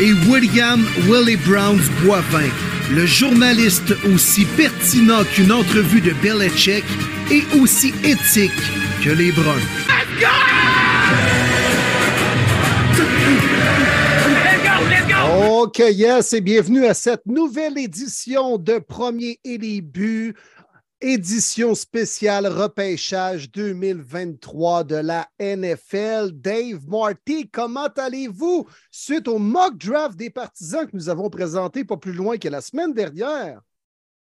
Et William Willie Browns Boivin, le journaliste aussi pertinent qu'une entrevue de Belichick et aussi éthique que les Bruns. OK, yes, et bienvenue à cette nouvelle édition de Premier et les buts, édition spéciale repêchage 2023 de la NFL. Dave Marty, comment allez-vous? Suite au mock draft des partisans que nous avons présenté pas plus loin que la semaine dernière?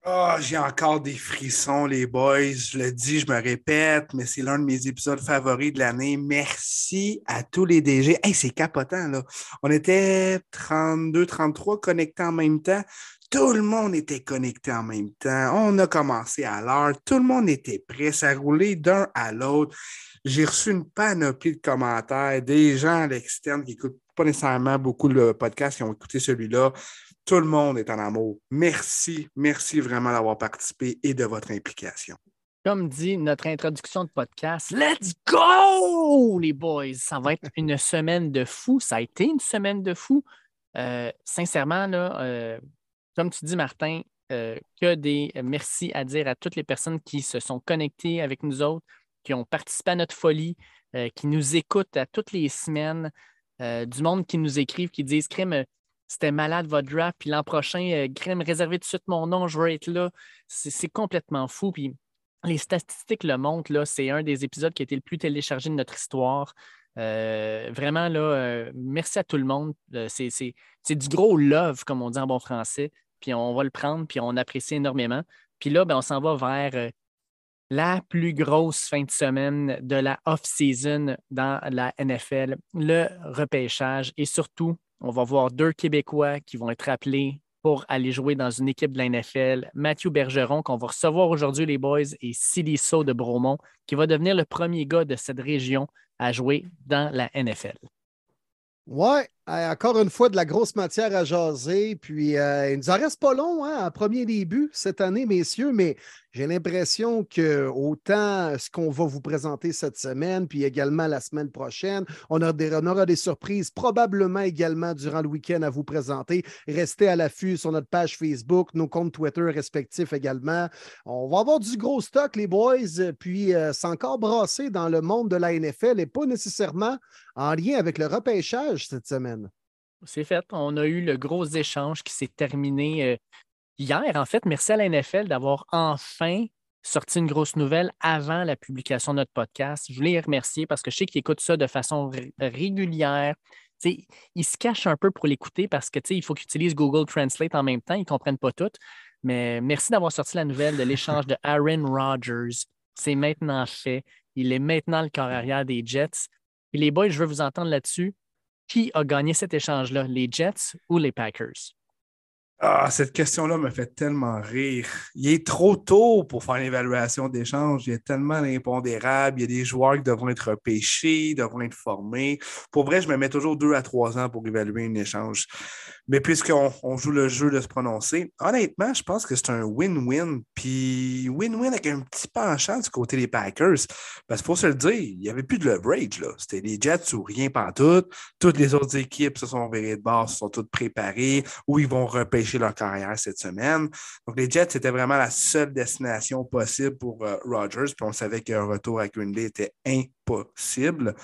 Ah, j'ai encore des frissons, les boys. Je le dis, je me répète, mais c'est l'un de mes épisodes favoris de l'année. Merci à tous les DG. Hey, c'est capotant, là. On était 32, 33 connectés en même temps. Tout le monde était connecté en même temps. On a commencé à l'heure. Tout le monde était prêt. Ça roulait d'un à l'autre. J'ai reçu une panoplie de commentaires, des gens à l'externe qui n'écoutent pas nécessairement beaucoup le podcast, qui ont écouté celui-là. Tout le monde est en amour. Merci, merci vraiment d'avoir participé et de votre implication. Comme dit notre introduction de podcast, let's go, les boys! Ça va être une semaine de fou. Ça a été une semaine de fou. Euh, sincèrement, là, euh, comme tu dis, Martin, euh, que des merci à dire à toutes les personnes qui se sont connectées avec nous autres, qui ont participé à notre folie, qui nous écoutent à toutes les semaines, du monde qui nous écrivent, qui disent Crème, c'était malade votre draft, puis l'an prochain, euh, Crème, réservez tout de suite mon nom, je veux être là. C'est complètement fou. Puis les statistiques le montrent, c'est un des épisodes qui a été le plus téléchargé de notre histoire. Euh, vraiment, là, euh, merci à tout le monde. c'est du gros love, comme on dit en bon français. Puis on va le prendre, puis on apprécie énormément. Puis là, ben, on s'en va vers la plus grosse fin de semaine de la off-season dans la NFL, le repêchage et surtout on va voir deux Québécois qui vont être appelés pour aller jouer dans une équipe de la NFL. Mathieu Bergeron, qu'on va recevoir aujourd'hui, les boys, et Silisso de Bromont, qui va devenir le premier gars de cette région à jouer dans la NFL. Ouais, encore une fois, de la grosse matière à jaser. Puis, euh, il nous en reste pas long, hein, premier début cette année, messieurs, mais j'ai l'impression que autant ce qu'on va vous présenter cette semaine, puis également la semaine prochaine, on, des, on aura des surprises probablement également durant le week-end à vous présenter. Restez à l'affût sur notre page Facebook, nos comptes Twitter respectifs également. On va avoir du gros stock, les boys, puis euh, c'est encore brassé dans le monde de la NFL et pas nécessairement en lien avec le repêchage cette semaine. C'est fait. On a eu le gros échange qui s'est terminé euh, hier. En fait, merci à la NFL d'avoir enfin sorti une grosse nouvelle avant la publication de notre podcast. Je voulais les remercier parce que je sais qu'ils écoutent ça de façon régulière. ils se cachent un peu pour l'écouter parce qu'il faut qu'ils utilisent Google Translate en même temps. Ils ne comprennent pas tout. Mais merci d'avoir sorti la nouvelle de l'échange de Aaron Rodgers. C'est maintenant fait. Il est maintenant le corps arrière des Jets. Et les boys, je veux vous entendre là-dessus. Qui a gagné cet échange-là, les Jets ou les Packers? Ah, cette question-là me fait tellement rire. Il est trop tôt pour faire l'évaluation d'échange. Il y a tellement d'impondérables. Il y a des joueurs qui devront être repêchés, devront être formés. Pour vrai, je me mets toujours deux à trois ans pour évaluer un échange. Mais puisqu'on on joue le jeu de se prononcer, honnêtement, je pense que c'est un win-win. Puis win-win avec un petit penchant du côté des Packers. Parce qu'il faut se le dire, il n'y avait plus de leverage. C'était les Jets ou rien tout. Toutes les autres équipes se sont virées de base, se sont toutes préparées, ou ils vont repêcher leur carrière cette semaine. Donc les Jets, c'était vraiment la seule destination possible pour euh, Rodgers. Puis on savait qu'un retour à Green Bay était impossible.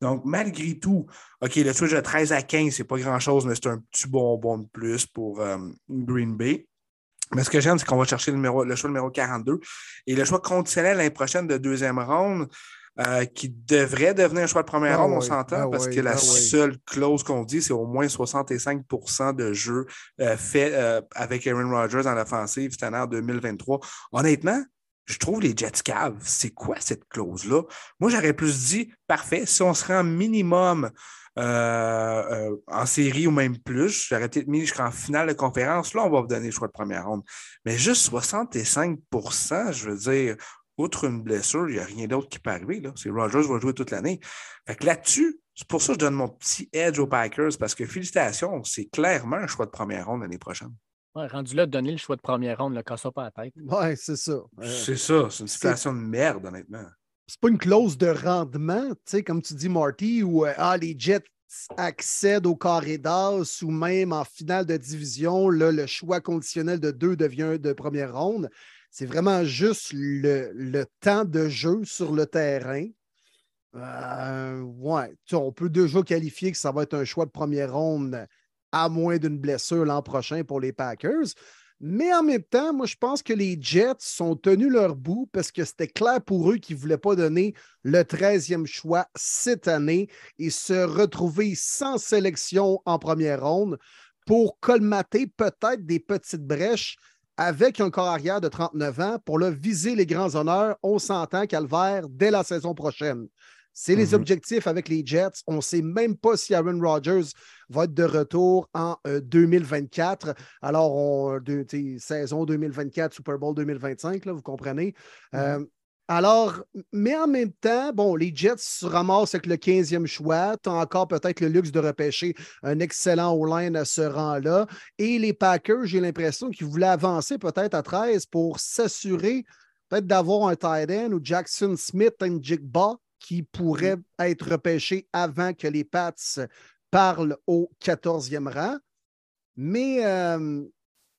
Donc, malgré tout, OK, le switch de 13 à 15, c'est pas grand-chose, mais c'est un petit bonbon de plus pour euh, Green Bay. Mais ce que j'aime, c'est qu'on va chercher le, numéro, le choix numéro 42. Et le choix conditionnel l'année prochaine de deuxième ronde, euh, qui devrait devenir un choix de première ah ronde, on s'entend, ah parce que la ah seule clause qu'on dit, c'est au moins 65% de jeux euh, faits avec Aaron Rodgers en offensive cette année en 2023. Honnêtement, je trouve les Jets caves. C'est quoi cette clause-là? Moi, j'aurais plus dit, parfait, si on se rend minimum euh, en série ou même plus. J'aurais peut-être mis jusqu'en finale de conférence. Là, on va vous donner le choix de première ronde. Mais juste 65% je veux dire, outre une blessure, il n'y a rien d'autre qui peut arriver. C'est Rogers va jouer toute l'année. Fait que là-dessus, c'est pour ça que je donne mon petit edge aux Packers parce que félicitations, c'est clairement un choix de première ronde l'année prochaine. Ouais, rendu là, donner le choix de première ronde, le casse pas la tête. Oui, c'est ça. Euh, c'est ça, c'est une situation de merde, honnêtement. C'est pas une clause de rendement, tu sais, comme tu dis, Marty, où euh, ah, les Jets accèdent au carré d'as ou même en finale de division, là, le choix conditionnel de deux devient de première ronde. C'est vraiment juste le, temps de jeu sur le terrain. Euh, ouais, on peut déjà qualifier que ça va être un choix de première ronde à moins d'une blessure l'an prochain pour les Packers. Mais en même temps, moi, je pense que les Jets sont tenus leur bout parce que c'était clair pour eux qu'ils ne voulaient pas donner le 13e choix cette année et se retrouver sans sélection en première ronde pour colmater peut-être des petites brèches avec un corps arrière de 39 ans pour le viser les grands honneurs. On s'entend, Calvaire, dès la saison prochaine. C'est les mhm. objectifs avec les Jets. On ne sait même pas si Aaron Rodgers va être de retour en 2024. Euh, Alors, on, saison 2024, Super Bowl 2025, là, vous comprenez. Mhm. Euh, alors, mais en même temps, bon, les Jets se ramassent avec le 15e choix. Tu as encore peut-être le luxe de repêcher un excellent O-line à ce rang-là. Et les Packers, j'ai l'impression qu'ils voulaient avancer peut-être à 13 pour s'assurer peut-être d'avoir un tight end ou Jackson Smith, un Jigba qui pourrait être repêché avant que les Pats parlent au 14e rang. Mais euh,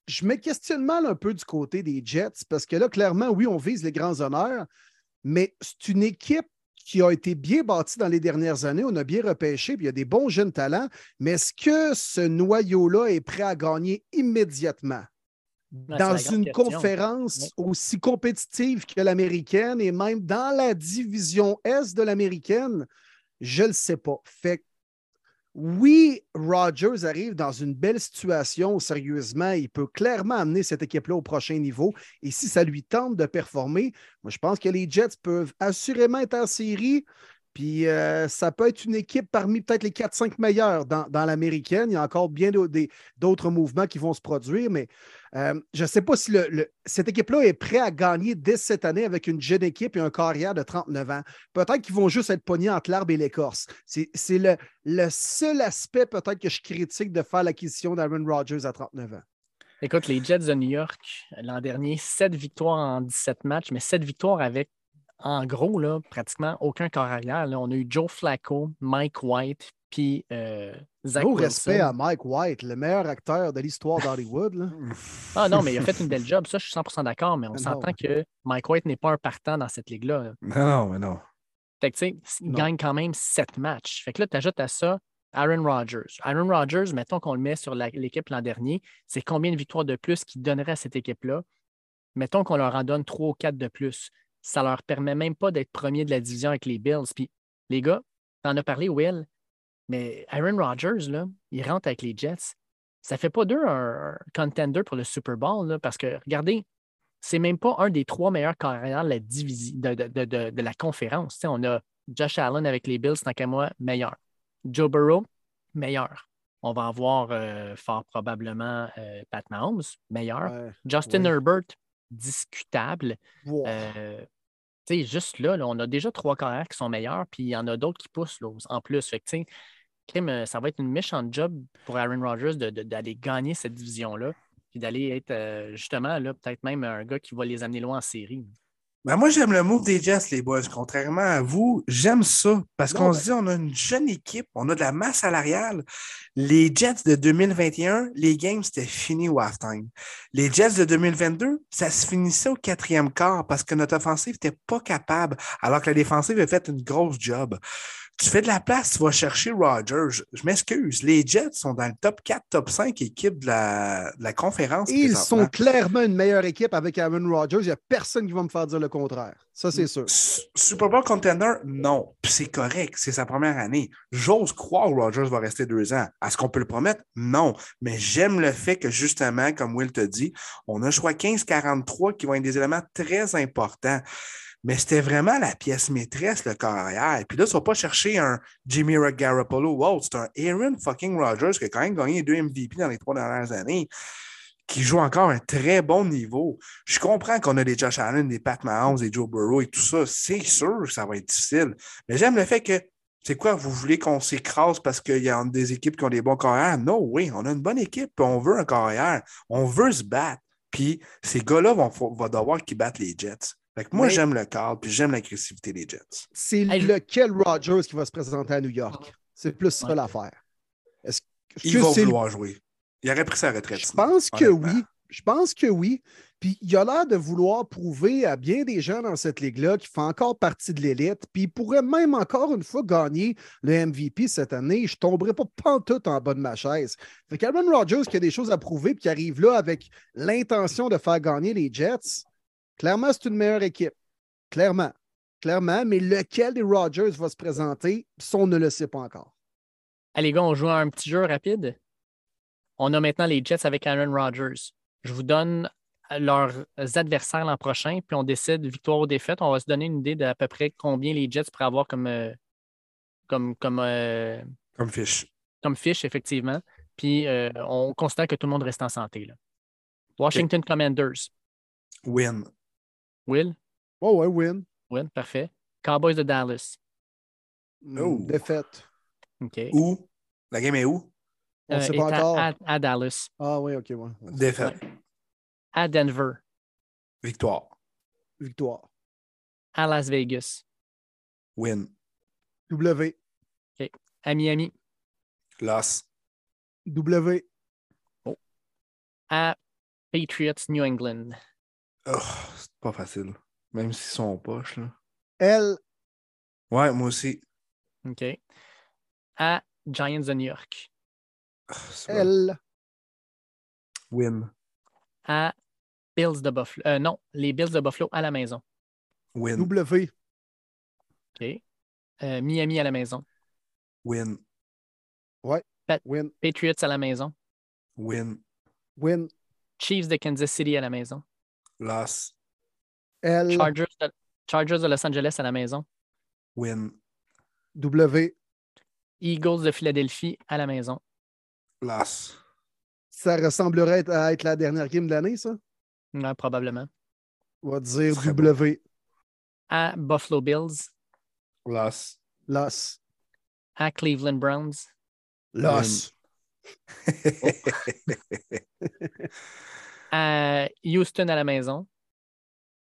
je me questionne mal un peu du côté des Jets parce que là, clairement, oui, on vise les grands honneurs, mais c'est une équipe qui a été bien bâtie dans les dernières années. On a bien repêché, puis il y a des bons jeunes talents. Mais est-ce que ce noyau-là est prêt à gagner immédiatement? Dans une conférence aussi compétitive que l'américaine et même dans la division Est de l'américaine, je ne le sais pas. Fait oui, Rogers arrive dans une belle situation, sérieusement. Il peut clairement amener cette équipe-là au prochain niveau. Et si ça lui tente de performer, moi, je pense que les Jets peuvent assurément être en série. Puis euh, ça peut être une équipe parmi peut-être les 4-5 meilleurs dans, l'américaine. Il y a encore bien d'autres mouvements qui vont se produire, mais euh, je ne sais pas si cette équipe-là est prête à gagner dès cette année avec une jeune équipe et un carrière de 39 ans. Peut-être qu'ils vont juste être pognés entre l'arbre et l'écorce. C'est le, seul aspect peut-être que je critique de faire l'acquisition d'Aaron Rodgers à 39 ans. Écoute, les Jets de New York, l'an dernier, 7 victoires en 17 matchs, mais 7 victoires avec en gros, là, pratiquement aucun corps arrière. On a eu Joe Flacco, Mike White, puis euh, Zach Gros respect à Mike White, le meilleur acteur de l'histoire d'Hollywood. ah non, mais il a fait une belle job. Ça, je suis 100% d'accord, mais on s'entend que Mike White n'est pas un partant dans cette ligue-là. Non, mais non. Fait que, tu sais, il gagne quand même sept matchs. Fait que là, tu ajoutes à ça Aaron Rodgers. Aaron Rodgers, mettons qu'on le met sur l'équipe l'an dernier, c'est combien de victoires de plus qu'il donnerait à cette équipe-là? Mettons qu'on leur en donne trois ou quatre de plus ça leur permet même pas d'être premier de la division avec les Bills. Puis, les gars, t'en as parlé, Will, mais Aaron Rodgers, là, il rentre avec les Jets. Ça fait pas d'eux un, contender pour le Super Bowl, là, parce que, regardez, c'est même pas un des trois meilleurs carrières de la, division, de, la conférence. on a Josh Allen avec les Bills, tant qu'à moi, meilleur. Joe Burrow, meilleur. On va avoir euh, fort probablement euh, Pat Mahomes, meilleur. Justin Herbert, discutable. Euh, juste là, on a déjà trois carrières qui sont meilleures, puis il y en a d'autres qui poussent en plus. Fait que, ça va être une méchante job pour Aaron Rodgers d'aller gagner cette division-là, puis d'aller être euh, justement là, peut-être même un gars qui va les amener loin en série. Ben moi, j'aime le move des Jets, les boys. Contrairement à vous, j'aime ça parce qu'on se dit on a une jeune équipe, on a de la masse salariale. Les Jets de 2021, les games, c'était fini au halftime. Les Jets de 2022, ça se finissait au quatrième quart parce que notre offensive n'était pas capable, alors que la défensive a fait une grosse job tu fais de la place, tu vas chercher Rogers. Je, m'excuse, les Jets sont dans le top 4, top 5 équipes de la, conférence. ils sont clairement une meilleure équipe avec Aaron Rodgers. Il n'y a personne qui va me faire dire le contraire. Ça, c'est sûr. Super Bowl contender, non. c'est correct, c'est sa première année. J'ose croire que Rodgers va rester deux ans. Est-ce qu'on peut le promettre? Non. Mais j'aime le fait que, justement, comme Will te dit, on a choix 15-43 qui vont être des éléments très importants. Mais c'était vraiment la pièce maîtresse, le carrière. Puis là, ils ne sont pas chercher un Jimmy Garoppolo. Wow, c'est un Aaron fucking Rodgers qui a quand même gagné deux MVP dans les trois dernières années, qui joue encore un très bon niveau. Je comprends qu'on a des Josh Allen, des Pat Mahomes, des Joe Burrow et tout ça. C'est sûr que ça va être difficile. Mais j'aime le fait que c'est quoi, vous voulez qu'on s'écrase parce qu'il y a des équipes qui ont des bons carrières? Non, oui, on a une bonne équipe, on veut un carrière, on veut se battre. Puis ces gars-là vont, vont devoir qu'ils battent les Jets. Fait que moi, j'aime le cadre, puis j'aime l'agressivité des Jets. C'est lequel Rogers qui va se présenter à New York? C'est plus ça l'affaire. Il va vouloir jouer. Il aurait pris sa retraite. Je pense que oui. Je pense que oui. Puis il a l'air de vouloir prouver à bien des gens dans cette ligue-là qu'il fait encore partie de l'élite. Puis il pourrait même encore une fois gagner le MVP cette année. Je ne tomberai pas pantoute en bas de ma chaise. Fait qu'Aaron Rodgers qui a des choses à prouver puis qui arrive là avec l'intention de faire gagner les Jets, clairement, c'est une meilleure équipe. Clairement. Clairement. Mais lequel des Rodgers va se présenter, ça, on ne le sait pas encore. Allez, gars, on joue un petit jeu rapide. On a maintenant les Jets avec Aaron Rodgers. Je vous donne leurs adversaires l'an prochain, puis on décide victoire ou défaite. On va se donner une idée d'à peu près combien les Jets pourraient avoir comme, euh, comme, comme, euh, comme fiche. Comme fiche, effectivement. Puis euh, on constate que tout le monde reste en santé. Là. Washington Commanders. Win. Will? Oh ouais, win. Win, parfait. Cowboys de Dallas. Oh. Défaite. OK. Où? La game est où? On ne sait pas encore. À, Dallas. Ah oui, OK. Ouais. Défaite à Denver. Victoire. Victoire. À Las Vegas. Win. W. OK. À Miami. Loss. W. Oh. À Patriots New England. Oh, c'est pas facile. Même s'ils sont en poche. Là. L. Ouais, moi aussi. OK. À Giants de New York. Oh, L. Win. À Bills de Buffalo. Euh, non, les Bills de Buffalo à la maison. Win. W. OK. Euh, Miami à la maison. Win. Ouais. Win. Patriots à la maison. Win. Win. Chiefs de Kansas City à la maison. Loss. L. Chargers de, Chargers de Los Angeles à la maison. Win. W. Eagles de Philadelphie à la maison. Loss. Ça ressemblerait à être la dernière game de l'année, ça? Ouais, probablement. On va dire W. À Buffalo Bills. Loss. Loss. À Cleveland Browns. Loss. à Houston à la maison.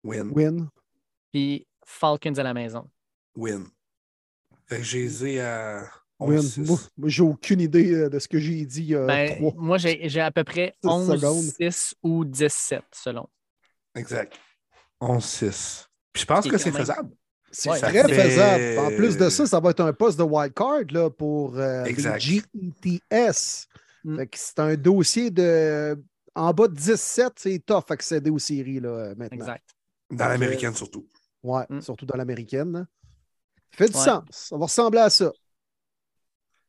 Win. Win. Puis Falcons à la maison. Win. J'ai à Win. Moi, j'ai aucune idée euh, de ce que j'ai dit il y a ben, Moi, j'ai à peu près 11, 6 ou 17 selon. Exact. 11, 6. Puis je pense que c'est faisable. C'est très faisable. En plus de ça, ça va être un poste de wildcard là, pour euh, les GETS. Mm. C'est un dossier de. En bas de 17, c'est tough accéder aux séries là, maintenant. Exact. Dans l'américaine surtout. Ouais, mm. surtout dans l'américaine. Fait du sens. Ça va ressembler à ça.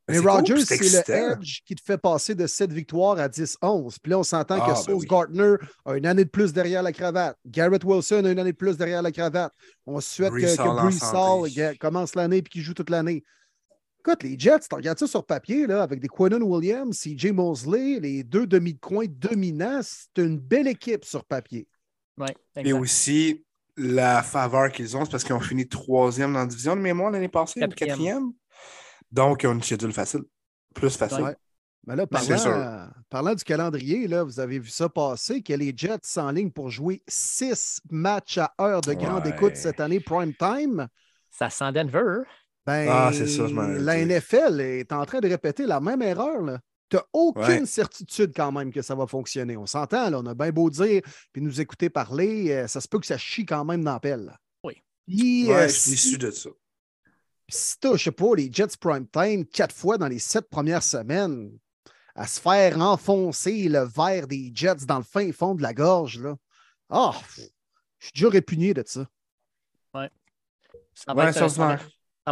Mais Rogers, c'est le edge qui te fait passer de 7 victoires à 10-11. Puis là, on s'entend que ah, ben Sauce Gardner a une année de plus derrière la cravate. Garrett Wilson a une année de plus derrière la cravate. On souhaite que, que commence l'année et qu'il joue toute l'année. Écoute, les Jets, tu regardes ça sur papier, là, avec des Quinnon Williams, CJ Mosley, les deux demi de coin dominants, c'est une belle équipe sur papier. Ouais, et aussi, la faveur qu'ils ont, c'est parce qu'ils ont fini troisième dans la division de mémoire l'année passée, quatrième. quatrième. Donc, ils ont une schedule facile. Plus facile. Mais là, parlant, du calendrier, là, vous avez vu ça passer, que les Jets sont en ligne pour jouer six matchs à heure de grande écoute cette année, prime time. Ça sent Denver. Ben, ah, c'est ça, La NFL est en train de répéter la même erreur. Tu n'as aucune certitude quand même que ça va fonctionner. On s'entend, là, on a bien beau dire, puis nous écouter parler, euh, ça se peut que ça chie quand même dans la pelle. Oui. je suis déçu de ça si tu je sais pas, les Jets Prime Time quatre fois dans les sept premières semaines, à se faire enfoncer le verre des Jets dans le fin fond de la gorge, là. Ah, je suis déjà répugné de ça. Ouais. Ça va, être, ça, va,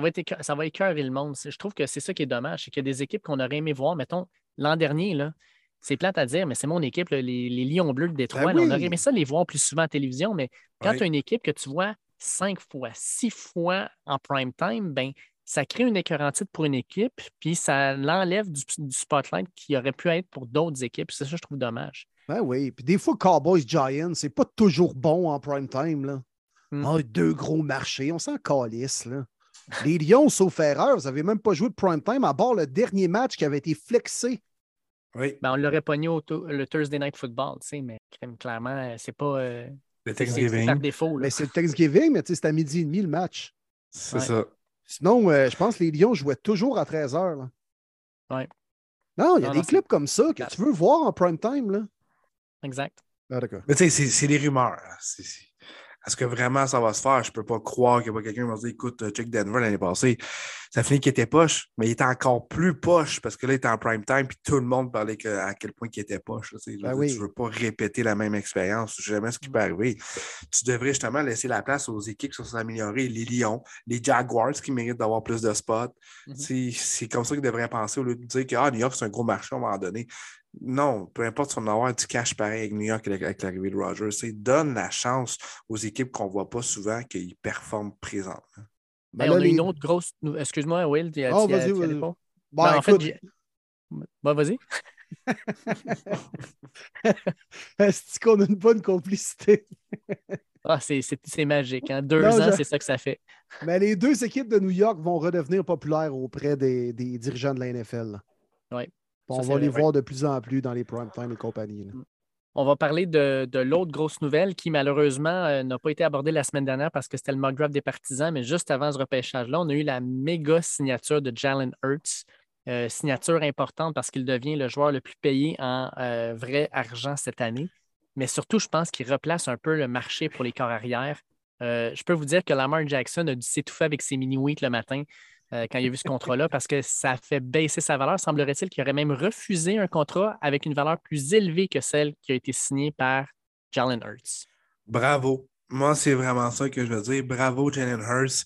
écœurer le monde. Je trouve que c'est ça qui est dommage. C'est qu'il y a des équipes qu'on aurait aimé voir. Mettons, l'an dernier, là, c'est plate à dire, mais c'est mon équipe, les, Lions Bleus de Détroit. Ben on aurait aimé ça les voir plus souvent à la télévision, mais quand tu as une équipe que tu vois cinq fois, six fois en prime time, ben, ça crée une écœurantite pour une équipe, puis ça l'enlève du, du spotlight qui aurait pu être pour d'autres équipes. C'est ça que je trouve dommage. Ben oui. Puis des fois, Cowboys Giants, c'est pas toujours bon en prime time. Là. Hmm. Ah, deux gros marchés, on s'en calisse. Là. Les Lions, sauf erreur, vous n'avez même pas joué de prime time à bord le dernier match qui avait été flexé. Oui, Ben, on l'aurait pogné au le Thursday Night Football, tu sais, mais clairement, euh, c'est pas. euh, le c'est- c'est Thanksgiving. par défaut. là. Mais c'est le Thanksgiving, mais tu sais, c'est à midi et demi le match. C'est Ouais. ça. Sinon, euh, je pense que les Lions jouaient toujours à 13 h. Ouais. Non, il y a Non, des non, clips comme ça que plate. tu veux voir en prime time. Là. Exact. Ah, d'accord. Mais tu sais, c'est- c'est des rumeurs. C'est- c'est- Est-ce que vraiment ça va se faire? Je peux pas croire qu'il y a pas quelqu'un qui va se dire écoute, euh, check Denver l'année passée, ça finit qu'il était poche, mais il était encore plus poche parce que là, il était en prime time puis tout le monde parlait que- à quel point il était poche. là, tu veux Ben dire, oui. Tu veux pas répéter la même expérience. Je sais jamais ce qui peut arriver. Tu devrais justement laisser la place aux équipes qui sont améliorées, les Lions, les Jaguars qui méritent d'avoir plus de spots. Mhm. C'est- C'est comme ça qu'ils devraient penser au lieu de dire que ah, New York, c'est un gros marché, on va en donner. Non, peu importe si on va avoir du cash pareil avec New York avec, avec l'arrivée de Rogers, c'est donne la chance aux équipes qu'on ne voit pas souvent qu'ils performent présentement. Ben Hey, là, on a les- une autre grosse. Excuse-moi, Will, tu Oh, vas-y, pas? Bon, Ben, en fait, écoute, Ben, vas-y. est-ce qu'on a une bonne complicité? Ah, c'est- c'est c'est magique. Hein? Deux Non, ans, je- c'est ça que ça fait. Mais les deux équipes de New York vont redevenir populaires auprès des, des dirigeants de la NFL. là. On Ça, va les vrai. voir de plus en plus dans les prime time et compagnie. là. On va parler de, de l'autre grosse nouvelle qui, malheureusement, euh, n'a pas été abordée la semaine dernière parce que c'était le mock draft des partisans, mais juste avant ce repêchage-là, on a eu la méga signature de Jalen Hurts. Euh, signature importante parce qu'il devient le joueur le plus payé en euh, vrai argent cette année. Mais surtout, je pense qu'il replace un peu le marché pour les corps arrière. Je peux vous dire que Lamar Jackson a dû s'étouffer avec ses mini-weeks le matin euh, quand il a vu ce contrat-là parce que ça fait baisser sa valeur. Semblerait-il qu'il aurait même refusé un contrat avec une valeur plus élevée que celle qui a été signée par Jalen Hurts. Bravo. Moi, c'est vraiment ça que je veux dire. Bravo, Jalen Hurts.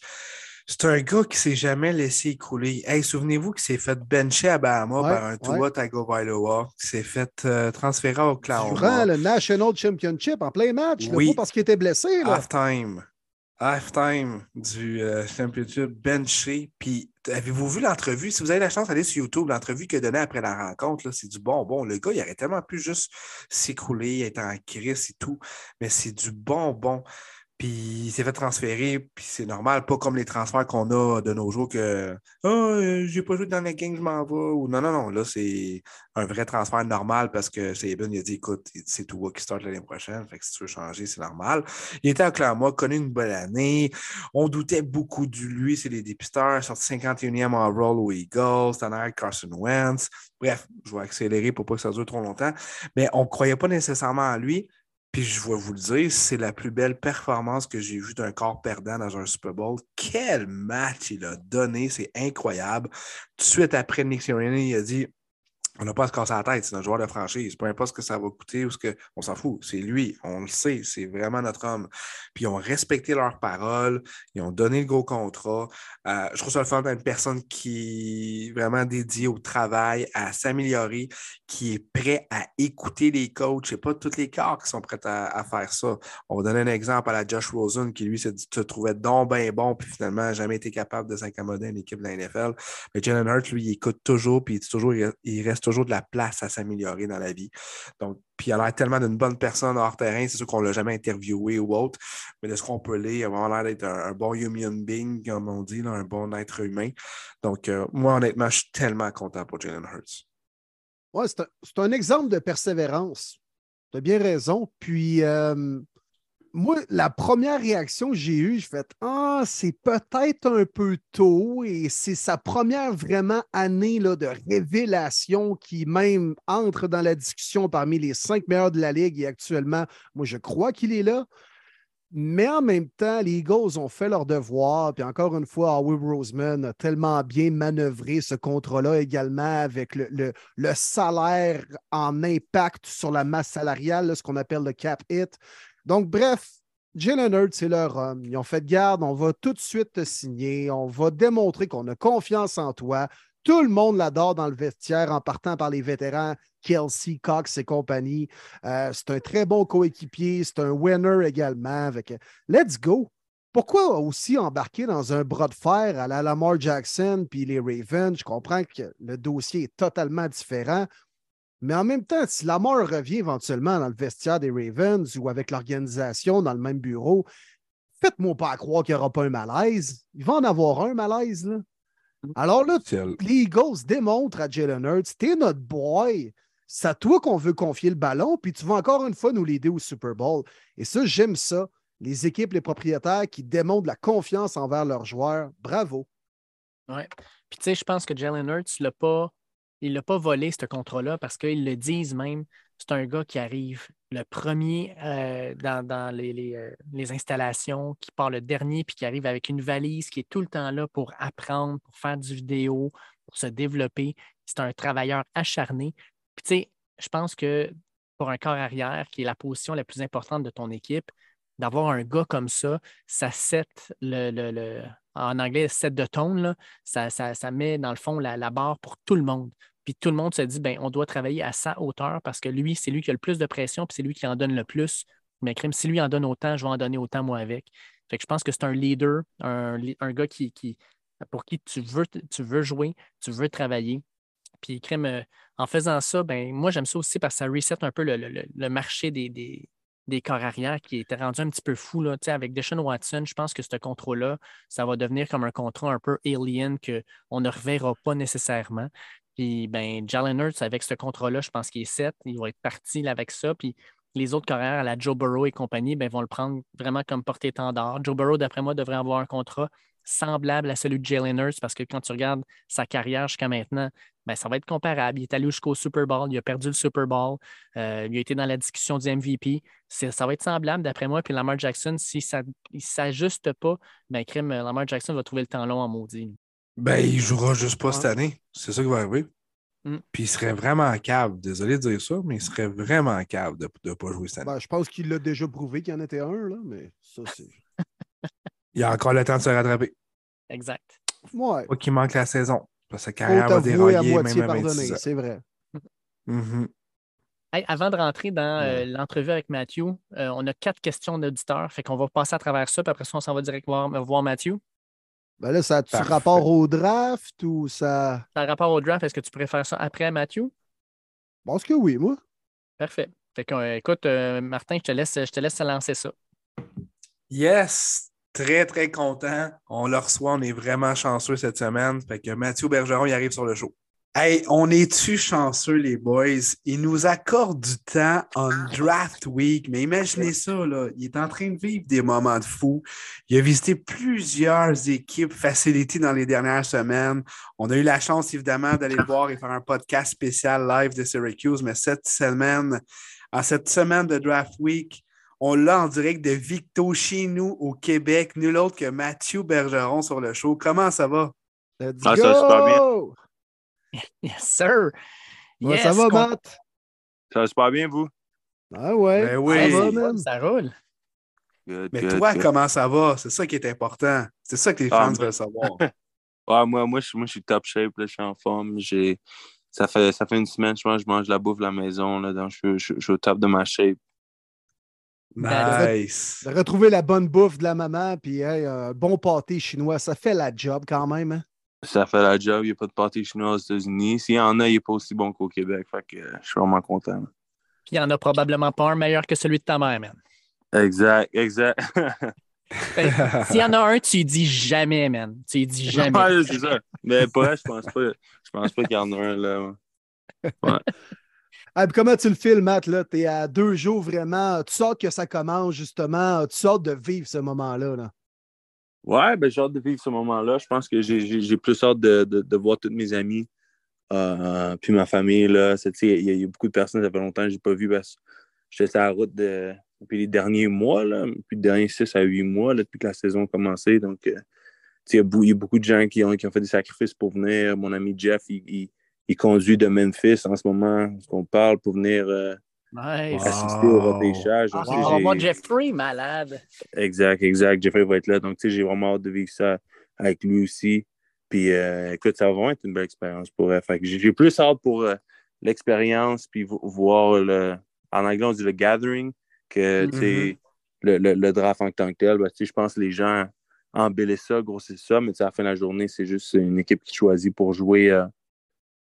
C'est un gars qui s'est jamais laissé écrouler. Hey, souvenez-vous qu'il s'est fait bencher à Bahama Ouais, par un Tua Tagovailoa, qui s'est fait euh, transférer au Durant Oklahoma. le National Championship en plein match, Oui. pas parce qu'il était blessé. Là. Halftime. Halftime du euh, championship benché. Puis, avez-vous vu l'entrevue? Si vous avez la chance d'aller sur YouTube, l'entrevue qu'il a donnée après la rencontre, c'est du bonbon. Le gars, il aurait tellement pu juste s'écrouler, être en crise et tout. Mais c'est du bonbon. Puis il s'est fait transférer, puis c'est normal, pas comme les transferts qu'on a de nos jours que euh, j'ai pas joué dans la game, je m'en vais. Ou non, non, non, là, c'est un vrai transfert normal parce que Saban a dit écoute, c'est tout qui start l'année prochaine. Fait que si tu veux changer, c'est normal. Il était à Oklahoma, connu une bonne année. On doutait beaucoup de lui, c'est les dépisteurs, sorti 51e en roll aux Eagles, de Carson Wentz. Bref, je vais accélérer pour pas que ça dure trop longtemps. Mais on croyait pas nécessairement à lui. Puis je vais vous le dire, c'est la plus belle performance que j'ai vue d'un corps perdant dans un Super Bowl. Quel match il a donné, c'est incroyable. Tout de suite après, Nick Sirianni, il a dit on n'a pas à se casser la tête, c'est un joueur de franchise. Peu importe ce que ça va coûter ou ce que. On s'en fout. C'est lui. On le sait. C'est vraiment notre homme. Puis ils ont respecté leurs paroles. Ils ont donné le gros contrat. Euh, je trouve ça le fun d'une personne qui est vraiment dédiée au travail, à s'améliorer, qui est prêt à écouter les coachs. C'est pas tous les corps qui sont prêts à, faire ça. On va donner un exemple à la Josh Rosen qui, lui, se, se trouvait donc bien bon, puis finalement n'a jamais été capable de s'accommoder à une équipe de la NFL. Mais Jalen Hurts, lui, il écoute toujours, puis toujours, il reste toujours de la place à s'améliorer dans la vie. Donc, puis il a l'air tellement d'une bonne personne hors terrain. C'est sûr qu'on ne l'a jamais interviewé ou autre, mais de ce qu'on peut lire, il a l'air d'être un, bon human being, comme on dit, un bon être humain. Donc, euh, moi, honnêtement, je suis tellement content pour Jalen Hurts. Ouais, c'est un, un exemple de persévérance. Tu as bien raison. Puis, euh, moi, la première réaction que j'ai eue, je fait Ah, c'est peut-être un peu tôt et c'est sa première vraiment année là, de révélation qui même entre dans la discussion parmi les cinq meilleurs de la Ligue et actuellement, moi, je crois qu'il est là. Mais en même temps, les Eagles ont fait leur devoir. Puis encore une fois, Howie Roseman a tellement bien manœuvré ce contrat-là également avec le, le- salaire en impact sur la masse salariale, ce qu'on appelle le cap hit. Donc, bref, Jalen Hurts, c'est leur homme. Ils ont fait garde, on va tout de suite te signer, on va démontrer qu'on a confiance en toi. Tout le monde l'adore dans le vestiaire en partant par les vétérans Kelsey, Cox et compagnie. Euh, c'est un très bon coéquipier, c'est un winner également. Avec, let's go. pourquoi aussi embarquer dans un bras de fer à la Lamar Jackson puis les Ravens? Je comprends que le dossier est totalement différent. Mais en même temps, si Lamar revient éventuellement dans le vestiaire des Ravens ou avec l'organisation dans le même bureau, faites-moi pas croire qu'il n'y aura pas un malaise. Il va en avoir un malaise. Là. Alors là, les Eagles démontrent à Jalen Hurts, t'es notre boy. C'est à toi qu'on veut confier le ballon, puis tu vas encore une fois nous l'aider au Super Bowl. Et ça, j'aime ça les équipes, les propriétaires qui démontrent la confiance envers leurs joueurs. Bravo. Oui. Puis tu sais, je pense que Jalen Hurts l'a pas, il l'a pas volé ce contrat-là parce qu'ils le disent même. C'est un gars qui arrive le premier euh, dans, les, euh, les, installations, qui part le dernier, puis qui arrive avec une valise, qui est tout le temps là pour apprendre, pour faire du vidéo, pour se développer. C'est un travailleur acharné. Puis tu sais, je pense que pour un corps arrière, qui est la position la plus importante de ton équipe, d'avoir un gars comme ça, ça set le, en anglais, set de tone, ça, ça, met dans le fond la, barre pour tout le monde. Puis tout le monde se dit, ben, on doit travailler à sa hauteur parce que lui, c'est lui qui a le plus de pression, puis c'est lui qui en donne le plus. Mais crime, si lui en donne autant, je vais en donner autant moi avec. Fait que je pense que c'est un leader, un, gars qui, pour qui tu veux, jouer, tu veux travailler. Puis crime, euh, en faisant ça, ben, moi j'aime ça aussi parce que ça reset un peu le, marché des, corps arrière qui était rendu un petit peu fou. Là. Avec Deshaun Watson, je pense que ce contrat-là, ça va devenir comme un contrat un peu alien qu'on ne reverra pas nécessairement. Puis, ben, Jalen Hurts, avec ce contrat-là, je pense qu'il est set. Il va être parti avec ça. Puis, les autres carrières à la Joe Burrow et compagnie ben, vont le prendre vraiment comme porte-étendard. Joe Burrow, d'après moi, devrait avoir un contrat semblable à celui de Jalen Hurts parce que quand tu regardes sa carrière jusqu'à maintenant, ben, ça va être comparable. Il est allé jusqu'au Super Bowl, il a perdu le Super Bowl, euh, il a été dans la discussion du MVP. Ça va être semblable d'après moi. Puis Lamar Jackson, si ça ne s'ajuste pas, ben, crime, Lamar Jackson va trouver le temps long en maudit. Ben, il jouera juste pas cette année. C'est ça qui va arriver. Mm. Puis il serait vraiment cave, désolé de dire ça, mais il serait vraiment cave de ne pas jouer cette année. Ben, je pense qu'il l'a déjà prouvé qu'il y en était un, là, mais ça, c'est. il a encore le temps de se rattraper. Exact. Ouais. Pas qu'il manque la saison. Sa carrière va dérailler à moitié même pardonné, c'est vrai. Mm-hmm. avant de rentrer dans euh, l'entrevue avec Matthew, euh, on a quatre questions d'auditeurs. Fait qu'on va passer à travers ça, puis après ça, on s'en va directement voir, voir Matthew. Ben là, ça a-tu rapport au draft ou ça. Ça a rapport au draft? Est-ce que tu préfères ça après Matthew? Je pense que oui, moi. Parfait. Fait que, euh, écoute, Martin, je te laisse, je te laisse lancer ça. Yes! Très, très content. On le reçoit. On est vraiment chanceux cette semaine. Fait que Mathieu Bergeron, il arrive sur le show. Hey, on est-tu chanceux, les boys? Il nous accorde du temps en draft week. Mais imaginez ça, là. Il est en train de vivre des moments de fou. Il a visité plusieurs équipes facilitées dans les dernières semaines. On a eu la chance, évidemment, d'aller le voir et faire un podcast spécial live de Syracuse. Mais cette semaine, en cette semaine de draft week, on l'a en direct de Victo chez nous au Québec, nul autre que Mathieu Bergeron sur le show. Comment ça va? Let's ah, Ça, super bien. Yes, sir. ça va, Matt? Ça va super bien, vous? Ah ouais. Ben oui. Ça, va, ça roule. Mais toi, comment ça va? C'est ça qui est important. C'est ça que les ah, fans veulent savoir. ouais, moi, moi, je, moi, je suis top shape, là, je suis en forme. Ça fait, ça fait une semaine, je mange, je mange la bouffe à la maison. Là, donc je, je, je suis au top de ma shape. Nice. De, retrouver la bonne bouffe de la maman, puis un bon pâté chinois, ça fait la job quand même. Hein? Ça fait la job. Il n'y a pas de pâté chinois aux États-Unis. S'il y en a, il n'est pas aussi bon qu'au Québec. Fait que je suis vraiment content. Puis il n'y en a probablement pas un meilleur que celui de ta mère, man. Exact, exact. Ben, s'il y en a un, tu dis jamais, man. Tu dis jamais. Ouais, c'est ça. Mais pas, je pense pas. Je pense pas qu'il y en a un là. Ouais. Ah, comment tu le filmes, Matt? Tu es à deux jours vraiment. Tu sors que ça commence, justement. Tu sors de vivre ce moment-là. Là. Ouais, ben, j'ai hâte de vivre ce moment-là. Je pense que j'ai plus hâte de, de, voir tous mes amis. Euh, puis ma famille, là. Il y, a beaucoup de personnes, ça fait longtemps que je n'ai pas vu parce que j'étais sur la route depuis les derniers mois, là, depuis les derniers 6 à 8 mois, depuis que la saison a commencé. Donc, euh, il y, a beaucoup de gens qui ont, qui ont fait des sacrifices pour venir. Mon ami Jeff, il il conduit de Memphis en ce moment, ce qu'on parle, pour venir euh, assister au repêchage. Ah, on va Jeffrey, malade. Exact, exact. Jeffrey va être là. Donc, tu sais, j'ai vraiment hâte de vivre ça avec lui aussi. Puis, euh, écoute, ça va vraiment être une belle expérience pour elle. Fait que j'ai plus hâte pour euh, l'expérience, puis voir le. En anglais, on dit le gathering, que, tu sais, le, draft en tant que tel. Ben, je pense que les gens embellissent ça, grossissent ça, mais à la fin de la journée, c'est juste une équipe qui choisit pour jouer euh,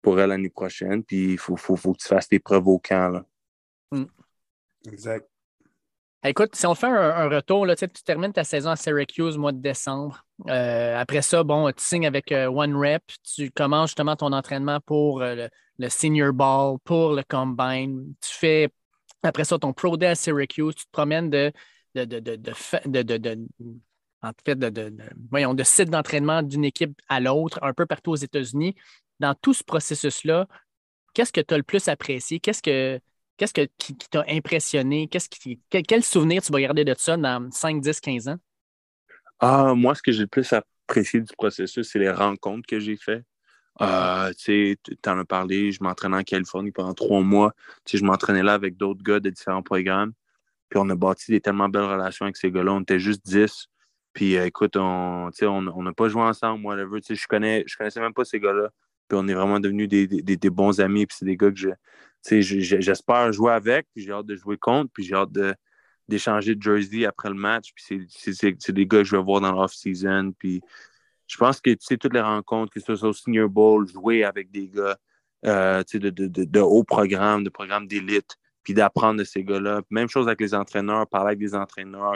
pour elle l'année prochaine. Puis il faut, faut, faut, que tu fasses tes preuves au camp. Mm. Exact. Écoute, si on fait un, retour, là, tu termines ta saison à Syracuse au mois de décembre. Euh, après ça, bon, tu signes avec euh, One Rep, tu commences justement ton entraînement pour le, le, Senior Ball, pour le Combine. Tu fais après ça ton Pro Day à Syracuse, tu te promènes de, de, de, de, de en fait, voyons, de site d'entraînement d'une équipe à l'autre, un peu partout aux États-Unis. Dans tout ce processus-là, qu'est-ce que tu as le plus apprécié? Qu'est-ce que qu'est-ce que, qui, t'a impressionné? Qu'est-ce qui, quel, souvenir tu vas garder de ça dans 5, 10, 15 ans? Ah, moi, ce que j'ai le plus apprécié du processus, c'est les rencontres que j'ai faites. Euh, tu en as parlé, je m'entraînais en Californie pendant trois mois. je m'entraînais là avec d'autres gars de différents programmes. Puis on a bâti des tellement belles relations avec ces gars-là. On était juste 10. Puis euh, écoute, on n'a on, pas joué ensemble, moi, Je connais, je connaissais même pas ces gars-là. Puis on est vraiment devenus des, des, bons amis. Puis c'est des gars que je, j'espère jouer avec. Puis j'ai hâte de jouer contre. Puis j'ai hâte d'échanger de jersey après le match. Puis c'est des gars que je vais voir dans l'off-season. Puis je pense que toutes les rencontres, que ce soit au Senior Bowl, jouer avec des gars euh, de, de, de, de haut programme, de programme d'élite, puis d'apprendre de ces gars-là. Même chose avec les entraîneurs, parler avec des entraîneurs,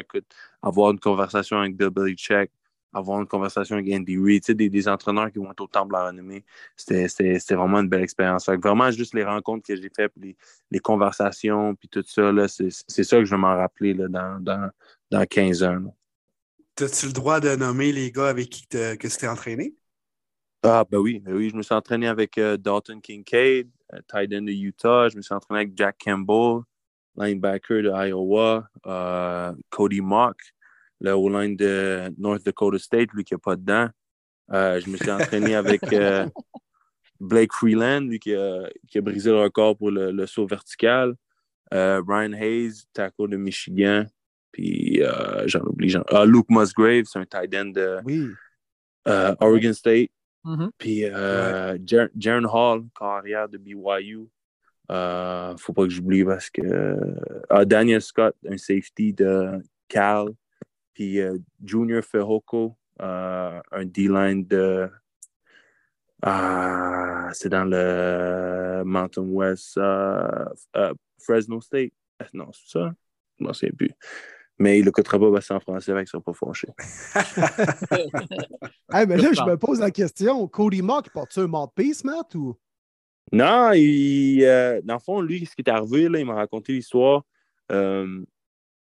avoir une conversation avec Bill Belichick, avoir une conversation avec Andy Reid, des, des entraîneurs qui vont être au temple la renommée. C'était vraiment une belle expérience. Vraiment, juste les rencontres que j'ai faites, les, les, conversations, puis tout ça, c'est ça que je vais m'en rappeler là, dans, dans, dans 15 ans. As-tu le droit de nommer les gars avec qui que tu t'es entraîné? Ah, ben oui, ben oui, je me suis entraîné avec euh, Dalton Kincaid, uh, tight end de Utah. Je me suis entraîné avec Jack Campbell, linebacker de Iowa, uh, Cody Mock, le O-line de North Dakota State, lui qui n'a pas de dents. Uh, je me suis entraîné avec Blake Freeland, lui qui a, qui a, brisé le record pour le, le saut vertical. Brian Hayes, tackle de Michigan. Puis euh, j'en oublie. Ah, Luke Musgrave, c'est un tight end de euh, Oregon State. Mm-hmm. Puis euh, Jaron Hall, carrière de BYU. Euh, faut pas que j'oublie parce que ah, Daniel Scott, un safety de Cal. Puis Junior Fehoko, un D-line de. Ah, c'est dans le Mountain West, Fresno State. Non, c'est ça? Je m'en souviens plus mais il ne coûtera pas passer en français avec son pas fâché. hey, mais là, je me pose la question Cody Mock, porte-tu un mouthpiece, Matt ou? Non, il, euh, dans le fond, lui, ce qui est arrivé, là, il m'a raconté l'histoire. Euh,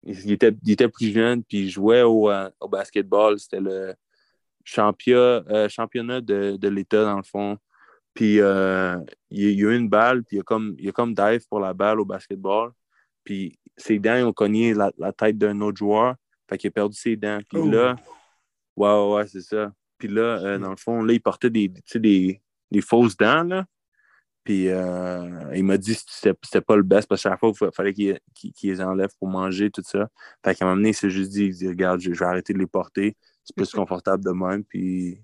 il, était, il, était, plus jeune, puis il jouait au, euh, au basketball. C'était le championnat, championnat de, de l'État, dans le fond. Puis il, il, a eu une balle, puis il a comme, il a comme dive pour la balle au basketball. Puis ses dents ont cogné la, tête d'un autre joueur. Fait qu'il a perdu ses dents. Puis là, oh. ouais, ouais, c'est ça. Puis là, euh, dans le fond, là, il portait des, des, des fausses dents, là. Puis euh, il m'a dit que c'était pas le best parce que chaque fois, il fallait qu'il les enlève pour manger, tout ça. Fait qu'à un moment donné, il s'est juste dit, il dit, regarde, je, vais arrêter de les porter. C'est plus confortable de même. Puis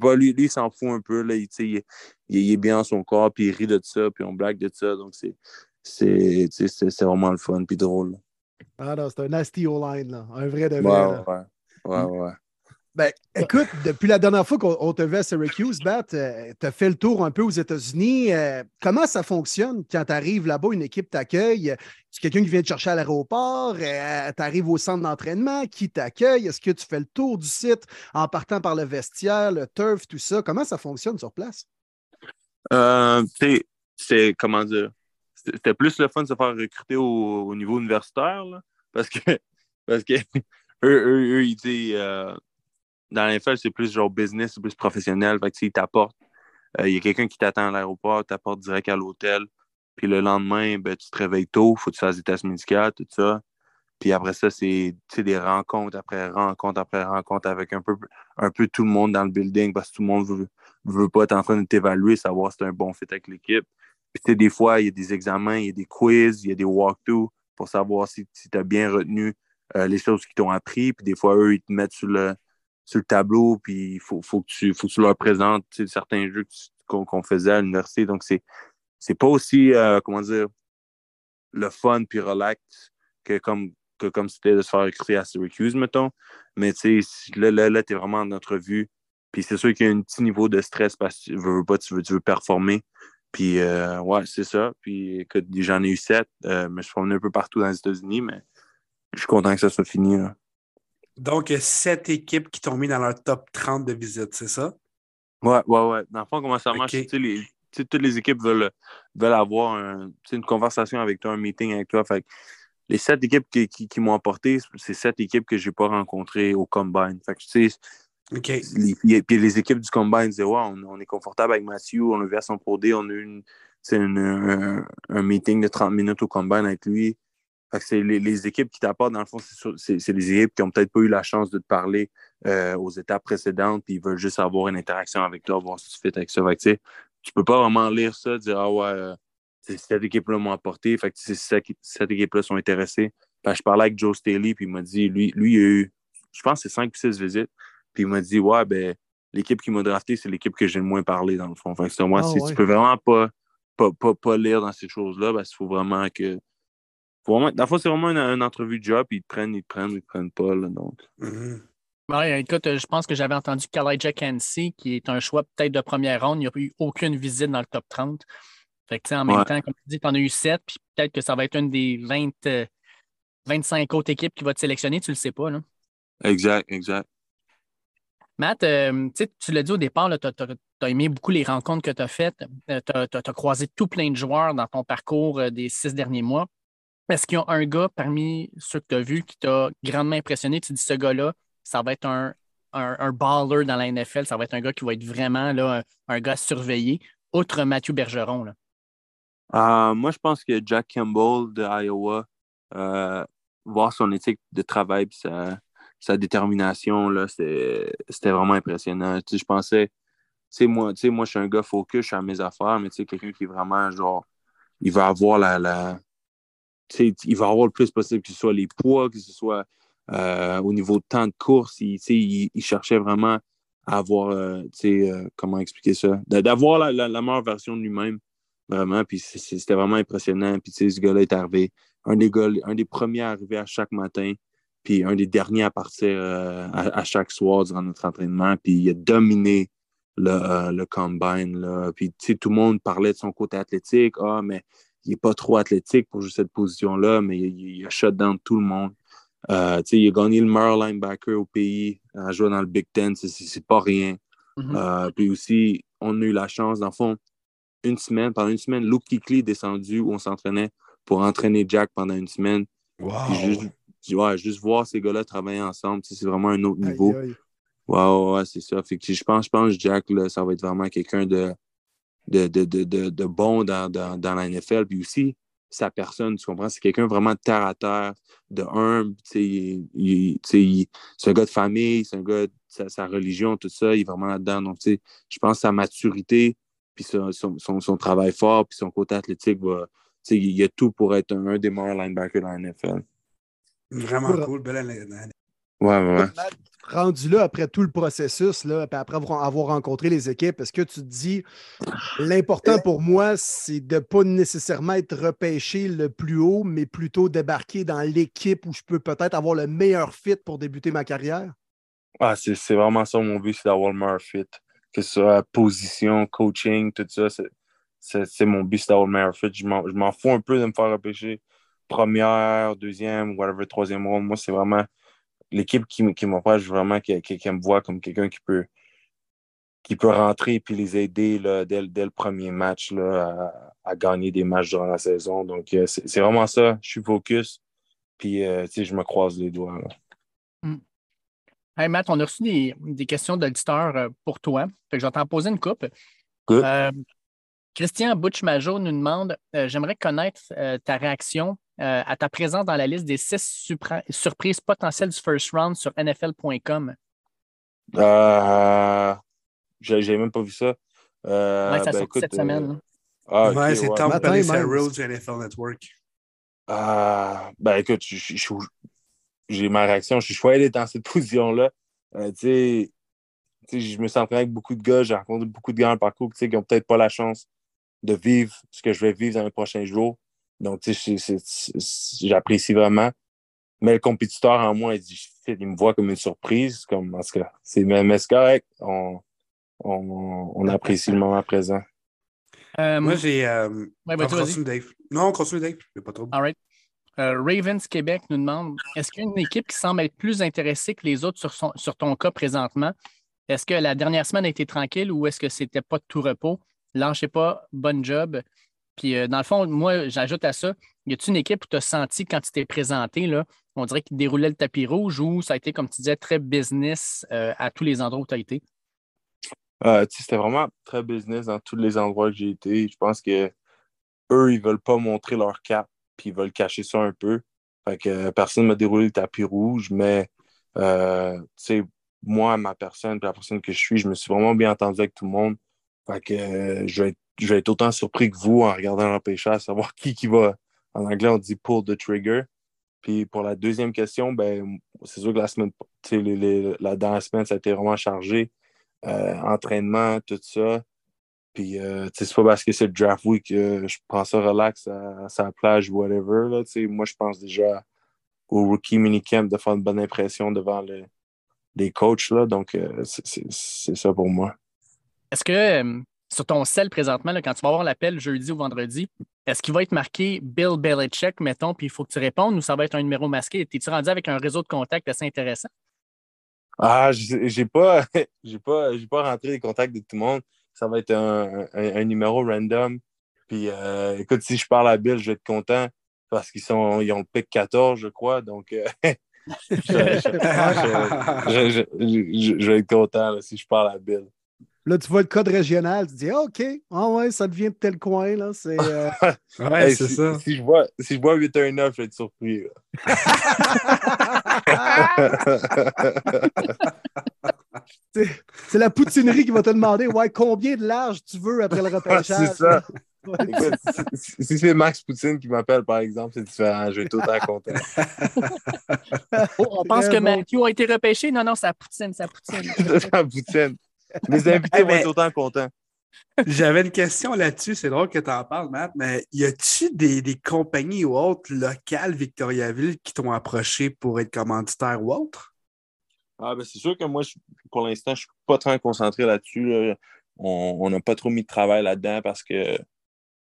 pas, lui, lui il s'en fout un peu. Là, il, il, il, est bien dans son corps, puis il rit de ça, puis on blague de ça. Donc, c'est vraiment le fun puis drôle. Ah non, c'est un nasty O-line, là. Un vrai de vrai. Ouais, ouais, ouais, ouais. Ben, écoute, depuis la dernière fois qu'on te vu à Syracuse, Bat, euh, tu as fait le tour un peu aux États-Unis. Euh, comment ça fonctionne quand tu arrives là-bas, une équipe t'accueille? C'est quelqu'un qui vient te chercher à l'aéroport? Euh, tu arrives au centre d'entraînement? Qui t'accueille? Est-ce que tu fais le tour du site en partant par le vestiaire, le turf, tout ça? Comment ça fonctionne sur place? c'est, comment dire, c'était plus le fun de se faire recruter au, niveau universitaire, parce que, parce que eux, eux, ils disent, dans l'NFL, c'est plus genre business, c'est plus professionnel. Fait que, ils t'apportent. Euh, il y a quelqu'un qui t'attend à l'aéroport, t'apporte direct à l'hôtel. Puis le lendemain, ben, tu te réveilles tôt, il faut que tu fasses des tests médicaux, tout ça. Puis après ça, c'est des rencontres après rencontres après rencontres avec un peu, un peu tout le monde dans le building parce que tout le monde veut, veut pas être en train de t'évaluer, savoir si tu un bon fit avec l'équipe. Puis, des fois, il y a des examens, il y a des quiz, il y a des walkthroughs pour savoir si, tu as bien retenu euh, les choses qu'ils t'ont appris. Puis, des fois, eux, ils te mettent sur le, sur le tableau, puis il faut, faut, que tu, faut que tu leur présentes certains jeux qu'on faisait à l'université. Donc, c'est c'est pas aussi, euh, comment dire, le fun puis relax que comme que comme c'était de se faire recruter à Syracuse, mettons. Mais tu sais, là, là, là tu es vraiment en entrevue. Puis c'est sûr qu'il y a un petit niveau de stress parce que tu veux, pas, tu veux, tu veux performer. Puis euh, ouais, c'est ça. Puis écoute, j'en ai eu sept. Euh, mais je suis promené un peu partout dans les États-Unis, mais je suis content que ça soit fini. Donc, sept équipes qui t'ont mis dans leur top 30 de visites, c'est ça? Ouais, ouais, ouais. Dans le fond, comment ça marche? Tu sais, les, toutes les équipes veulent, veulent avoir une conversation avec toi, un meeting avec toi. Fait les sept équipes qui, qui, m'ont apporté, c'est sept équipes que je n'ai pas rencontrées au Combine. Fait que, tu sais, les, puis les équipes du Combine disaient ouais, on, est confortable avec Mathieu, on a vu à son Pro D, on a eu un, un, meeting de 30 minutes au Combine avec lui. Fait que c'est les, équipes qui t'apportent, dans le fond, c'est les équipes qui n'ont peut-être pas eu la chance de te parler euh, aux étapes précédentes, puis ils veulent juste avoir une interaction avec toi, voir si tu fais avec ça. Fait que, tu peux pas vraiment lire ça, dire Ah ouais, euh, cette équipe-là m'a apporté, fait que cette, équipe-là sont intéressés. je parlais avec Joe Staley, puis il m'a dit, lui, lui, il a eu, je pense, c'est cinq ou six visites. Puis il m'a dit, ouais, ben, l'équipe qui m'a drafté, c'est l'équipe que j'ai le moins parlé, dans le fond. Fait que moi, ah si tu peux vraiment pas, pas, pas, lire dans ces choses-là, ben, il faut vraiment que. Vraiment, dans le fond, c'est vraiment une, entrevue de job, ils te prennent, ils te prennent, ils te prennent pas. Là, donc. Mm-hmm. Ouais, écoute, je pense que j'avais entendu Kalijah Kensi, qui est un choix peut-être de première ronde. Il n'y a eu aucune visite dans le top 30. Fait que, en même temps, comme tu dis, tu en as eu 7, puis peut-être que ça va être une des 20, 25 euh, autres équipes qui va te sélectionner, tu ne le sais pas. Là. Exact, exact. Matt, euh, tu l'as dit au départ, tu as, aimé beaucoup les rencontres que tu as faites. Euh, tu as, croisé tout plein de joueurs dans ton parcours des six derniers mois. Est-ce qu'il y a un gars parmi ceux que tu as vus qui t'a grandement impressionné? Tu dis ce gars-là, ça va être un, un, baller dans la NFL. Ça va être un gars qui va être vraiment là, un, gars surveillé, outre Mathieu Bergeron. Là. Euh, moi, je pense que Jack Campbell de Iowa, euh, voir son éthique de travail et sa, détermination, c'était vraiment impressionnant. je pensais, moi, moi, je suis un gars focus, je suis à mes affaires, mais quelqu'un qui est vraiment genre, il va avoir la il va avoir le plus possible, que ce soit les poids, que ce soit euh, au niveau de temps de course, il, cherchait vraiment à avoir, euh, euh, comment expliquer ça, d'avoir la, meilleure version de lui-même, vraiment. Puis c'était vraiment impressionnant. Puis ce gars-là est arrivé, un des, gars, un des premiers à arriver à chaque matin, puis un des derniers à partir à, chaque soir durant notre entraînement. Puis il a dominé le, le combine. Là. Puis tout le monde parlait de son côté athlétique. Ah, mais il n'est pas trop athlétique pour jouer cette position-là, mais il, il a shut down tout le monde. Euh, il a gagné le meilleur linebacker au pays, à jouer dans le Big Ten, c'est pas rien. Mm-hmm. Euh, puis aussi, on a eu la chance, dans le fond, une semaine, pendant une semaine, Luke Kikli est descendu où on s'entraînait pour entraîner Jack pendant une semaine. Juste, juste voir ces gars-là travailler ensemble, c'est vraiment un autre niveau. Ouais, ouais, c'est ça. Fait que je pense, je pense que Jack, là, ça va être vraiment quelqu'un de, de, de, de, de, bon dans, dans, dans, la NFL. Puis aussi, sa personne, tu comprends? C'est quelqu'un vraiment de terre à terre, de humble, c'est un gars de famille, c'est un gars de sa, religion, tout ça, il est vraiment là-dedans. Donc, je pense que sa maturité, puis son, son, travail fort, puis son côté athlétique, va, il y a tout pour être un, des meilleurs linebackers dans la NFL. Vraiment cool, belle année. Ouais, ouais. Rendu là, après tout le processus, là, après avoir rencontré les équipes, est-ce que tu te dis l'important pour moi, c'est de ne pas nécessairement être repêché le plus haut, mais plutôt débarquer dans l'équipe où je peux peut-être avoir le meilleur fit pour débuter ma carrière? Ah, c'est vraiment ça mon but, c'est d'avoir le meilleur fit. Que ce soit position, coaching, tout ça, c'est mon but, c'est d'avoir le meilleur fit. Je m'en fous un peu de me faire repêcher première, deuxième, whatever, troisième ronde. Moi, c'est vraiment l'équipe qui, qui vraiment, qui, me voit comme quelqu'un qui peut, qui peut rentrer et puis les aider là, dès, le premier match là, à, gagner des matchs durant la saison. Donc, euh, c'est vraiment ça. Je suis focus. Puis, euh, je me croise les doigts. Hmm. Hey Matt, on a reçu des, questions d'auditeurs euh, pour toi. je vais t'en poser une coupe. Christian Butch-Majo nous demande J'aimerais connaître ta réaction euh, à ta présence dans la liste des six surprises potentielles du first round sur NFL.com? Euh, J'ai même pas vu ça. Euh, ouais, ça ben, cette semaine. Euh, ah, ouais, c'est Tom Pelissero du NFL Network. Ah, ben écoute, j'ai ma réaction. Je suis choisi d'être dans cette position-là. tu sais, je me sens avec beaucoup de gars, j'ai rencontré beaucoup de gars en parcours qui n'ont peut-être pas la chance de vivre ce que je vais vivre dans les prochains jours. Donc, j'apprécie vraiment. mais le compétiteur en moi, il, dit, il me voit comme une surprise. Comme, en tout cas, c'est, mais c'est correct. On, on, on apprécie le moment présent. Euh, Moi, j'ai. euh, Ouais, vas-y. continue, Dave. Non, continue, Dave. Il pas trop. All right. Euh, Ravens Québec nous demande est-ce qu'il y a une équipe qui semble être plus intéressée que les autres sur, son- sur ton cas présentement? Est-ce que la dernière semaine a été tranquille ou est-ce que c'était pas de tout repos? Lâchez pas, bon job. Puis, euh, dans le fond, moi, j'ajoute à ça y a-t-il une équipe où tu as senti quand tu t'es présenté, là, on dirait qu'il déroulait le tapis rouge ou ça a été, comme tu disais, très business euh, à tous les endroits où tu as été? Euh, c'était vraiment très business dans tous les endroits que j'ai été. Je pense que eux, ils veulent pas montrer leur cap, puis ils veulent cacher ça un peu. Fait que euh, personne m'a déroulé le tapis rouge, mais euh, moi, ma personne, puis la personne que je suis, je me suis vraiment bien entendu avec tout le monde. Fait que euh, je, vais être, je vais être autant surpris que vous en regardant l'empêcheur, à savoir qui qui va. En anglais, on dit pull the trigger. Puis pour la deuxième question, ben, c'est sûr que la semaine, les- les- la dernière semaine, ça a été vraiment chargé. Euh, entraînement, tout ça. Puis, euh, c'est pas parce que c'est le draft week que je prends ça relax à, à sa plage ou whatever. Là, moi, je pense déjà au rookie minicamp de faire une bonne impression devant le- les coachs. Là, donc, euh, c'est ça pour moi. Est-ce que euh, sur ton cell présentement, quand tu vas avoir l'appel jeudi ou vendredi, est-ce qu'il va être marqué Bill Belichick, mettons, puis il faut que tu répondes ou ça va être un numéro masqué? T'es-tu rendu avec un réseau de contacts assez intéressant? Ah, j'ai pas, pas, pas rentré les contacts de tout le monde. Ça va être un, numéro random. Puis, euh, écoute, si je parle à Bill, je vais être content parce qu'ils sont, ils ont le pic 14, je crois. Donc, euh, je, vais être content si je parle à Bill. Là, tu vois le code régional, tu dis Ah, OK, ah ouais, ça devient de tel coin. Là. C'est, euh, Ouais, Hey, c'est si, ça. Si je vois, si je vois 8-1-9, je vais être surpris. c'est la poutinerie qui va te demander Ouais, combien de large tu veux après le repêchage? c'est ça. Ouais. Écoute, si, si c'est Max Poutine qui m'appelle, par exemple, c'est différent. Je vais être autant content. Oh, on pense que bon. Matthew a été repêché. Non, non, c'est la poutine, c'est la poutine. C'est la Poutine. Mes invités vont être autant contents. J'avais une question là-dessus. C'est drôle que tu en parles, Matt, mais y a-tu des, des compagnies ou autres locales Victoriaville qui t'ont approché pour être commanditaire ou autre? Ah, ben, c'est sûr que moi, je- pour l'instant, je ne suis pas très concentré là-dessus. là. On on n'a pas trop mis de travail là-dedans parce que,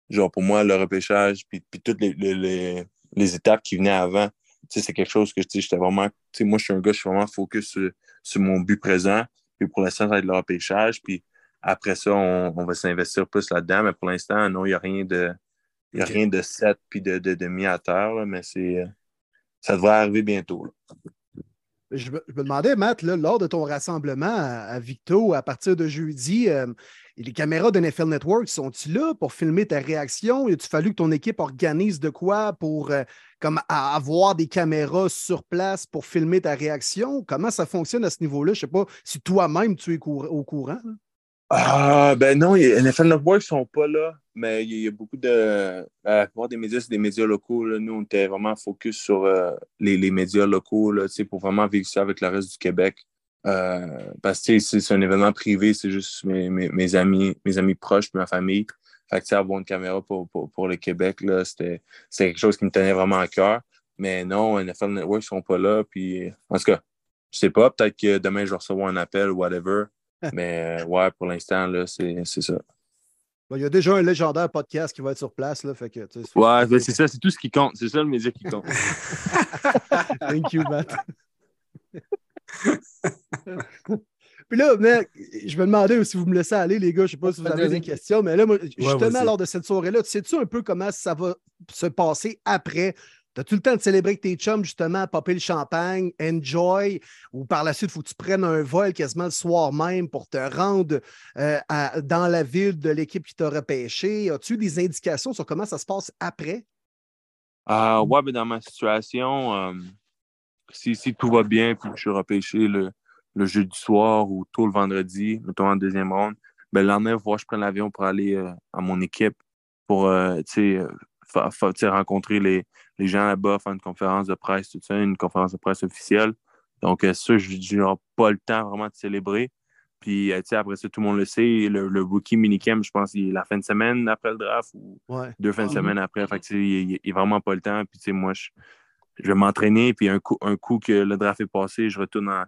genre, pour moi, le repêchage, puis, puis toutes les, les- les- les étapes qui venaient avant, tu sais, c'est quelque chose que j'étais vraiment. Tu sais, moi, je suis un gars, je suis vraiment focus sur, sur mon but présent. Puis pour l'instant, ça va être le repêchage. Puis après ça, on, on va s'investir plus là-dedans. Mais pour l'instant, non, il n'y a rien de. Y a rien de set puis de, de, à terre, là, mais c'est. euh, Ça devrait arriver bientôt. là. Je me, demandais, Matt, lors de ton rassemblement à, Victo à partir de jeudi, euh, les caméras de NFL Network sont-ils là pour filmer ta réaction? Il a fallu que ton équipe organise de quoi pour euh, comme avoir des caméras sur place pour filmer ta réaction? Comment ça fonctionne à ce niveau-là? Je ne sais pas si toi-même tu es au courant. Ah, ben non, a- NFL Network ne sont pas là, mais il y, a- beaucoup de. La plupart des médias, c'est des médias locaux. là. Nous, on était vraiment focus sur euh, les, les médias locaux là, pour vraiment vivre ça avec le reste du Québec. Euh, parce que c'est un événement privé, c'est juste mes, mes, amis, mes amis proches, ma famille. Fait que avoir une caméra pour, pour, pour le Québec, c'était quelque chose qui me tenait vraiment à cœur. Mais non, NFL Network ne sont pas là. Puis, en tout cas, je sais pas, peut-être que demain, je vais recevoir un appel ou whatever. Mais euh, ouais, pour l'instant, là, c'est c'est ça. Bon, il y a déjà un légendaire podcast qui va être sur place. Là, fait que, tu sais, Ouais, ben, c'est ça, c'est tout ce qui compte. C'est ça le média qui compte. Thank you, Matt. Puis là, mec, je me demandais si vous me laissez aller, les gars. Je ne sais pas si vous avez des questions, mais là, moi, justement, lors de cette soirée-là, sais-tu un peu comment ça va se passer après? As-tu le temps de célébrer avec tes chums, justement, popper le champagne, enjoy, ou par la suite, il faut que tu prennes un vol quasiment le soir même pour te rendre euh, à- dans la ville de l'équipe qui t'a repêché? As-tu des indications sur comment ça se passe après? Ah ouais, ben, dans ma situation, euh, si, si tout va bien, puis que je suis repêché le, le jeudi soir ou tôt le vendredi, mettons en deuxième ronde, ben, le lendemain, je prenne l'avion pour aller euh, à mon équipe pour euh, euh, rencontrer les, les gens là-bas, faire une conférence de presse, tout ça, une conférence de presse officielle. Donc, euh, ça, je n'aurai pas le temps vraiment de célébrer. Puis, euh, tu sais, après ça, tout le monde le sait, le, le rookie minicamp, je pense, il est la fin de semaine après le draft ou Ouais. deux fins de Mhm. semaine après. Fait que, il n'y a vraiment pas le temps. Puis, tu sais, moi, je, je vais m'entraîner, puis un coup, un coup que le draft est passé, je retourne en,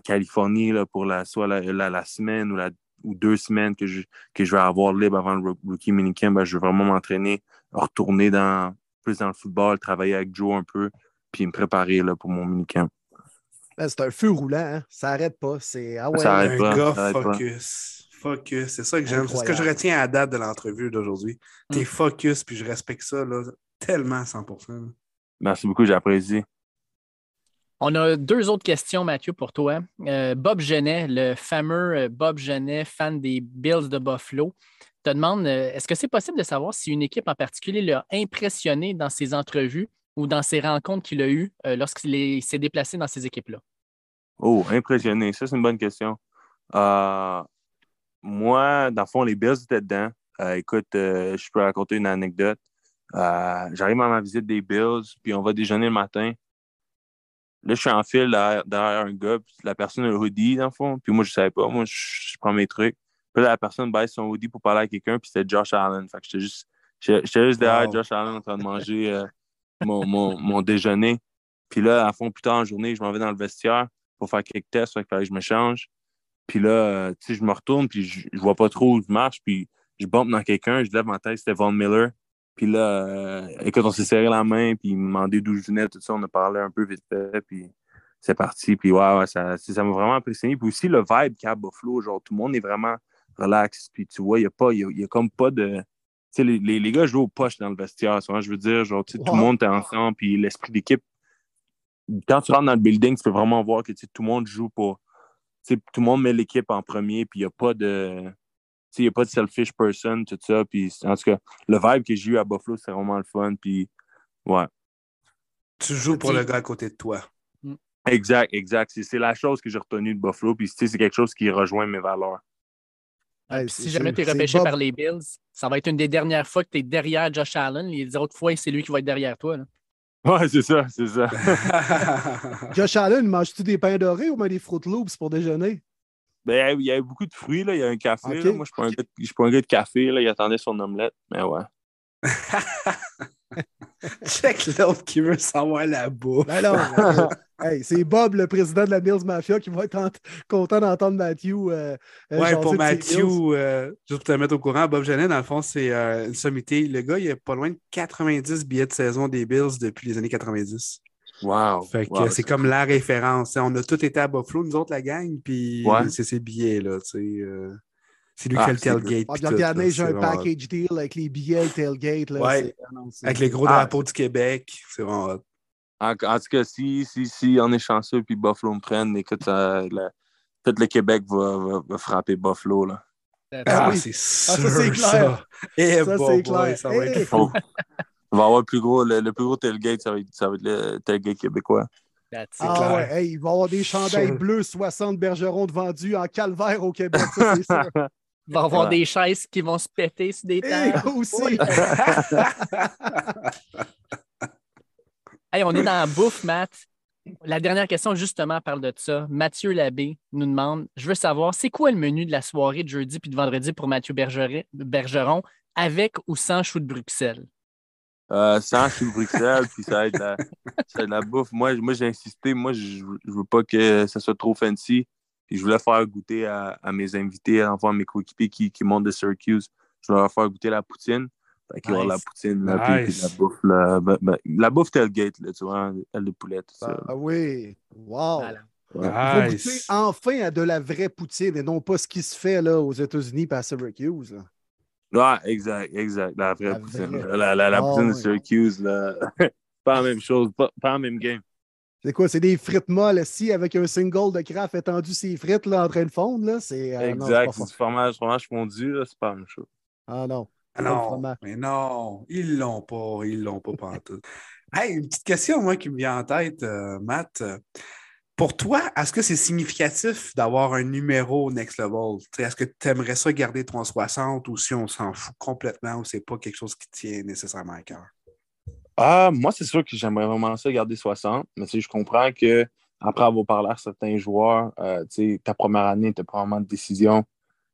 Californie là, pour la, soit la, semaine ou, la, ou deux semaines que je, que je vais avoir libre avant le rookie minicamp. Ben, je vais vraiment m'entraîner, retourner dans, plus dans le football, travailler avec Joe un peu, puis me préparer là, pour mon minicamp. Ben, c'est un feu roulant, hein? ça n'arrête pas. C'est ah ouais, un gars focus. Focus, c'est ça que j'aime. C'est ce que je retiens à la date de l'entrevue d'aujourd'hui. T'es mm. focus, puis je respecte ça là, tellement à 100%. Merci beaucoup, j'apprécie. On a deux autres questions, Mathieu, pour toi. Euh, Bob Genet, le fameux euh, Bob Genet, fan des Bills de Buffalo, te demande euh, est-ce que c'est possible de savoir si une équipe en particulier l'a impressionné dans ses entrevues ou dans ses rencontres qu'il a eues lorsqu'il s'est déplacé dans ces équipes-là? Oh, impressionné. Ça, c'est une bonne question. moi, dans le fond, les Bills étaient dedans. écoute, je peux raconter une anecdote. J'arrive à ma visite des Bills, puis on va déjeuner le matin. Là, je suis en file derrière, un gars, puis la personne a un hoodie, dans le fond. Puis moi, je ne savais pas. Moi, je, prends mes trucs. Puis là, la personne baisse son hoodie pour parler à quelqu'un, puis c'était Josh Allen. Fait que j'étais juste, juste derrière Josh Allen en train de manger euh, mon, mon, mon, déjeuner. Puis là, à fond, plus tard en journée, je m'en vais dans le vestiaire pour faire quelques tests. Fait que je me change. Puis là, euh, tu sais, je me retourne, puis je, je vois pas trop où je marche, puis je bombe dans quelqu'un, je lève ma tête, c'était Von Miller. Puis là, euh, écoute, on s'est serré la main, puis il m'a demandé d'où je venais, tout ça. On a parlé un peu vite fait, puis c'est parti. Puis ouais, ça, ça m'a vraiment impressionné. Puis aussi, le vibe qu'a Buffalo, genre, tout le monde est vraiment relax. Puis tu vois, il n'y a, pas, il y a, comme pas de. Tu sais, les, les, gars jouent aux poches dans le vestiaire. je veux dire, genre, tout le monde est ensemble, puis l'esprit d'équipe. Quand tu rentres dans le building, tu peux vraiment voir que tout le monde joue pour. Tout le monde met l'équipe en premier, puis il n'y a pas de il n'y a pas de selfish person, tout ça. Puis, en tout cas, le vibe que j'ai eu à Buffalo, c'est vraiment le fun. Puis, ouais. Tu joues pour le gars à côté de toi. Mm. Exact, exact. C'est la chose que j'ai retenue de Buffalo. Puis, c'est quelque chose qui rejoint mes valeurs. si jamais tu es repêché par les Bills, ça va être une des dernières fois que tu es derrière Josh Allen. Les autres fois, c'est lui qui va être derrière toi. Là. Ouais, c'est ça, c'est ça. Josh Allen, manges-tu des pains dorés ou même des Fruit Loops pour déjeuner? Ben, il y avait beaucoup de fruits, là. Il y a un café. Là. Moi, je ne suis pas un gars de café. Là. Il attendait son omelette. Mais ouais. Check l'autre qui veut savoir la bouffe. Ben non, hey, c'est Bob, le président de la Mills Mafia, qui va être content d'entendre Matthew. Euh, euh ouais, pour Matthew, euh, juste pour te mettre au courant, Bob Genet, dans le fond, c'est euh, une sommité. Le gars, il a pas loin de 90 billets de saison des Bills depuis les années 90. Wow. Fait que c'est comme la référence. On a tous été à Buffalo, nous autres, la gang, puis c'est ses billets, là, tu sais. Euh, c'est lui qui ah, fait le tailgate. Ah, puis il j'ai un package deal avec les billets, le tailgate. Là, ouais. Avec les gros ah. drapeaux du Québec. C'est vraiment En, tout cas, si, si, si on est chanceux puis Buffalo me prenne, écoute, tout le Québec va, va, frapper Buffalo. Là. Ah, c'est sûr. ça, c'est clair. Eh, ça, c'est clair. Ça va être fou. Il va avoir le plus gros, le, plus gros tailgate, ça va, être, ça va être le tailgate québécois. Ah ouais, il va y avoir des chandails bleus, 60 bergerons de vendus en calvaire au Québec, ça c'est sûr. Il va y avoir des chaises qui vont se péter sur des tables. aussi. hey, on est dans la bouffe, Matt. La dernière question, justement, parle de ça. Mathieu Labbé nous demande Je veux savoir, c'est quoi le menu de la soirée de jeudi puis de vendredi pour Mathieu Bergeron, avec ou sans chou de Bruxelles euh, sans Bruxelles, puis ça va, être la, ça la bouffe. Moi, moi j'ai insisté, moi, je, je veux pas que ça soit trop fancy. Puis je voulais faire goûter à, à mes invités, enfin à mes coéquipiers qui, qui montent de Syracuse. Je voulais leur faire goûter la poutine. Fait qu'il y aura la poutine, la, puis, la bouffe, la, ben, ben, la bouffe tailgate, là, tu vois, elle de poulet, tout ça. Ah oui, wow! Voilà. Nice. enfin à de la vraie poutine et non pas ce qui se fait là, aux États-Unis et à Syracuse. Là. Ouais, exact, exact. La vraie poutine. La, la, la, poutine de ah, Syracuse, là. pas la même chose, pas, pas la même game. C'est quoi? C'est des frites molles si avec un single de craft étendu ses frites là, en train de fondre. Là? C'est, euh, exact, c'est du fromage, fromage fondu, là, c'est pas la même chose. Ah non. Ah non, mais non, ils l'ont pas, ils l'ont pas pantoute. hey, une petite question, moi, qui me vient en tête, euh, Matt. Pour toi, est-ce que c'est significatif d'avoir un numéro next level? Est-ce que tu aimerais ça garder 360 ou si on s'en fout complètement ou c'est pas quelque chose qui tient nécessairement à cœur? Ah, moi, c'est sûr que j'aimerais vraiment ça garder 60, mais je comprends que après avoir parlé à certains joueurs, euh, ta première année, tu as probablement de décision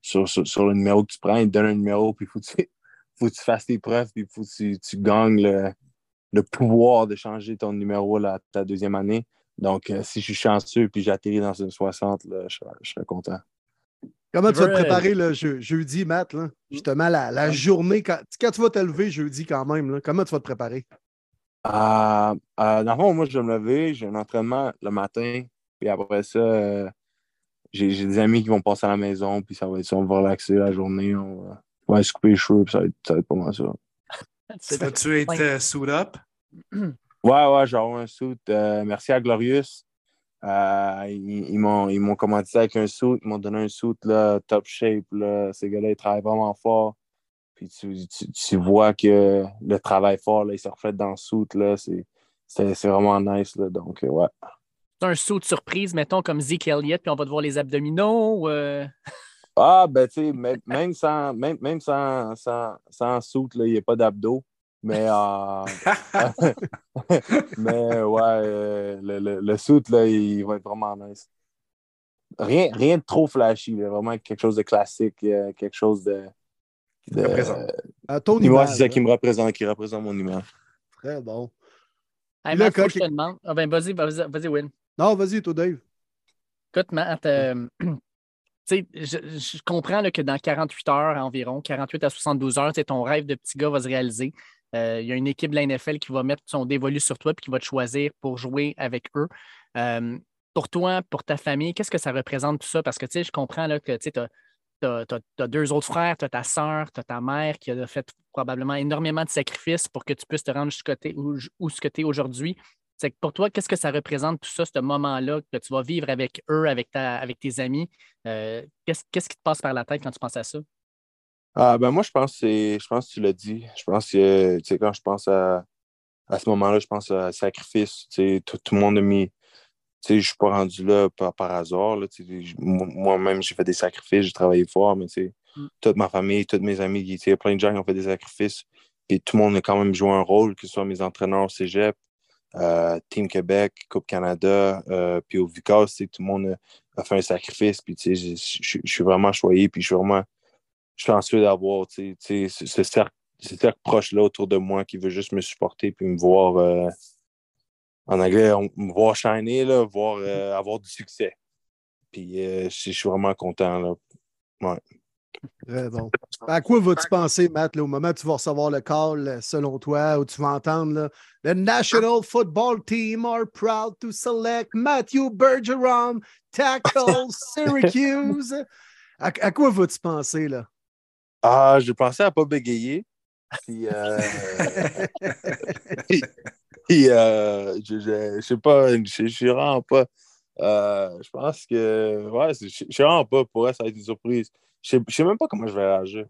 sur, sur, le numéro que tu prends. Ils te donnent un numéro, puis il faut, faut, que tu fasses tes preuves, puis il faut que tu, tu gagnes le, le pouvoir de changer ton numéro là, ta deuxième année. Donc, euh, si je suis chanceux puis j'atterris dans une 60, là, je, serais, je serais content. Comment tu vas te préparer le je- jeudi, Matt? Là? Justement, la, la journée, quand, quand tu vas te lever jeudi quand même, là, comment tu vas te préparer? Euh, euh, dans le fond, moi, je vais me lever, j'ai un entraînement le matin, puis après ça, euh, j'ai des amis qui vont passer à la maison, puis ça va être ça, on va relaxer la journée, on va, on va se couper les cheveux, puis ça va être, ça va être pas mal ça. Vas-tu être euh, suit up? Ouais, ouais, j'ai avoir un suit. euh, merci à Glorious. Euh, ils ils m'ont commandité avec un suit, ils m'ont donné un suit là, top shape. Là. Ces gars-là, ils travaillent vraiment fort. Puis tu, tu, tu vois que le travail fort, là, il se reflète dans le suit. Là. C'est, vraiment nice. Là. Donc, euh, ouais. C'est un saut de surprise, mettons, comme Zeke Elliott, puis on va te voir les abdominaux. euh, Ah, ben, tu sais, même, même sans, même, même sans, sans, sans suit, là, il n'y a pas d'abdos. Mais, euh, mais ouais, euh, le, le, le suit, là, il va être vraiment nice. Rien, rien de trop flashy, là, vraiment quelque chose de classique, euh, quelque chose de. de représente. À ton image, c'est ça qui me représente, qui représente mon image. Très bon. Hey, là, que je te demande. Ah ben, vas-y, vas-y, vas-y, Will. Non, vas-y, toi, Dave. Écoute, Matt, euh, je, je comprends là, que dans 48 heures environ, 48 à 72 heures, ton rêve de petit gars va se réaliser. Euh, Il y a une équipe de la NFL qui va mettre son dévolu sur toi et qui va te choisir pour jouer avec eux. Euh, pour toi, pour ta famille, qu'est-ce que ça représente tout ça? Parce que je comprends là, que tu as, deux autres frères, tu as ta soeur, tu as ta mère qui a fait probablement énormément de sacrifices pour que tu puisses te rendre où, ce que tu es aujourd'hui. Pour toi, qu'est-ce que ça représente tout ça, ce moment-là que tu vas vivre avec eux, avec, ta, avec tes amis? Euh, qu'est-ce qui te passe par la tête quand tu penses à ça? Ah, ben moi, je pense que c'est- je pense que tu l'as dit. Je pense que, tu sais, quand je pense à, à ce moment-là, je pense à sacrifice. Tu sais, tout, tout le monde a mis. Tu sais, je suis pas rendu là par, par hasard. Là, tu sais, Moi-même, j'ai fait des sacrifices, j'ai travaillé fort, mais tu sais, Mm. toute ma famille, tous mes amis, tu sais, il y a plein de gens qui ont fait des sacrifices. Et tout le monde a quand même joué un rôle, que ce soit mes entraîneurs au cégep, euh, Team Québec, Coupe Canada, euh, puis au Vicas, tu sais, tout le monde a, a fait un sacrifice. Puis, tu sais, je suis vraiment choyé, puis je suis vraiment chanceux d'avoir ce, ce cercle, ce cercle proche-là autour de moi qui veut juste me supporter puis me voir, euh, en anglais, on- me voir shiner, là, voir euh, avoir du succès. Puis euh, je suis vraiment content. Là. Très bon. À quoi vas-tu penser, Matt, là, au moment où tu vas recevoir le call, selon toi, où tu vas entendre là, The National Football Team are proud to select Matthew Bergeron, tackle Syracuse. À, à quoi vas-tu penser, là? Ah, je pensais à pas bégayer. Puis, euh, puis, euh, je, je, je sais pas, je, je suis vraiment pas. euh, je pense que, ouais, je, je suis vraiment pas. Pour elle, ça va être une surprise. Je sais, je sais même pas comment je vais réagir.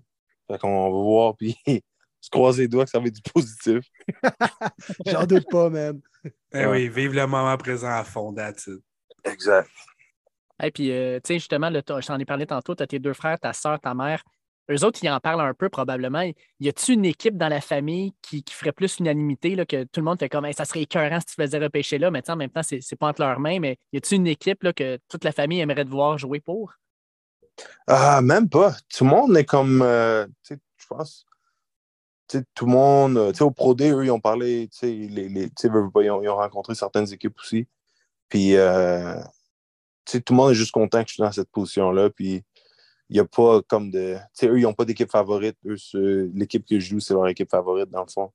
Fait qu'on va voir, puis se croiser les doigts que ça va être du positif. J'en doute pas, man. Eh oui, vive le moment présent à fond, it. Exact. Et puis, euh, tu sais, justement, là, t'as- je t'en ai parlé tantôt, tu as tes deux frères, ta soeur, ta mère. Eux autres, ils en parlent un peu probablement. Y a-tu une équipe dans la famille qui, ferait plus unanimité, là, que tout le monde fait comme ça serait écœurant si tu faisais repêcher là, mais en même temps, c'est pas entre leurs mains, mais y a-tu une équipe là, que toute la famille aimerait te voir jouer pour? Ah, même pas. Tout le monde est comme, euh, tu sais, je pense, tout le monde, euh, tu sais, au Pro eux, ils ont parlé, tu sais, les, les, ils, ont, ils ont rencontré certaines équipes aussi. Puis, euh, tout le monde est juste content que je suis dans cette position-là. Puis, il n'y a pas comme de, tu sais, eux, ils n'ont pas d'équipe favorite. Eux, l'équipe que je joue, c'est leur équipe favorite, dans le fond.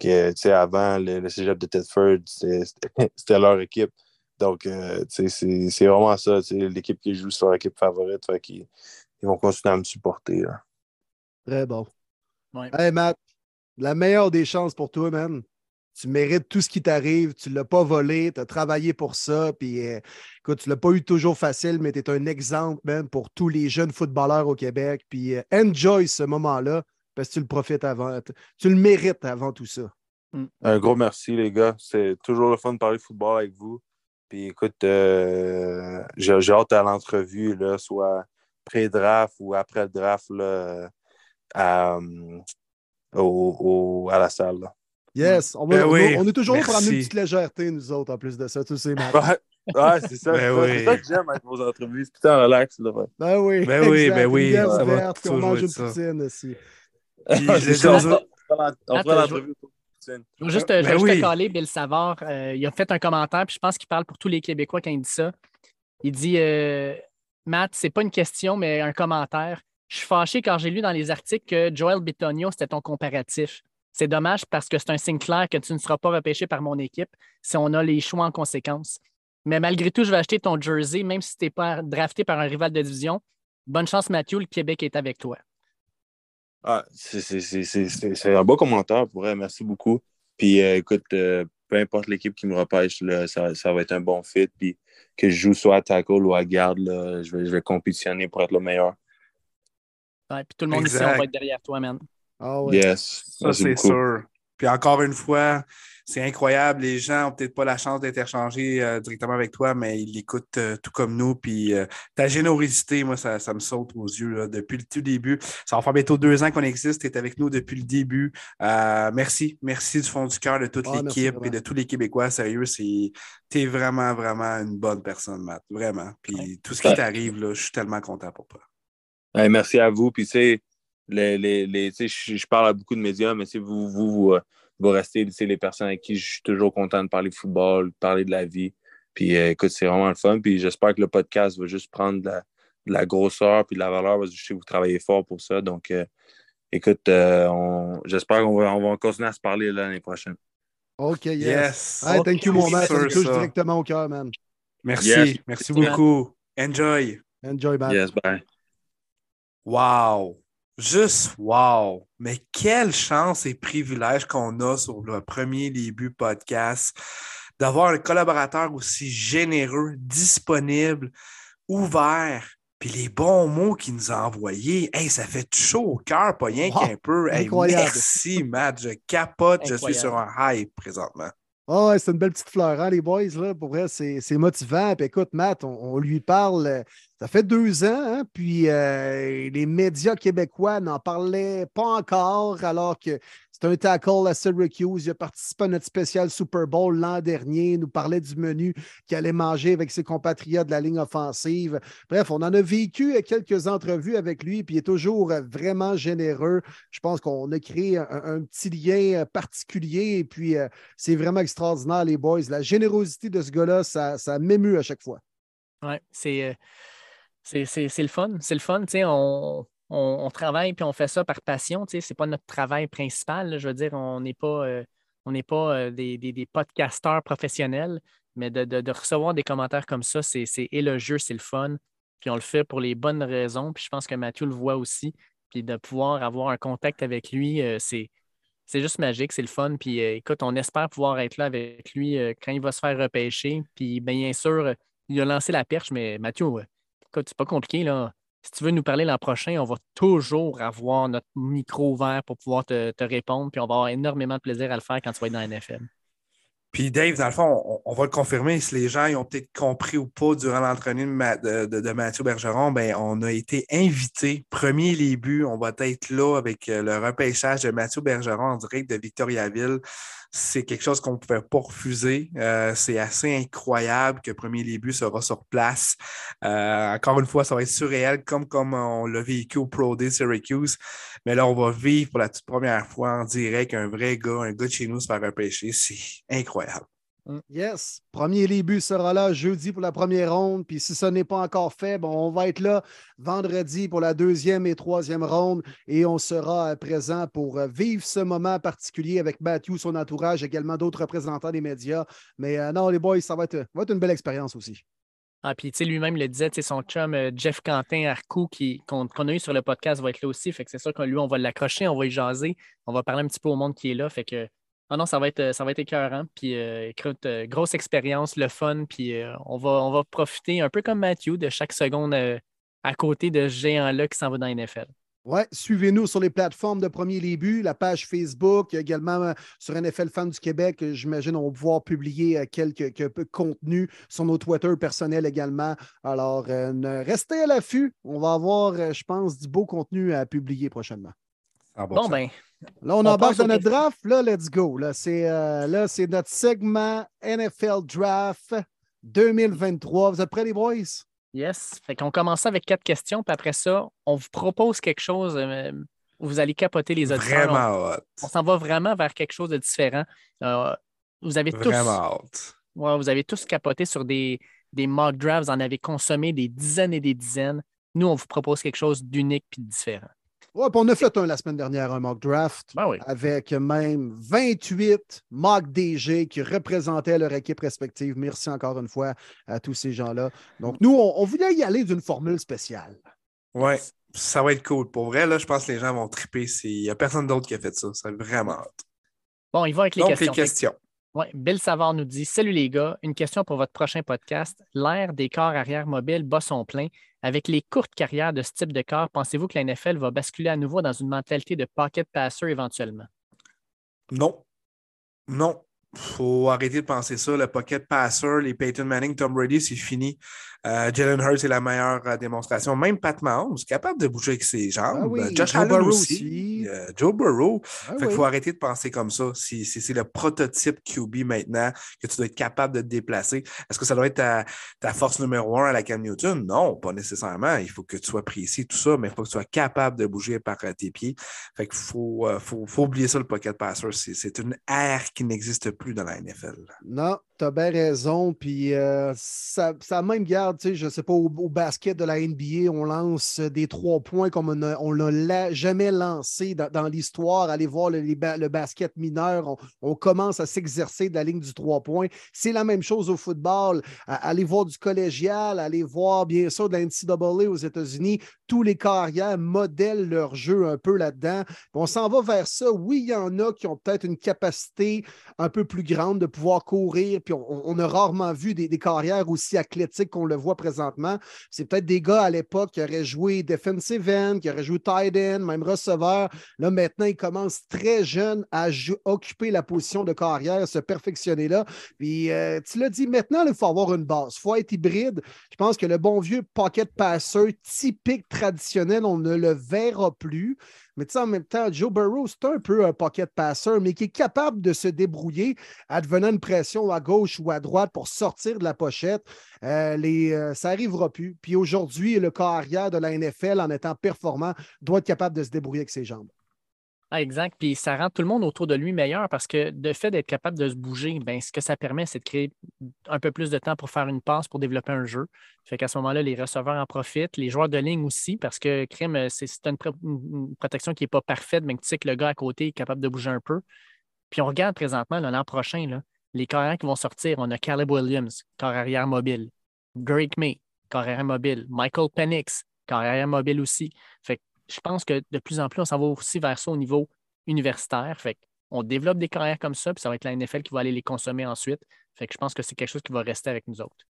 Que, tu sais, avant, le, le cégep de Tedford, c'était leur équipe. Donc, euh, tu sais, c'est c'est vraiment ça. tu sais, L'équipe qui joue, c'est leur équipe favorite. Fait qu'ils ils vont continuer à me supporter. Là. Très bon. Ouais. Hey, Matt, la meilleure des chances pour toi, man. Tu mérites tout ce qui t'arrive. Tu ne l'as pas volé. Tu as travaillé pour ça. Puis, euh, écoute, tu ne l'as pas eu toujours facile, mais tu es un exemple, man, pour tous les jeunes footballeurs au Québec. Puis, euh, enjoy ce moment-là parce que tu le profites avant. Tu le mérites avant tout ça. Un gros merci, les gars. C'est toujours le fun de parler football avec vous. Puis écoute, euh, j'ai hâte à l'entrevue, là, soit pré-draft ou après le draft, là, à, euh, au- au- à la salle. là. Yes, on, va- Ben oui, on est toujours là pour amener une petite légèreté, nous autres, en plus de ça. Tu sais, Matt. Ouais, ouais, c'est ça. Ben c'est ça. oui. C'est ça que j'aime avec vos entrevues. C'est putain relax. Là, ouais. Ben oui. Ben oui, exact. ben oui, ça va on mange une ça. poutine aussi. Puis dit On Attends, l'entrevue. poutine. Je veux juste, Ben je veux juste oui. te caler, Bill Savard. euh, il a fait un commentaire, puis je pense qu'il parle pour tous les Québécois quand il dit ça. Il dit euh, Matt, c'est pas une question, mais un commentaire. Je suis fâché quand j'ai lu dans les articles que Joel Bitonio, c'était ton comparatif. C'est dommage parce que c'est un signe clair que tu ne seras pas repêché par mon équipe si on a les choix en conséquence. Mais malgré tout, je vais acheter ton jersey, même si tu n'es pas drafté par un rival de division. Bonne chance, Mathieu, le Québec est avec toi. Ah, c'est- c'est- c'est c'est- c'est- c'est un beau commentaire, pour vrai. Merci beaucoup. Puis euh, écoute, euh, peu importe l'équipe qui me repêche, là, ça, ça va être un bon fit. Puis que je joue soit à tackle ou à garde, là, je, vais, je vais compétitionner pour être le meilleur. Ouais, puis tout le monde ici, on va être derrière toi, man. Ah ouais. Yes. Ça, c'est sûr. Puis encore une fois, c'est incroyable. Les gens n'ont peut-être pas la chance d'interchanger euh, directement avec toi, mais ils l'écoutent euh, tout comme nous. Puis euh, ta générosité, moi, ça, ça me saute aux yeux là, depuis le tout début. Ça va faire bientôt deux ans qu'on existe. Tu es avec nous depuis le début. Euh, merci. Merci du fond du cœur de toute Ah, l'équipe et de tous les Québécois. Sérieux, tu es vraiment, vraiment une bonne personne, Matt. Vraiment. Puis tout ce qui t'arrive, là, je suis tellement content pour toi. Hey, merci à vous. Puis, tu sais, les, les, les- tu sais, je, parle à beaucoup de médias, mais vous, vous, vous, euh, vous restez tu sais, les personnes avec qui je suis toujours content de parler de football, de parler de la vie. Puis, euh, écoute, c'est vraiment le fun. Puis, j'espère que le podcast va juste prendre de la, de la grosseur puis de la valeur parce que je sais que vous travaillez fort pour ça. Donc, euh, écoute, euh, on- j'espère qu'on va, on va continuer à se parler l'année prochaine. OK, yes. Yes. Hey, thank you, mon man. Ça me sûr, touche ça. directement au cœur, man. Merci. Yes. Merci beaucoup. Enjoy. Enjoy, man. Yes, bye. Wow! Juste wow! Mais quelle chance et privilège qu'on a sur le premier début podcast d'avoir un collaborateur aussi généreux, disponible, ouvert, puis les bons mots qu'il nous a envoyés. Hey, ça fait chaud au cœur, pas rien Wow! qu'un peu. Hey, Incroyable. merci, Matt. Je capote. Je suis sur un hype présentement. Ouais, c'est une belle petite fleur, hein, les boys, là. Pour vrai, c'est c'est motivant. Puis écoute, Matt, on, on lui parle, euh, ça fait deux ans, hein, puis euh, les médias québécois n'en parlaient pas encore, alors que c'est un tackle à Syracuse. Il a participé à notre spécial Super Bowl l'an dernier. Il nous parlait du menu qu'il allait manger avec ses compatriotes de la ligne offensive. Bref, on en a vécu quelques entrevues avec lui, puis il est toujours vraiment généreux. Je pense qu'on a créé un, petit lien particulier, et puis euh, c'est vraiment extraordinaire, les boys. La générosité de ce gars-là, ça, ça m'émue à chaque fois. Oui, c'est, euh, c'est, c'est- le fun. C'est le fun. On, on, travaille puis on fait ça par passion. Ce n'est pas notre travail principal. Je veux dire, on n'est pas, euh, euh, des, des, podcasteurs professionnels, mais de, recevoir des commentaires comme ça, c'est, élogieux, c'est le fun. Puis on le fait pour les bonnes raisons. Puis je pense que Mathieu le voit aussi. Puis de pouvoir avoir un contact avec lui, euh, c'est, juste magique, c'est le fun. Puis écoute, on espère pouvoir être là avec lui quand il va se faire repêcher. Puis bien sûr, il a lancé la perche, mais Mathieu, écoute, c'est pas compliqué. Là. Si tu veux nous parler l'an prochain, on va toujours avoir notre micro ouvert pour pouvoir te, te répondre. Puis on va avoir énormément de plaisir à le faire quand tu vas être dans la NFL. Puis Dave, dans le fond, on, on va le confirmer. Si les gens ils ont peut-être compris ou pas durant l'entraînement de, de- Mathieu Bergeron, ben, on a été invités. Premier début, on va être là avec euh, le repêchage de Mathieu Bergeron en direct de Victoriaville. C'est quelque chose qu'on ne pouvait pas refuser. Euh, c'est assez incroyable que Premier début sera sur place. Euh, encore une fois, ça va être surréel, comme, comme on l'a vécu au Pro Day Syracuse. Mais là, on va vivre pour la toute première fois en direct un vrai gars, un gars de chez nous se faire repêcher. C'est incroyable. Yes. Premier début sera là jeudi pour la première ronde. Puis si ce n'est pas encore fait, bon, on va être là vendredi pour la deuxième et troisième ronde. Et on sera euh, présent pour euh, vivre ce moment particulier avec Matthew, son entourage, également d'autres représentants des médias. Mais euh, non, les boys, ça va être, va être une belle expérience aussi. Ah, puis, tu sais, lui-même le disait, son chum euh, Jeff Quentin Arcou, qui, qu'on, qu'on a eu sur le podcast, va être là aussi. Fait que c'est sûr que lui, on va l'accrocher, on va y jaser, on va parler un petit peu au monde qui est là. Fait que, ah non, ça va être, ça va être écœurant. Puis, euh, écoute, euh, grosse expérience, le fun. Puis, euh, on, va, on va profiter un peu comme Matthew de chaque seconde euh, à côté de ce géant-là qui s'en va dans la NFL. Ouais, suivez-nous sur les plateformes de Premier Début, la page Facebook, également euh, sur NFL Fans du Québec. euh, J'imagine on va pouvoir publier euh, quelques, quelques contenus sur nos Twitter personnels également. Alors, euh, restez à l'affût. On va avoir, euh, je pense, du beau contenu à publier prochainement. Bon, ben, Là, on, On embarque dans notre draft. Là, let's go. Là, c'est euh, là, c'est notre segment NFL Draft 2023. Vous êtes prêts, les boys? yes. Fait qu'on commence avec quatre questions. Puis après ça, on vous propose quelque chose. euh, vous allez capoter les auditeurs. Vraiment hot. On s'en va vraiment vers quelque chose de différent. Euh, vous avez tous. Vraiment hot. Ouais, vous avez tous capoté sur des, des mock drafts, vous en avez consommé des dizaines et des dizaines. Nous, on vous propose quelque chose d'unique et de différent. Ouais, puis on a fait un la semaine dernière, un mock draft, Ben oui. avec même 28 mock DG qui représentaient leur équipe respective. Merci encore une fois à tous ces gens-là. Donc, nous, on, on voulait y aller d'une formule spéciale. Ouais, ça va être cool. Pour vrai, là, je pense que les gens vont triper. Il n'y a personne d'autre qui a fait ça. C'est vraiment hot. Bon, il va avec les Donc, questions. les questions. Ouais, Bill Savard nous dit Salut les gars, une question pour votre prochain podcast. L'ère des corps arrière mobiles bat son plein. Avec les courtes carrières de ce type de corps, pensez-vous que la NFL va basculer à nouveau dans une mentalité de pocket passer éventuellement? Non. Non. Faut arrêter de penser ça. Le pocket passer, les Peyton Manning, Tom Brady, c'est fini. Euh, Jalen Hurts est la meilleure euh, démonstration. Même Pat Mahomes, capable de bouger avec ses jambes. Ah oui, Euh, Josh Joe Burrow aussi. aussi. Euh, Joe Burrow. Ah Fait oui. faut arrêter de penser comme ça. C'est le prototype QB maintenant que tu dois être capable de te déplacer. Est-ce que ça doit être ta, ta force numéro un à la Cam Newton? Non, pas nécessairement. Il faut que tu sois précis, tout ça, mais il faut que tu sois capable de bouger par tes pieds. Fait qu'il faut, faut, faut oublier ça, le pocket passer. C'est une ère qui n'existe plus dans la NFL. Non, tu as bien raison. Puis euh, ça, même garde, tu sais, je ne sais pas, au, basket de la NBA, on lance des trois points comme on a- on ne l'a jamais lancé dans, l'histoire. Allez voir le, le basket mineur, on, commence à s'exercer de la ligne du trois points. C'est la même chose au football. Allez voir du collégial, allez voir bien sûr de la NCAA aux États-Unis. Tous les carrières modèlent leur jeu un peu là-dedans. Puis On s'en va vers ça. Oui, il y en a qui ont peut-être une capacité un peu plus grande de pouvoir courir. On, a rarement vu des, carrières aussi athlétiques qu'on le voit présentement. C'est peut-être des gars à l'époque qui auraient joué defensive end, qui auraient joué tight end, même receveur. Là, maintenant, ils commencent très jeunes à occuper la position de carrière, se perfectionner là. Puis euh, tu l'as dit, maintenant, il faut avoir une base. Il faut être hybride. Je pense que le bon vieux pocket passer typique traditionnel, on ne le verra plus. Mais tu sais, en même temps, Joe Burrow, c'est un peu un pocket passer, mais qui est capable de se débrouiller advenant une pression à gauche ou à droite pour sortir de la pochette. Euh, euh, ça n'arrivera plus. Puis aujourd'hui, le corps arrière de la NFL, en étant performant, doit être capable de se débrouiller avec ses jambes. Ah, exact. Puis ça rend tout le monde autour de lui meilleur parce que de fait d'être capable de se bouger, ben, ce que ça permet, c'est de créer un peu plus de temps pour faire une passe, pour développer un jeu. Fait qu'à ce moment-là, les receveurs en profitent, les joueurs de ligne aussi, parce que crime, c'est une, une protection qui n'est pas parfaite, mais tu sais que le gars à côté est capable de bouger un peu. Puis on regarde présentement l'an prochain, là, les carrières qui vont sortir. On a Caleb Williams, corps arrière mobile. Drake May, corps arrière mobile. Michael Penix, corps arrière mobile aussi. Fait que je pense que de plus en plus, on s'en va aussi vers ça au niveau universitaire. Fait on développe des carrières comme ça, puis ça va être la NFL qui va aller les consommer ensuite. Fait que je pense que c'est quelque chose qui va rester avec nous autres.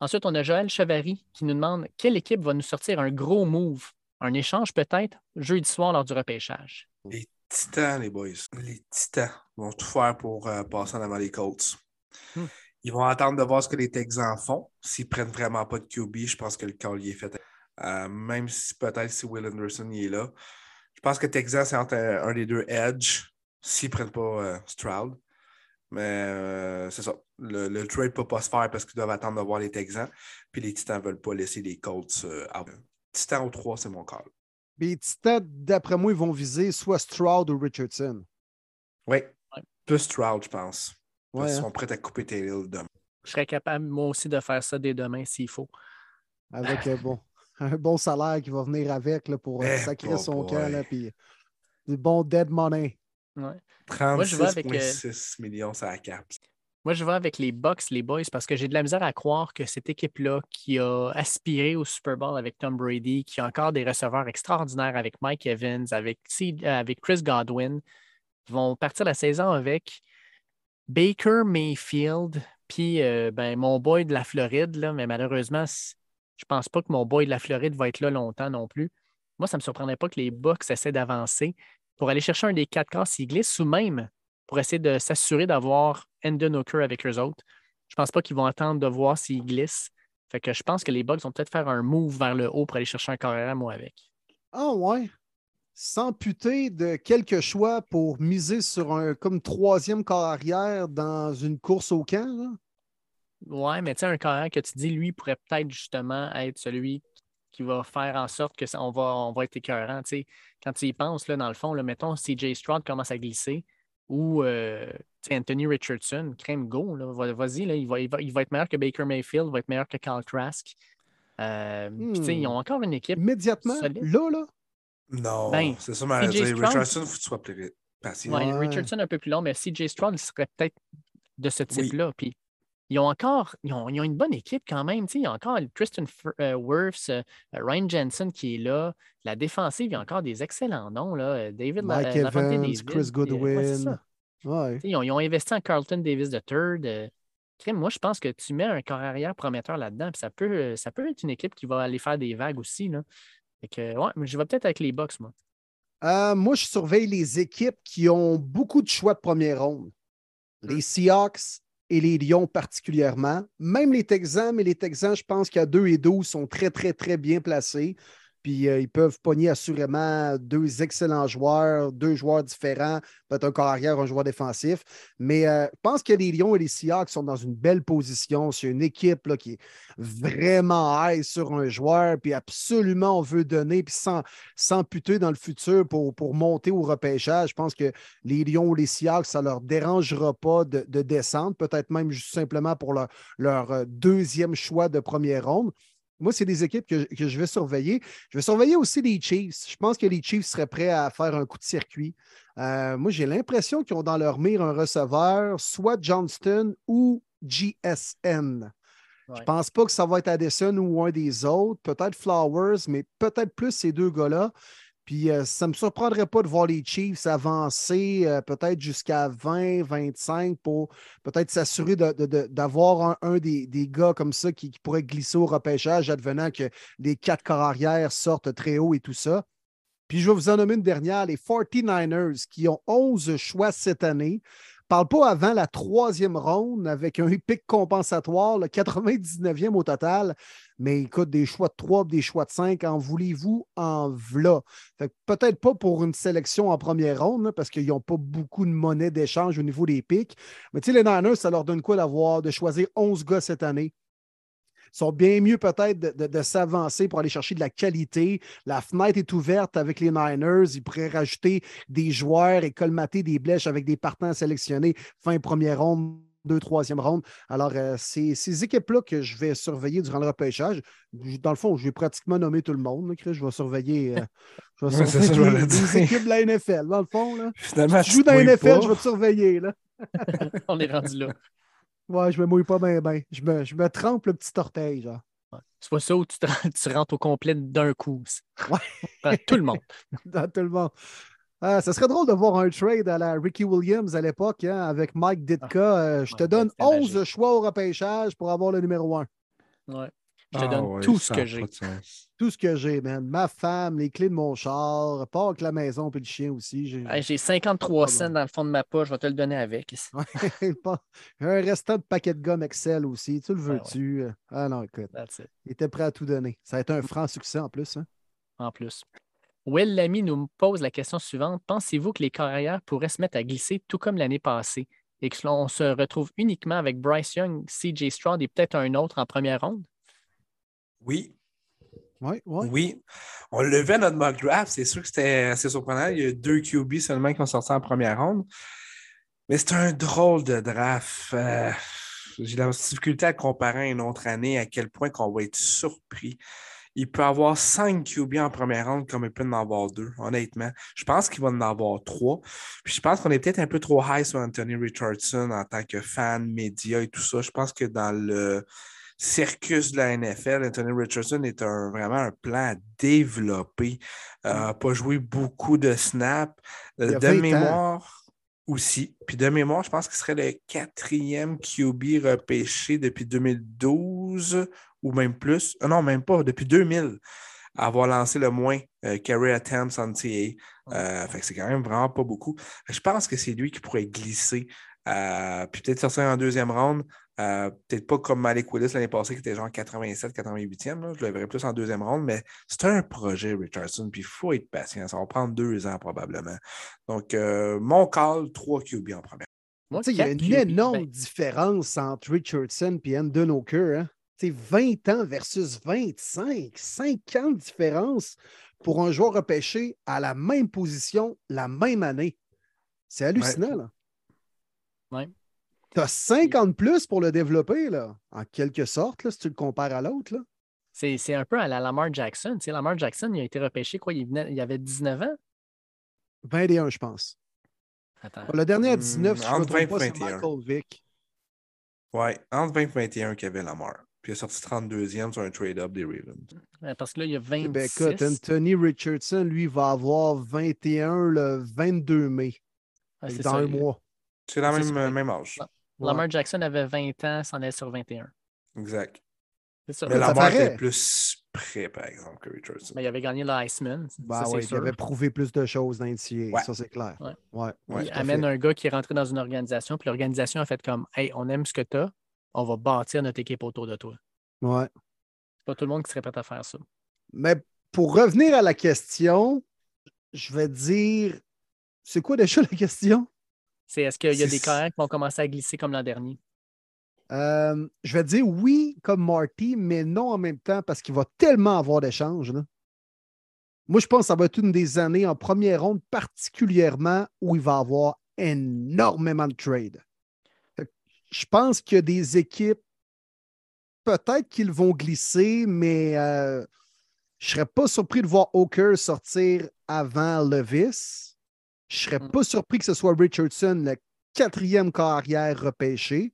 Ensuite, on a Joël Chevary qui nous demande quelle équipe va nous sortir un gros move, un échange peut-être, jeudi soir lors du repêchage. Les Titans, les boys. Les Titans vont tout faire pour euh, passer en avant les Colts. Hmm. Ils vont attendre de voir ce que les Texans font. S'ils prennent vraiment pas de QB, je pense que le call est fait. Euh, même si peut-être si Will Anderson y est là. Je pense que Texas, c'est entre un, un des deux edge s'ils prennent pas euh, Stroud. Mais euh, c'est ça. Le, le trade ne peut pas se faire parce qu'ils doivent attendre de voir les Texans. Puis les Titans ne veulent pas laisser les Colts euh, out. Titans au 3, c'est mon call. Les Titans, d'après moi, ils vont viser soit Stroud ou Richardson. Oui. Plus Stroud, je pense. Ouais, Parce qu'ils hein. sont prêts à couper Taylor demain. Je serais capable, moi aussi, de faire ça dès demain s'il faut. avec un bon, un bon salaire qui va venir avec là, pour euh, Eh, sacrer bah, son camp. Là, puis du bon dead money. Ouais. 36,6 millions, ça la cap. Moi, je vais avec les Bucks, les boys, parce que j'ai de la misère à croire que cette équipe-là, qui a aspiré au Super Bowl avec Tom Brady, qui a encore des receveurs extraordinaires avec Mike Evans, avec, C- euh, avec Chris Godwin, vont partir la saison avec Baker Mayfield, puis euh, ben, mon boy de la Floride, là, mais malheureusement, je pense pas que mon boy de la Floride va être là longtemps non plus. Moi, ça ne me surprendrait pas que les Bucks essaient d'avancer pour aller chercher un des quatre corps s'ils glissent ou même pour essayer de s'assurer d'avoir Endon Hooker avec eux autres. Je pense pas qu'ils vont attendre de voir s'ils glissent. Fait que je pense que les Bucks vont peut-être faire un move vers le haut pour aller chercher un carrière, moi, avec. Ah ouais. S'amputer de quelques choix pour miser sur un comme troisième carrière dans une course au camp. Ouais, mais tu sais, un carrière que tu dis, lui, pourrait peut-être justement être celui qui va faire en sorte que ça- on, va, on va être écœurant. tu sais. Quand tu y penses, là, dans le fond, là, mettons, CJ Stroud commence à glisser ou euh, tu sais, Anthony Richardson, crème go, vas-y, là, il, va, il, va, il va être meilleur que Baker Mayfield, il va être meilleur que Carl Trask. Euh, puis, tu sais, Hmm. ils ont encore une équipe. Immédiatement, Solide. là, là? Non, Ben, c'est ça, mais Richardson, il faut que tu sois plus. Ouais, Ouais. Richardson un peu plus long, mais CJ Stroud il serait peut-être de ce type-là. Puis ils ont encore, ils ont, ils ont une bonne équipe quand même. Il y a encore Tristan euh, Wirfs, euh, Ryan Jensen qui est là. La défensive, il y a encore des excellents noms. Là. Euh, David Mike Lavonte Evans, David, Chris Goodwin. Ouais. Ils ont, ils ont investi en Carlton Davis III. Moi, je pense que tu mets un corps arrière prometteur là-dedans, ça peut, ça peut être une équipe qui va aller faire des vagues aussi. Là. Fait que, ouais, mais je vais peut-être avec les Bucks, moi. Euh, moi, je surveille les équipes qui ont beaucoup de choix de première ronde. Les Seahawks et les Lions particulièrement. Même les Texans, mais les Texans, je pense qu'à 2 et 12 sont très, très, très bien placés. Puis euh, ils peuvent pogner assurément deux excellents joueurs, deux joueurs différents, peut-être un corps arrière, un joueur défensif. Mais euh, je pense que les Lions et les Seahawks sont dans une belle position. C'est une équipe là, qui est vraiment high sur un joueur, puis absolument on veut donner, puis sans, s'amputer dans le futur pour, pour monter au repêchage. Je pense que les Lions ou les Seahawks, ça ne leur dérangera pas de, de descendre, peut-être même juste simplement pour leur, leur euh, deuxième choix de première ronde. Moi, c'est des équipes que, que je vais surveiller. Je vais surveiller aussi les Chiefs. Je pense que les Chiefs seraient prêts à faire un coup de circuit. Euh, moi, j'ai l'impression qu'ils ont dans leur mire un receveur, soit Johnston ou GSN. Je ne pense pas que ça va être Addison ou un des autres. Peut-être Flowers, mais peut-être plus ces deux gars-là. Puis euh, ça ne me surprendrait pas de voir les Chiefs avancer euh, peut-être jusqu'à 20, 25 pour peut-être s'assurer de- de- de- d'avoir un, un des, des gars comme ça qui, qui pourrait glisser au repêchage, advenant que les quatre corps arrière sortent très haut et tout ça. Puis je vais vous en nommer une dernière, les 49ers, qui ont 11 choix cette année. Parle pas avant la troisième ronde avec un pic compensatoire, le 99e au total. Mais écoute, des choix de 3 des choix de 5, en voulez-vous, en v'là. Peut-être pas pour une sélection en première ronde, parce qu'ils n'ont pas beaucoup de monnaie d'échange au niveau des pics. Mais tu sais, les Niners, ça leur donne quoi d'avoir, de choisir 11 gars cette année? Ils sont bien mieux peut-être de, de- de s'avancer pour aller chercher de la qualité. La fenêtre est ouverte avec les Niners. Ils pourraient rajouter des joueurs et colmater des blèches avec des partants sélectionnés fin première ronde, deux, troisième ronde. Alors, euh, c'est ces équipes-là que je vais surveiller durant le repêchage. Je- Dans le fond, je vais pratiquement nommer tout le monde. là, Chris. Je vais surveiller, euh, je vais je les équipes de la NFL. Dans le fond, là. Finalement, Si tu joues dans la NFL, je vais te surveiller. Là. On est rendu là. Ouais, je me mouille pas bien, bien. Je me, je me trempe le petit orteil, genre. Ouais. C'est pas ça où tu, te tu rentres au complet d'un coup. Ouais. Tout le monde. dans tout le monde. Ah, ça serait drôle de voir un trade à la Ricky Williams à l'époque hein, avec Mike Ditka. Euh, je te ouais, donne c'était 11 magique. choix au repêchage pour avoir le numéro 1. Ouais. Je te Ah donne ouais, tout ce que j'ai. Tout ce que j'ai, man. Ma femme, les clés de mon char, pas avec la maison puis le chien aussi. J'ai Hey, J'ai 53 Ah, bon. cents dans le fond de ma poche, je vais te le donner avec. un restant de paquet de gomme Excel aussi. Tu le Ah ouais. veux-tu? Ah non, écoute. Il était prêt à tout donner. Ça a été un franc succès en plus. Hein? en plus. Will Lamy nous pose la question suivante. Pensez-vous que les carrières pourraient se mettre à glisser tout comme l'année passée? Et que l'on se retrouve uniquement avec Bryce Young, CJ Stroud et peut-être un autre en première ronde? Oui, Oui, oui. oui. On à notre mock draft. C'est sûr que c'était assez surprenant. Il y a deux QB seulement qui ont sorti en première ronde. Mais c'est un drôle de draft. Euh, J'ai la difficulté à comparer à une autre année à quel point qu'on va être surpris. Il peut avoir cinq QB en première ronde comme il peut en avoir deux, honnêtement. Je pense qu'il va en avoir trois. Puis je pense qu'on est peut-être un peu trop high sur Anthony Richardson en tant que fan, média et tout ça. Je pense que dans le circus de la NFL, Anthony Richardson est un, vraiment un plan à développer. Euh, pas joué beaucoup de snaps. A de 20 ans. mémoire aussi. Puis de mémoire, je pense qu'il serait le quatrième QB repêché depuis 2012 ou même plus. Ah non, même pas, depuis 2000 à avoir lancé le moins euh, carry attempts en TA. Euh, fait que c'est quand même vraiment pas beaucoup. Je pense que c'est lui qui pourrait glisser. euh, puis peut-être sortir en deuxième round. Euh, peut-être pas comme Malik Willis l'année passée, qui était genre 87, 88e. là. Je le verrais plus en deuxième ronde, mais c'est un projet, Richardson, puis il faut être patient. Ça va prendre deux ans probablement. Donc, euh, mon call, 3 QB en première. Moi, Tu sais, il y a une QB, énorme ben, différence entre Richardson et Endon O'Kerr. Hein? C'est 20 ans versus 25, 5 ans de différence pour un joueur repêché à la même position la même année. C'est hallucinant, là. Ouais. Tu as 50 plus pour le développer, là, en quelque sorte, là, si tu le compares à l'autre. là. C'est c'est un peu à la Lamar Jackson. Tu sais, Lamar Jackson, il a été repêché, quoi, il, venait- il avait 19 ans? 21, je pense. Attends. Le dernier à Hmm, 19, si je me entre trompe 20 pas, c'est 21. Michael Vick. Ouais, entre 20 et 21 qu'il y avait Lamar. Puis il est sorti 32e sur un trade-up des Ravens. Parce que là, il y a 26. Ben, écoute, Anthony Richardson, lui, va avoir 21 le 22 mai, Ah, c'est dans ça. un mois. C'est dans le C'est même, même âge. Ouais. Lamar Jackson avait 20 ans, s'en est sur 21. Exact. C'est ça. Mais Lamar était plus prêt, par exemple, que Richardson. Mais il avait gagné l'Iceman. Ben ça, c'est ouais, il sûr. avait prouvé plus de choses dans Ouais. ça c'est clair. Ouais. Ouais, Ouais, il amène fait. un gars qui est rentré dans une organisation, puis l'organisation a fait comme Hey, on aime ce que tu as, on va bâtir notre équipe autour de toi. Ouais. C'est pas tout le monde qui serait prêt à faire ça. Mais pour revenir à la question, je vais dire. C'est quoi déjà la question? C'est est-ce qu'il y a des carrières qui vont commencer à glisser comme l'an dernier? Euh, je vais dire oui comme Marty, mais non en même temps parce qu'il va tellement avoir d'échanges. Moi, je pense que ça va être une des années en première ronde, particulièrement où il va avoir énormément de trades. Je pense qu'il y a des équipes, peut-être qu'ils vont glisser, mais euh, je ne serais pas surpris de voir Hawker sortir avant Levis. Je ne serais Mm. pas surpris que ce soit Richardson, le quatrième carrière repêché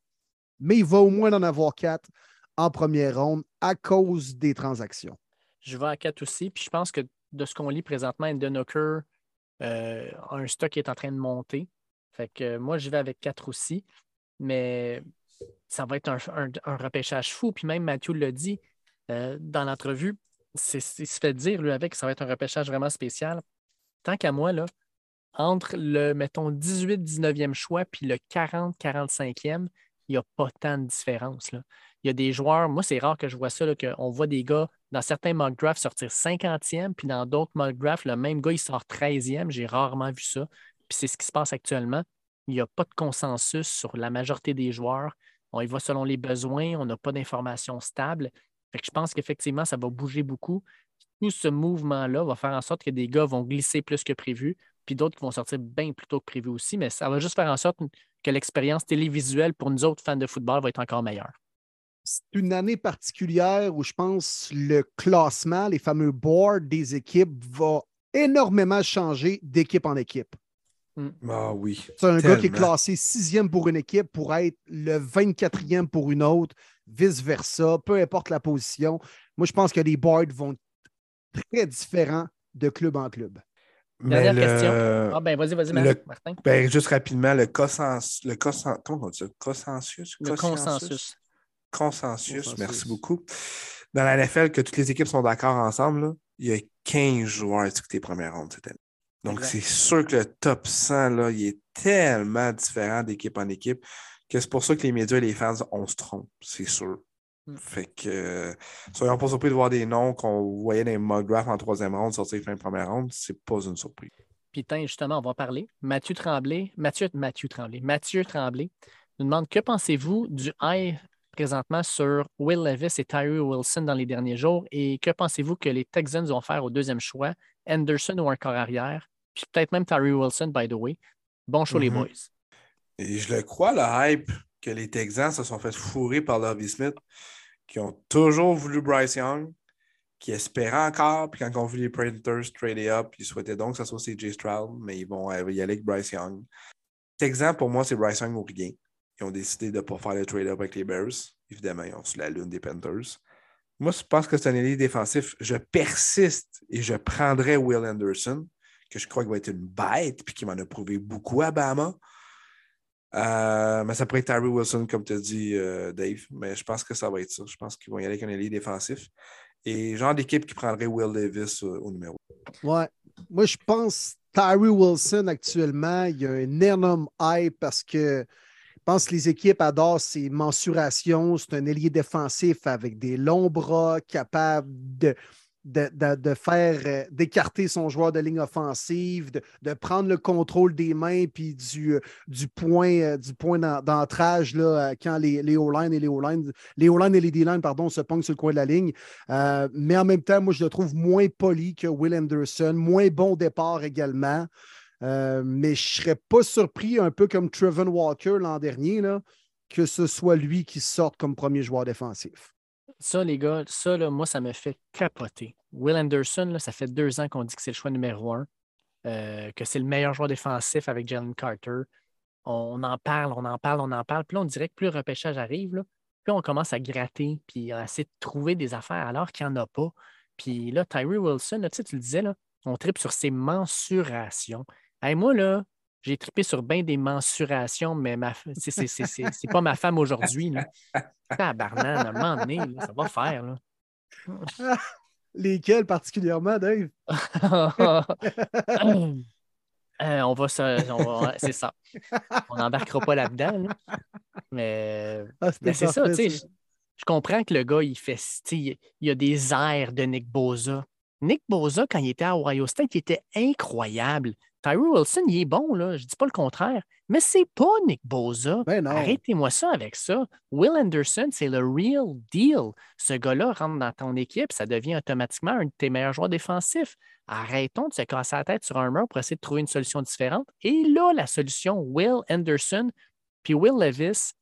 mais il va au moins en avoir quatre en première ronde à cause des transactions. Je vais à 4 aussi, puis je pense que de ce qu'on lit présentement, Enden Hooker euh, a un stock qui est en train de monter. Fait que euh, moi, j'y vais avec 4 aussi, mais ça va être un, un- un repêchage fou. Puis même Mathieu l'a dit euh, dans l'entrevue, il se fait dire, lui, avec, que ça va être un repêchage vraiment spécial. Tant qu'à moi, là, entre le, mettons, 18-19e choix puis le 40-45e, il n'y a pas tant de différence. Il y a des joueurs, moi, c'est rare que je vois ça, qu'on voit des gars dans certains mock drafts sortir 50e, puis dans d'autres mock drafts, le même gars, il sort 13e. J'ai rarement vu ça. Puis c'est ce qui se passe actuellement. Il n'y a pas de consensus sur la majorité des joueurs. On y va selon les besoins, on n'a pas d'informations stables. Fait je pense qu'effectivement, ça va bouger beaucoup. Tout ce mouvement-là va faire en sorte que des gars vont glisser plus que prévu, puis d'autres qui vont sortir bien plus tôt que prévu aussi, mais ça va juste faire en sorte que l'expérience télévisuelle pour nous autres fans de football va être encore meilleure. C'est une année particulière où je pense le classement, les fameux boards des équipes va énormément changer d'équipe en équipe. Ah oui. C'est un gars qui est classé sixième pour une équipe pour être le 24e pour une autre, vice-versa, peu importe la position. Moi, je pense que les boards vont être très différents de club en club. Dernière Mais question. le- Ah ben vas-y, vas-y, le- Martin. Ben, juste rapidement, le consensus. Le comment on dit ça? Consensus? Le consensus. Consensus, Consensus. merci beaucoup. Dans la NFL, que toutes les équipes sont d'accord ensemble, là, il y a 15 joueurs discutés première ronde cette année. Donc, c'est sûr que le top 100, là, il est tellement différent d'équipe en équipe que c'est pour ça que les médias et les fans, on se trompe, c'est sûr. Mm. Fait que, euh, soyons pas surpris de voir des noms qu'on voyait dans les mock drafts en troisième ronde sortir fin de première ronde, c'est pas une surprise. Puis tiens, justement, on va parler. Mathieu Tremblay, Mathieu, Mathieu Tremblay, Mathieu Tremblay nous demande que pensez-vous du high présentement sur Will Levis et Tyree Wilson dans les derniers jours? Et que pensez-vous que les Texans vont faire au deuxième choix, Anderson ou un corps arrière, puis peut-être même Tyree Wilson, by the way. Bon show, les Mhm. boys. Et je le crois, le hype que les Texans se sont fait fourrer par Lovie Smith, qui ont toujours voulu Bryce Young, qui espéraient encore, puis quand ils ont vu les Predators trader up, ils souhaitaient donc que ce soit CJ Stroud, mais ils vont euh, y aller avec Bryce Young. Texans, pour moi, c'est Bryce Young ou rien. Ils ont décidé de ne pas faire le trade-up avec les Bears. Évidemment, ils ont sur la lune des Panthers. Moi, je pense que c'est un élite défensif. Je persiste et je prendrai Will Anderson, que je crois qu'il va être une bête, puis qui m'en a prouvé beaucoup à Bama. Euh, mais ça pourrait être Tyree Wilson, comme tu as dit, euh, Dave. Mais je pense que ça va être ça. Je pense qu'ils vont y aller avec un ailier défensif. Et genre d'équipe qui prendrait Will Davis euh, au numéro. Ouais. Moi, je pense Tyree Wilson actuellement, il y a un énorme hype parce que je pense que les équipes adorent ses mensurations. C'est un ailier défensif avec des longs bras, capable de de, de- faire, euh, d'écarter son joueur de ligne offensive, de, de prendre le contrôle des mains puis du, euh, du point, euh, du point d'en- d'ancrage là, quand les, les O-line et les O-line, les O-line et les D-line, pardon, se pognent sur le coin de la ligne. Mais en même temps, moi, je le trouve moins poli que Will Anderson, moins bon départ également. Mais je ne serais pas surpris, un peu comme Trevor Walker l'an dernier, là, que ce soit lui qui sorte comme premier joueur défensif. Ça, les gars, ça, là, moi, ça me fait capoter. Will Anderson, là, ça fait deux ans qu'on dit que c'est le choix numéro un, euh, que c'est le meilleur joueur défensif avec Jalen Carter. On, en parle, on en parle, on en parle. Puis on dirait que plus le repêchage arrive, là, plus on commence à gratter, puis à essayer de trouver des affaires alors qu'il n'y en a pas. Puis là, Tyree Wilson, là, tu le disais, là, on tripe sur ses mensurations. Hey, moi, là, j'ai trippé sur bien des mensurations, mais ma... c'est- pas ma femme aujourd'hui. là. Tabarnane, à un moment donné, là, ça va faire. Là. Lesquels particulièrement, Dave? Euh, on va se. c'est ça. On n'embarquera pas là-dedans. là. Mais, Ah, mais c'est ça, tu sais. Je, comprends que le gars, il fait. Il il a des airs de Nick Boza. Nick Boza, quand il était à Ohio State, il était incroyable. Tyree Wilson, il est bon, là. Je dis pas le contraire. Mais c'est pas Nick Boza. Ben. Arrêtez-moi ça avec ça. Will Anderson, c'est le real deal. Ce gars-là rentre dans ton équipe, ça devient automatiquement un de tes meilleurs joueurs défensifs. Arrêtons de se casser la tête sur un mur pour essayer de trouver une solution différente. Et là, la solution, Will Anderson, puis Will Levis,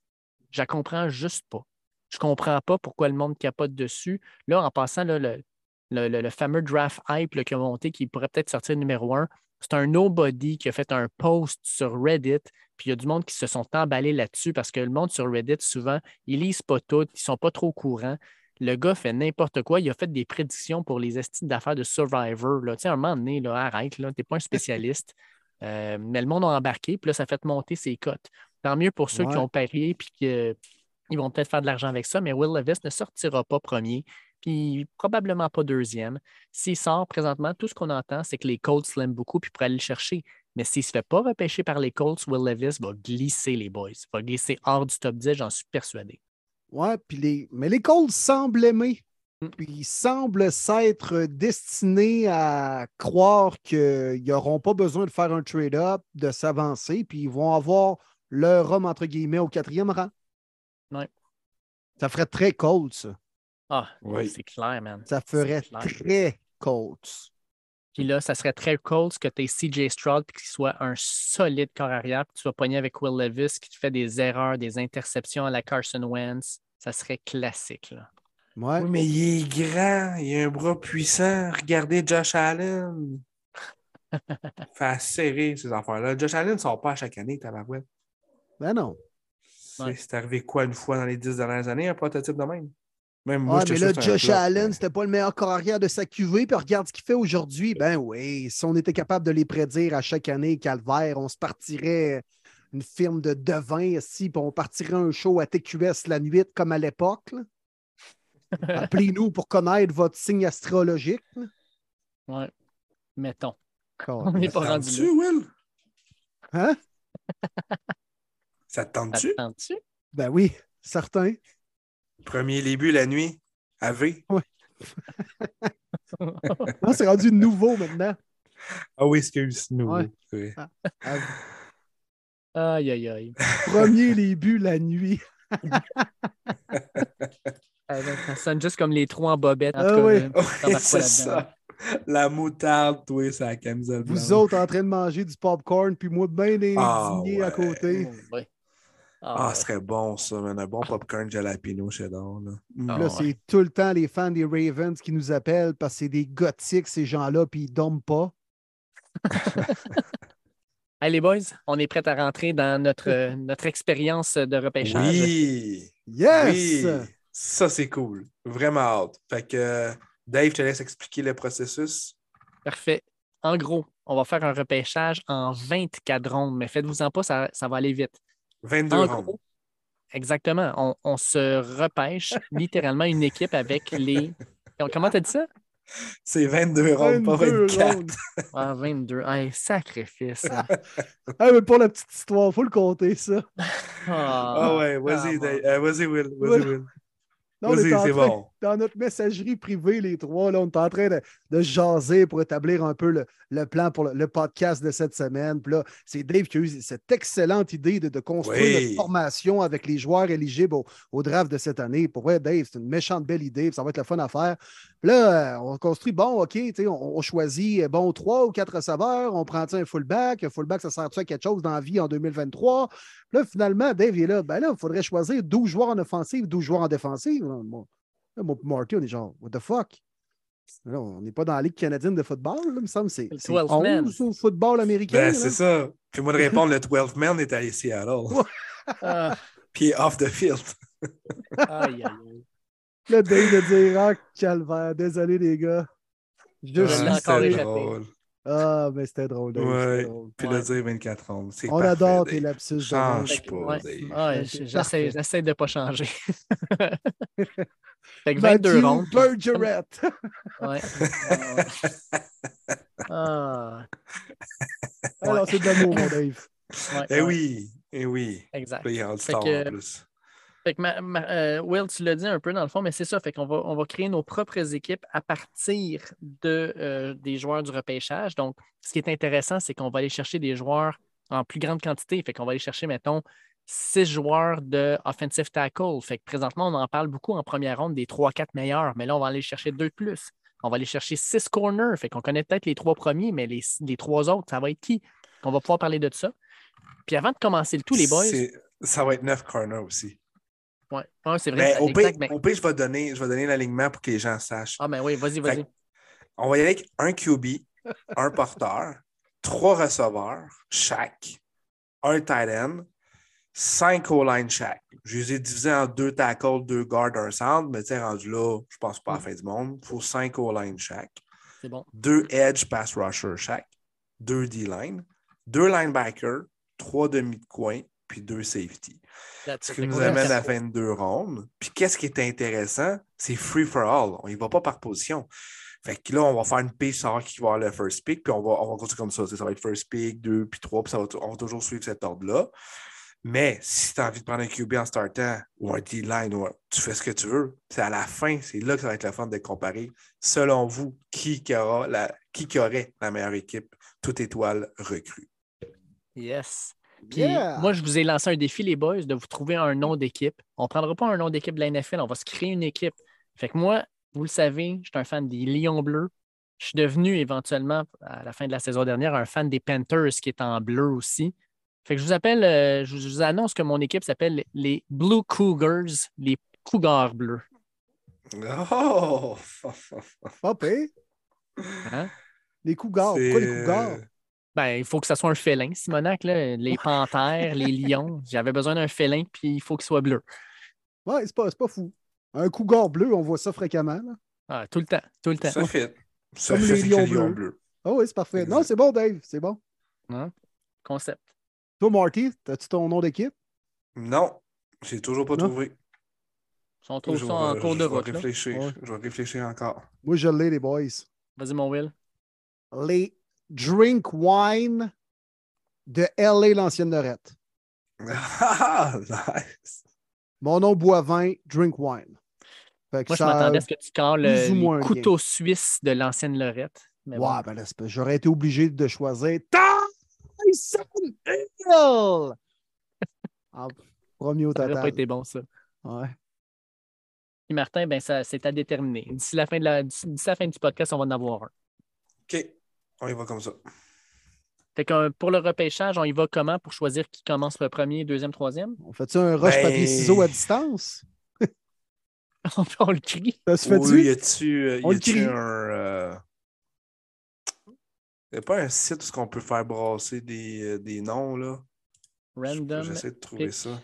je la comprends juste pas. Je comprends pas pourquoi le monde capote dessus. Là, en passant, là, le, le- le- le fameux draft hype là, qui a monté, qui pourrait peut-être sortir numéro un, c'est un nobody qui a fait un post sur Reddit, puis il y a du monde qui se sont emballés là-dessus parce que le monde sur Reddit, souvent, ils lisent pas tout, ils sont pas trop au courant. Le gars fait n'importe quoi. Il a fait des prédictions pour les estimes d'affaires de Survivor. Là. Tu sais, à un moment donné, là, arrête, tu n'es pas un spécialiste. Euh, mais le monde a embarqué, puis là, ça fait monter ses cotes. Tant mieux pour ceux qui ont parié, puis qu'ils vont peut-être faire de l'argent avec ça, mais Will Levis ne sortira pas premier, puis probablement pas deuxième. S'il sort présentement, tout ce qu'on entend, c'est que les Colts l'aiment beaucoup, puis pour aller le chercher. Mais s'il ne se fait pas repêcher par les Colts, Will Levis va glisser les boys. Va glisser hors du top 10, j'en suis persuadé. Ouais, puis les... mais les Colts semblent aimer. Mm. Puis ils semblent s'être destinés à croire qu'ils n'auront pas besoin de faire un trade-up, de s'avancer, puis ils vont avoir leur homme, entre guillemets, au quatrième rang. Ouais. Ça ferait très Colts, ça. Ah, Oui. c'est clair, man. Ça ferait très Colts. Puis là, ça serait très Colts que tu aies CJ Stroud puis qu'il soit un solide corps arrière, puis que tu sois pogné avec Will Levis qui te fait des erreurs, des interceptions à la Carson Wentz. Ça serait classique. Là. Ouais. Oui, mais il est grand, il a un bras puissant. Regardez Josh Allen. Fait serrer ces affaires-là. Josh Allen ne sort pas à chaque année, tabarouette. Ben non. C'est Ouais. c'est arrivé quoi une fois dans les dix dernières années, un prototype de même? Même moi, te mais là, Josh Allen, c'était pas le meilleur corps arrière de sa QV, puis regarde ce qu'il fait aujourd'hui. Ben oui, si on était capable de les prédire à chaque année, Calvaire, on se partirait une firme de devin ici, puis on partirait un show à TQS la nuit comme à l'époque. Appelez-nous pour connaître votre signe astrologique. là. Ouais. Mettons. On n'est pas Ça te rendu tente-tu, là. Will? Hein? Ça te tente-tu? Attends-tu? Ben oui, certain. Premier début la nuit, à V. Non, c'est rendu nouveau maintenant. Ah oui, excuse, nous. Ouais. Oui. À Aïe, aïe, aïe. Premier les buts la nuit. Ah, Ça sonne juste comme les trous en bobette. En Ah tout cas, oui. Oui, c'est ça. La moutarde, toi, c'est la camisole Vous blanche. autres en train de manger du popcorn, puis moi bien indigné Ah, à côté. Ouais. Ah, Ah, ouais. ce serait bon, ça, man. Un bon popcorn jalapeno cheddar. Là. Mm. Ah, Là, ouais. c'est tout le temps les fans des Ravens qui nous appellent parce que c'est des gothiques, ces gens-là, puis ils dorment pas. Les boys, on est prêts à rentrer dans notre, euh, notre expérience de repêchage. Oui! Yes! Oui! Ça, c'est cool. Vraiment hâte. Fait que, Dave, je te laisse expliquer le processus. Parfait. En gros, on va faire un repêchage en 24 rondes, mais faites-vous-en pas, ça, ça va aller vite. 22 En rondes. gros, exactement. On, on se repêche littéralement une équipe avec les. Comment t'as dit ça? C'est 22 rondes, pas 22 24. rondes. Ah, 22. Hey, sacrifice. hein. Ah, mais pour la petite histoire, il faut le compter, ça. Ah Ah, ouais, vas-y, ah. Euh, vas-y, Will. Vas-y. Will. Non, Vas-y, c'est bon. Dans notre messagerie privée, les trois, là, on est en train de, de jaser pour établir un peu le, le plan pour le, le podcast de cette semaine. Puis là, c'est Dave qui a eu cette excellente idée de, de construire Oui. une formation avec les joueurs éligibles au, au draft de cette année. Pour vrai, Dave, c'est une méchante belle idée, ça va être le fun à faire. Puis là, euh, on construit, bon, OK, tu sais, on, on choisit, euh, bon, trois ou quatre receveurs, on prend un fullback. Un fullback, ça sert-tu à quelque chose dans la vie en 2023? Puis là, finalement, Dave est là. Ben là, il faudrait choisir 12 joueurs en offensive, 12 joueurs en défensive. Bon, là, moi, Marty, on est genre, what the fuck? Là, on n'est pas dans la Ligue canadienne de football, là, il me semble c'est Le c'est 12 man. 11 au football américain. Ben, c'est ça. Puis moi de répondre, le 12 man est à Seattle. Ah, Puis il est off the field. aïe, aïe, aïe. Là, Dave de dire, ah, calvaire, désolé les gars. Je Je suis drôle. Ah, mais c'était drôle, Dave. Ouais. c'était drôle. Puis Ouais. le dire 24 ans. C'est On parfait, adore Dave. tes lapsus de Change pas, ouais. Ah, j'essaie de ne pas changer. fait que Matthew 22 rondes. Bergeret. Ouais. Ah, Alors, c'est de l'amour, mon Dave. ouais, Eh ouais, oui, eh oui. Exact. En Fait que- en plus. Fait que ma- ma- euh, Will, tu l'as dit un peu dans le fond, mais c'est ça. Fait qu'on va, on va créer nos propres équipes à partir de, euh, des joueurs du repêchage. Donc, ce qui est intéressant, c'est qu'on va aller chercher des joueurs en plus grande quantité. Fait qu'on va aller chercher, mettons, six joueurs de offensive tackle. Fait que présentement, on en parle beaucoup en première ronde des 3-4 meilleurs, mais là, on va aller chercher deux de plus. On va aller chercher six corners. Fait qu'on connaît peut-être les trois premiers, mais les, les trois autres, ça va être qui? On va pouvoir parler de ça. Puis avant de commencer le tout, les boys. Ça va être 9 corners aussi. Ouais, Ouais, c'est vrai. Au exact, pire, mais- au pire, je vais donner, je vais donner l'alignement pour que les gens sachent. Ah, ben oui, vas-y, vas-y. on va y aller avec un QB, un porteur, trois receveurs chaque, un tight end, cinq O-line chaque. Je les ai divisés en deux tackles, deux guards, un centre, mais tu rendu là, je pense pas à la fin du monde. Il faut cinq O-line chaque, C'est bon. deux edge pass rusher chaque, deux D-line, deux linebackers, trois demi de coin, puis deux safety. Ce qui nous amène à la fin de deux rondes. Puis qu'est-ce qui est intéressant? C'est free for all. On y va pas par position. Fait que là, on va faire une piste savoir qui va avoir le first pick, puis on va, on va continuer comme ça. Ça va être first pick, deux, puis trois, puis ça va, on va toujours suivre cet ordre-là. Mais si tu as envie de prendre un QB en startant ou un D-line, ou un- tu fais ce que tu veux, c'est à la fin, c'est là que ça va être le fun de comparer. Selon vous, qui, qui aura la, qui qui aurait la meilleure équipe, toute étoile recrue? Yes. Puis Yeah. moi, je vous ai lancé un défi, les boys, de vous trouver un nom d'équipe. On ne prendra pas un nom d'équipe de la NFL, on va se créer une équipe. Fait que moi, vous le savez, je suis un fan des Lions bleus. Je suis devenu éventuellement, à la fin de la saison dernière, un fan des Panthers qui est en bleu aussi. Fait que je vous appelle, euh, je vous annonce que mon équipe s'appelle les Blue Cougars, les Cougars bleus. Oh! Pas pire. Hein? Les cougars. Pourquoi les cougars? Ben, il faut que ça soit un félin, Simonac, là. les panthères, les lions. J'avais besoin d'un félin, puis il faut qu'il soit bleu. Ouais, c'est pas, c'est pas fou. Un cougar bleu, on voit ça fréquemment. là. Ah, tout le temps, tout le temps. Ça. Ça Comme les lions les lions bleus. bleus. Ah oui, c'est parfait. Exact. Non, c'est bon, Dave. C'est bon. Concept. Toi, Marty, as-tu ton nom d'équipe? Non, j'ai toujours pas Non? trouvé. On trouve Je ça en vais- cours de je vais route. là. réfléchir. Ouais. Je vais réfléchir encore. Moi, je l'ai, les boys. Vas-y, mon Will. Les Drink Wine de LA, l'ancienne Lorette. Ah, nice. Mon nom Boivin, Drink Wine. Fait que Moi, je m'attendais à ce que tu calles le, les un couteau suisse de l'ancienne Lorette. Mais bon, Ouais, ben j'aurais été obligé de choisir Tyson Hill! En premier au ça n'aurait pas total. été bon, ça. Ouais. Puis Martin, ben, ça, c'est à déterminer. D'ici la, fin de la, d'ici la fin du podcast, on va en avoir un. OK. On y va comme ça. Fait que, euh, pour le repêchage, on y va comment pour choisir qui commence le premier, deuxième, troisième? On fait-tu un rush Ben- papier ciseaux à distance? on, on le crie. Ça se fait-tu? Oui, y a-tu euh, On y le a-tu crie. un. euh, Y a pas un site où on peut faire brasser des, euh, des noms, là? Random J'essaie de trouver ça.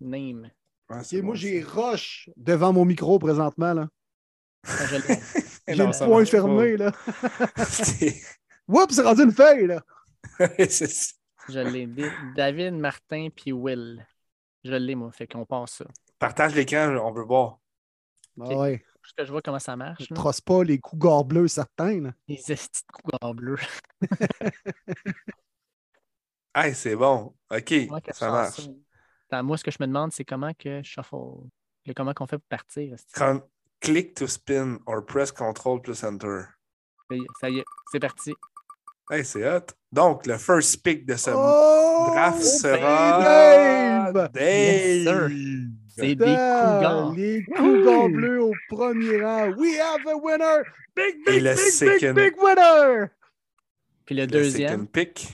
name. Ouais, moi, j'ai rush devant mon micro présentement. là. Ah, J'ai le point fermé. Là. pas. Oups, c'est rendu une feuille. Là. ça. Je l'ai. David, Martin, puis Will. Je l'ai, moi. Fait qu'on passe ça. Partage l'écran, on veut voir. Ah ouais. Que je vois comment ça marche. Je là. trosse pas les cougars bleus certains. là. Les estis de couleur bleue. Hey, c'est bon. OK, ça marche. sens ça? Attends, moi, ce que je me demande, c'est comment que shuffle. Le- Comment qu'on fait pour partir? Click to spin or press control plus enter. Ça y est, c'est parti. Hey, c'est hot. Donc, le first pick de ce Oh, draft ben, sera Dave! Dave. Yes, sir. C'est des cougars. Les Cougars bleus au premier rang. We have a winner! Big, big, big, big, second- big winner! Puis le Le deuxième, second pick.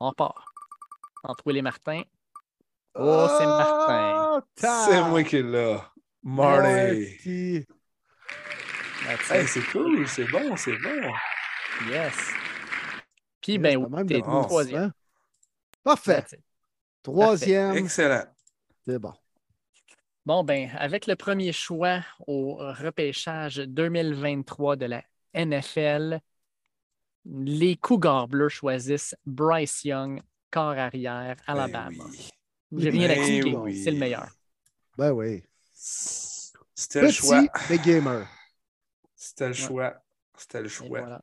on part. Entre Will et Martin. Oh, c'est Martin. C'est moi qui l'ai. Marty. Hey, c'est cool, c'est bon, c'est bon. Yes. Puis, ben, même t'es troisième. sens. Parfait. Troisième. Excellent. C'est bon. Bon, ben, avec le premier choix au repêchage 2023 de la NFL, les Cougars bleus choisissent Bryce Young, corps arrière, Alabama. Ben oui. J'ai rien à Ben expliquer, oui. c'est le meilleur. Ben oui. C'était le choix. Petit, mais gamer. C'était le choix. C'était le Et choix. voilà.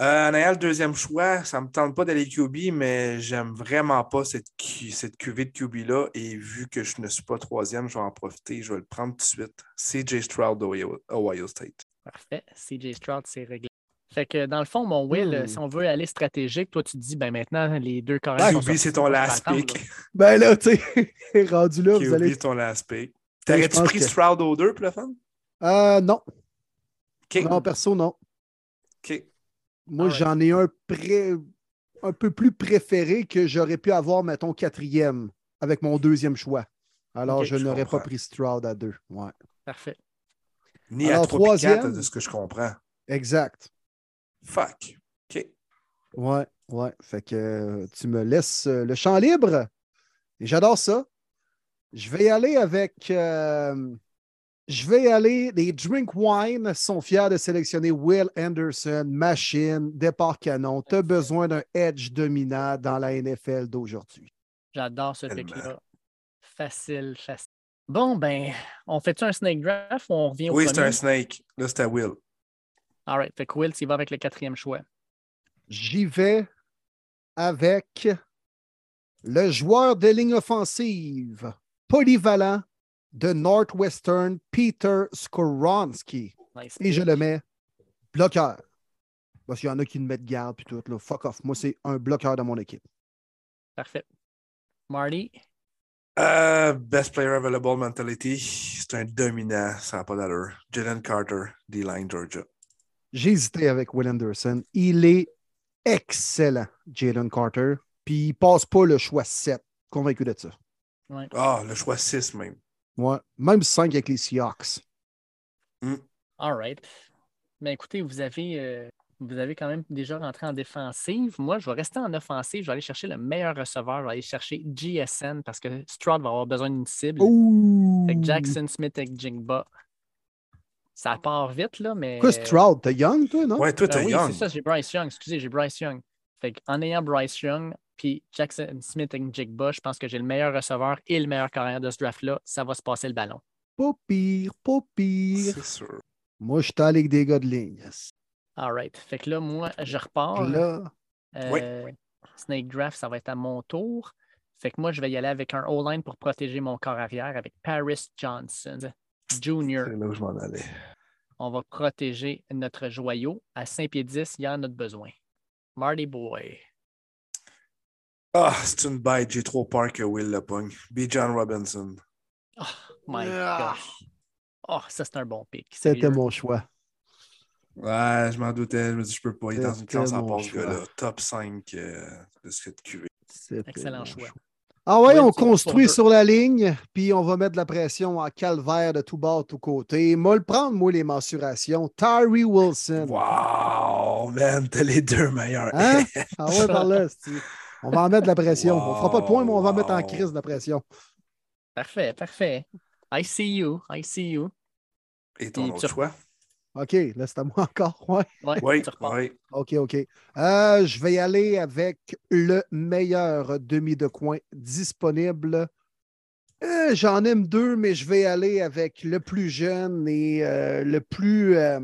Euh, en ayant le deuxième choix, ça ne me tente pas d'aller QB, mais j'aime vraiment pas cette, Q- cette QV de QB-là. Et vu que je ne suis pas troisième, je vais en profiter. Je vais le prendre tout de suite. CJ Stroud d'Ohio Ohio State. Parfait. CJ Stroud, c'est réglé. Fait que dans le fond, mon Will, Hmm. si on veut aller stratégique, toi, tu te dis, ben maintenant, les deux corps QB, sont sortis, c'est ton last pick. là. Ben là, tu sais, rendu là, vous QB, allez. c'est ton last pick. T'aurais-tu pris que- Stroud aux deux pour le fun? Euh, non. OK. Non, perso, non. OK. Moi, Alright. j'en ai un pré- un peu plus préféré que j'aurais pu avoir, mettons, quatrième avec mon deuxième choix. Alors, je je n'aurais pas pris Stroud à deux. Ouais. Parfait. Ni Alors, à 3 puis 4, troisième? de ce que je comprends. Exact. Fuck. OK. Ouais, ouais. Fait que tu me laisses euh, le champ libre. Et j'adore ça. Je vais y aller avec. euh, je vais y aller. Les Drink Wine sont fiers de sélectionner Will Anderson, machine, départ canon. Tu as besoin d'un edge dominant dans la NFL d'aujourd'hui. J'adore ce pic-là. Facile, facile. Bon, ben, on fait-tu un snake draft ou on revient au Oui, c'est un snake. Là, c'était Will. All right. Fait que Will, tu vas avec le quatrième choix. J'y vais avec le joueur de ligne offensive polyvalent de Northwestern, Peter Skoronski. Nice. Et je le mets bloqueur. Parce qu'il y en a qui le mettent garde puis tout. Là. Fuck off. Moi, c'est un bloqueur dans mon équipe. Parfait. Marty, Euh, best player available mentality. C'est un dominant. Ça n'a pas d'allure. Jalen Carter, D-Line, Georgia. J'ai hésité avec Will Anderson. Il est excellent, Jalen Carter. Puis il passe pas le choix 7. Convaincu de ça. Ah, le choix 6 même. Ouais. Même 5 avec les Seahawks. all right. Mais écoutez, vous avez, euh, vous avez quand même déjà rentré en défensive. Moi, je vais rester en offensive. Je vais aller chercher le meilleur receveur. Je vais aller chercher GSN parce que Stroud va avoir besoin d'une cible. Que Jackson Smith avec Jigba. Ça part vite, là, mais. Quoi, Stroud? T'es young, toi, non? Ouais, toi, Euh, t'es oui, young. c'est ça, j'ai Bryce Young. Excusez, j'ai Bryce Young. Fait en ayant Bryce Young, puis Jackson Smith et Jigba, je pense que j'ai le meilleur receveur et le meilleur carrière de ce draft-là. Ça va se passer le ballon. Pas pire, pas pire. C'est sûr. Moi, je suis allé avec des gars de ligne. yes. All right. Fait que là, moi, je repars. Là, Euh, Snake Draft, ça va être à mon tour. Fait que moi, je vais y aller avec un O-line pour protéger mon corps arrière avec Paris Johnson Jr. C'est là où je m'en allais. On va protéger notre joyau. À 5 pieds 10, il y en a de besoin. Marty Boy. Ah, c'est une bête. J'ai trop peur que Will le pogne. B. John Robinson. Oh my Ah. gosh. Oh, ça, c'est un bon pick. c'était mon choix. Ouais, je m'en doutais. Je me dis, je peux pas. Il est dans une classe en mon passe, ce choix. gars-là. Top 5 euh, de ce QV. Excellent choix. Ah ouais, on construit sur la ligne, puis on va mettre de la pression en calvaire de tout bord, de tout côté. Moi, le prendre, moi, les mensurations. Tyree Wilson. Wow, man, t'as les deux meilleurs. Hein? Ah ouais, par là, On va en mettre de la pression. On fera pas de point, mais on va en mettre en Wow. crise de la pression. Parfait, parfait. I see you. I see you. Et ton Et autre tu- choix? OK, là, c'est à moi encore. Ouais. Ouais, Oui. OK, OK. Euh, je vais y aller avec le meilleur demi de coin disponible. Euh, J'en aime deux, mais je vais aller avec le plus jeune et euh, le plus. euh,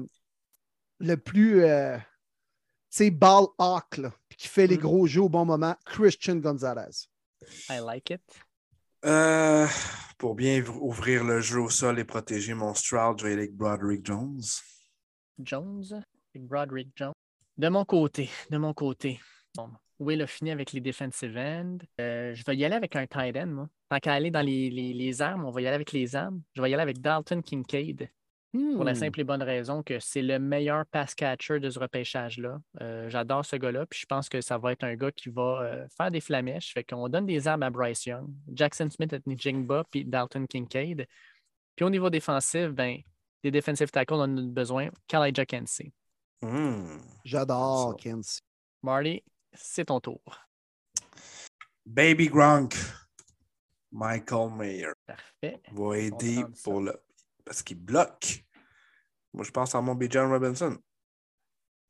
le plus. euh, tu sais, ball hawk, là, qui fait les Mm. gros jeux au bon moment, Christian Gonzalez. I like it. Euh, pour bien ouvr- ouvrir le jeu au sol et protéger mon Stroud, je vais aller avec Broderick Jones. Jones, Broderick Jones. De mon côté, de mon côté. Bon, Will a fini avec les defensive ends. Euh, je vais y aller avec un tight end, moi. Tant qu'à aller dans les, les- les armes, on va y aller avec les armes. Je vais y aller avec Dalton Kincaid. Pour la Hmm. simple et bonne raison que c'est le meilleur pass catcher de ce repêchage-là. Euh, J'adore ce gars-là, puis je pense que ça va être un gars qui va euh, faire des flamèches. Fait qu'on donne des armes à Bryce Young, Jackson Smith à Njingba, puis Dalton Kincaid. Puis au niveau défensif, ben, des defensive tackles, on en a besoin. Kalijah Kensey. Hmm. J'adore Ça. Kensey. Marty, c'est ton tour. Baby Gronk. Michael Mayer Parfait. va aider pour le. Parce qu'il bloque. Moi, je pense à mon Bijan Robinson.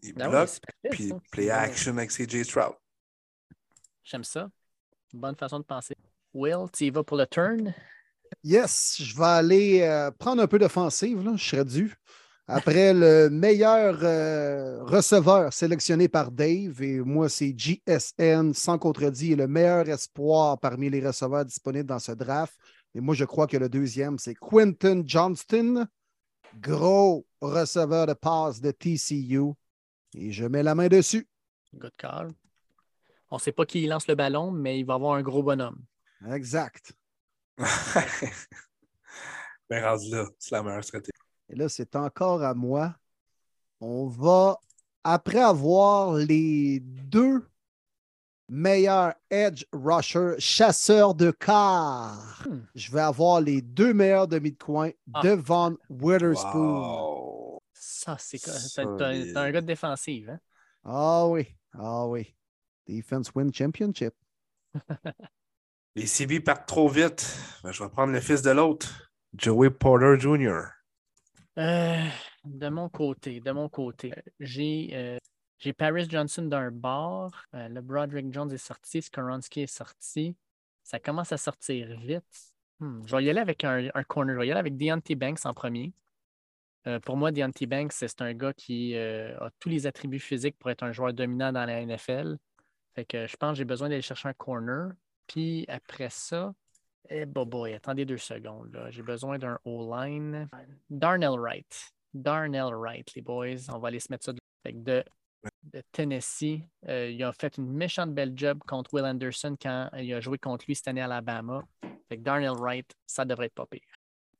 Il Ben bloque, puis ça. play action avec CJ Stroud. J'aime ça. Bonne façon de penser. Will, tu y vas pour le turn? Yes, je vais aller euh, prendre un peu d'offensive, là, je serais dû. Après le meilleur euh, receveur sélectionné par Dave, et moi, c'est JSN, sans contredit, le meilleur espoir parmi les receveurs disponibles dans ce draft. Et moi, je crois que le deuxième, c'est Quentin Johnston, gros receveur de passe de TCU. Et je mets la main dessus. Good call. On ne sait pas qui lance le ballon, mais il va avoir un gros bonhomme. Exact. Ben, rendu là, c'est la meilleure stratégie. Et là, c'est encore à moi. On va, après avoir les deux meilleurs edge rushers, chasseurs de car, Hmm. je vais avoir les deux meilleurs demi de coin Ah. devant Witherspoon. Wow. Ça, c'est t'as un gars de défensive, hein? Ah oui, ah oui. Defense win championship. Les CB partent trop vite. Ben, je vais prendre le fils de l'autre, Joey Porter Jr. Euh, de mon côté, de mon côté, j'ai euh, Paris Johnson d'un bord. euh, le Broderick Jones est sorti. Skoronski est sorti. Ça commence à sortir vite. Hmm, je vais y aller avec un, corner. Je vais y aller avec Deontay Banks en premier. Pour moi, Deontay Banks, c'est un gars qui a tous les attributs physiques pour être un joueur dominant dans la NFL. Que je pense que j'ai besoin d'aller chercher un corner. Puis après ça, eh boy, boy, attendez deux secondes. là. J'ai besoin d'un O-line. Darnell Wright. Darnell Wright, les boys. On va aller se mettre ça de, fait que de, de Tennessee. Euh, il a fait une méchante belle job contre Will Anderson quand il a joué contre lui cette année à Alabama. Fait que Darnell Wright, ça devrait être pas pire.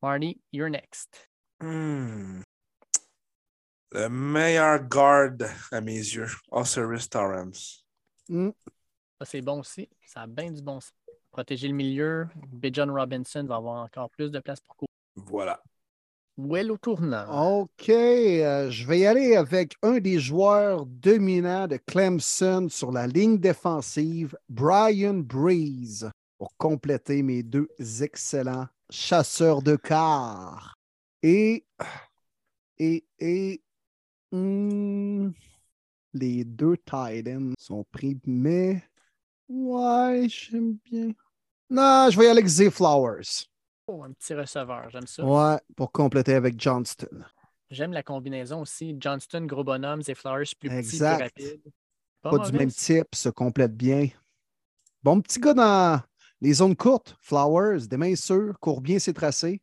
Marty, you're next. Hmm. Le meilleur guard à mes yeux, Osiris Torrance. Hmm, Ça, c'est bon aussi. Ça a bien du bon sens. Protéger le milieu. Bijan Robinson va avoir encore plus de place pour courir. Voilà. Will au tournant. OK, euh, je vais y aller avec un des joueurs dominants de Clemson sur la ligne défensive, Brian Breeze, pour compléter mes deux excellents chasseurs de car. Et, et, et, hmm, les deux Titans sont pris, mais ouais, j'aime bien. Non, je vais y aller avec Z Flowers. Oh, un petit receveur, j'aime ça. Ouais, pour compléter avec Johnston. J'aime la combinaison aussi. Johnston, gros bonhomme, Zay Flowers, plus petit, Exact. plus rapide. Pas, pas du même type, se complète bien. Bon petit gars dans les zones courtes, Flowers, des mains sûres, court bien ses tracés.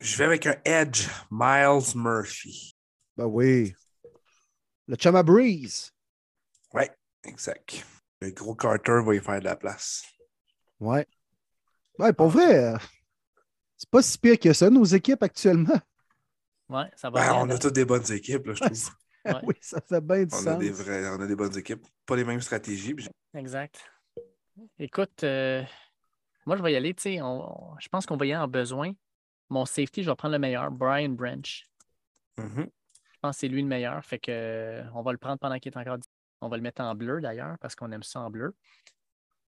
Je vais avec un Edge, Miles Murphy. Ben oui. Le Chama Breeze. Ouais, exact. Le gros Carter va y faire de la place. Ouais. Ouais, pour vrai, euh, c'est pas si pire que ça, nos équipes actuellement. Ouais, ça va Ben, bien. on a toutes des bonnes équipes, là, je trouve. Ouais. oui, ça fait bien du On a, des vrais, on a des bonnes équipes. Pas les mêmes stratégies. puis Exact. Écoute, euh, moi, je vais y aller. tu sais, on- on- je pense qu'on va y aller en besoin. Mon safety, je vais prendre le meilleur, Brian Branch. Mhm. Je pense que c'est lui le meilleur. Fait que euh, on va le prendre pendant qu'il est encore. On va le mettre en bleu d'ailleurs, parce qu'on aime ça en bleu.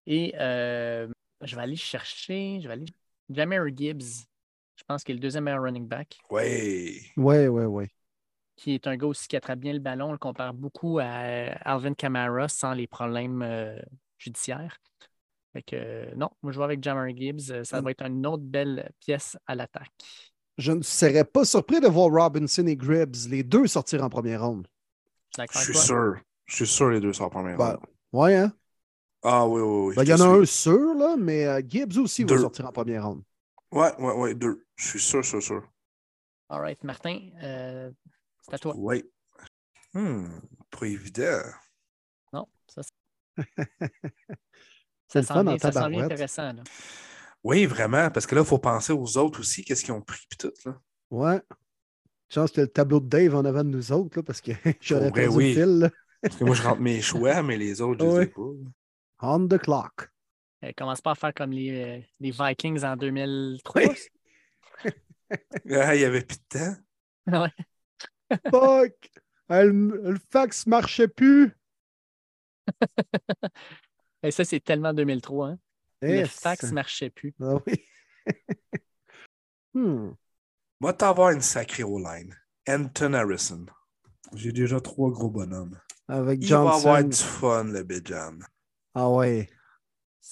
Et euh, je vais aller chercher. Je vais aller. Jammer Gibbs. Je pense qu'il est le deuxième meilleur running back. Ouais. Ouais, ouais, ouais. qui est un gars aussi qui attrape bien le ballon. On le compare beaucoup à Alvin Kamara sans les problèmes euh, judiciaires. Fait que euh, non, moi je vais avec Jammer Gibbs. Ça va être une autre belle pièce à l'attaque. Je ne serais pas surpris de voir Robinson et Gribbs, les deux sortir en première ronde. Je suis d'accord Je avec suis toi. sûr. Je suis sûr les deux sont en première Ben, ronde. ouais, hein? Ah oui, oui, oui. Ben, Il y en a un sûr, là, mais euh, Gibbs aussi va sortir en première ronde. Ouais, ouais, ouais, deux. Je suis sûr, sûr, sûr. All right, Martin, euh, c'est à toi. Oui. Hmm, pas évident. Non, ça, C'est ça le fun ça intéressant. Là. Oui, vraiment, parce que là, il faut penser aux autres aussi, qu'est-ce qu'ils ont pris, puis tout, là. Ouais. Chance que le tableau de Dave en avant de nous autres, là, parce que j'aurais perdu oui. le fil. là. Parce que moi, je rentre mes choix, mais les autres, je les ai pas. On the clock. Euh, commence pas à faire comme les, euh, les Vikings en 2003. Oui. Ah, il n'y avait plus de temps. Ouais. Fuck! Le fax marchait plus. Et ça, c'est tellement 2003. Hein? Le Eh, fax marchait plus. Ah oui. Hmm. Moi, t'avoir une sacrée O-line. Anton Harrison. J'ai déjà trois gros bonhommes. Avec Il va avoir Johnson. du fun, le Bijan. Ah ouais.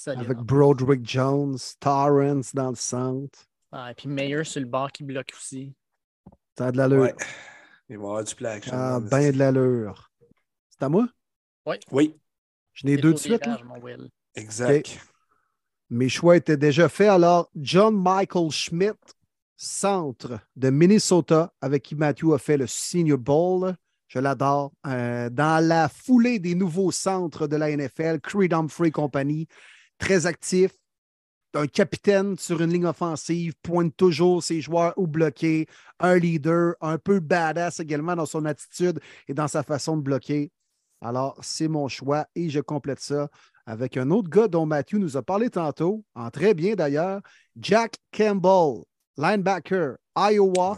Avec Broderick Jones, Torrance dans le centre. Ah, et puis Meyer sur le bord qui bloque aussi. Ça a de l'allure. Ouais. Il va avoir du play action. Ah, ben de l'allure. C'est à moi? Oui, Je n'ai deux de suite. là. exact. Mes choix étaient déjà faits. Alors, John Michael Schmidt, centre de Minnesota, avec qui Matthew a fait le Senior Bowl. Je l'adore. Euh, dans la foulée des nouveaux centres de la NFL, Creed Humphrey Company, très actif. Un capitaine sur une ligne offensive, pointe toujours ses joueurs ou bloqués. Un leader, un peu badass également dans son attitude et dans sa façon de bloquer. Alors, c'est mon choix et je complète ça avec un autre gars dont Matthew nous a parlé tantôt, en très bien d'ailleurs, Jack Campbell, linebacker, Iowa.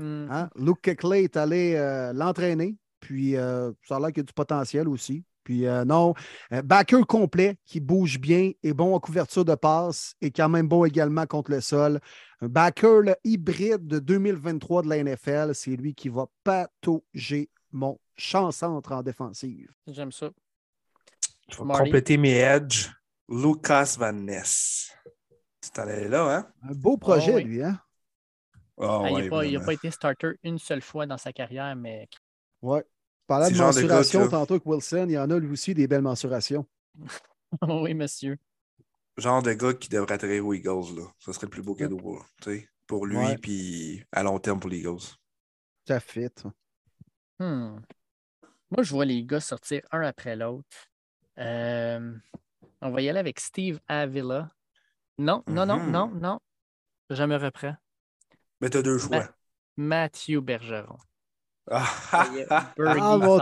Hmm. Hein? Luke Keckley est allé euh, l'entraîner, puis euh, ça a l'air qu'il y a du potentiel aussi. Puis euh, non, backer complet qui bouge bien, est bon en couverture de passe et quand même bon également contre le sol. Un backer hybride de 2023 de la NFL, c'est lui qui va patauger mon champ-centre en défensive. J'aime ça. Je vais Marty. compléter mes edges. Lucas Van Ness. Tu t'en allais là, hein? Un beau projet, Oh oui. lui, hein? Ah, Ah, il n'a pas, il a vraiment. pas été starter une seule fois dans sa carrière, mais Ouais. Parlant de mensuration, que- tantôt avec Wilson, il y en a lui aussi des belles mensurations. oui, monsieur. Genre de gars qui devrait atterrir aux Eagles, là. Ça serait le plus beau cadeau pour, tu sais, pour lui, puis à long terme pour les Eagles. Ça fit. Hmm. Moi, je vois les gars sortir un après l'autre. Euh, on va y aller avec Steve Avila. Non, non, non, Mhm. non, non. Je me reprends. Mais t'as deux choix. Matthew Bergeron. Ah, est, Bergie Ah, mon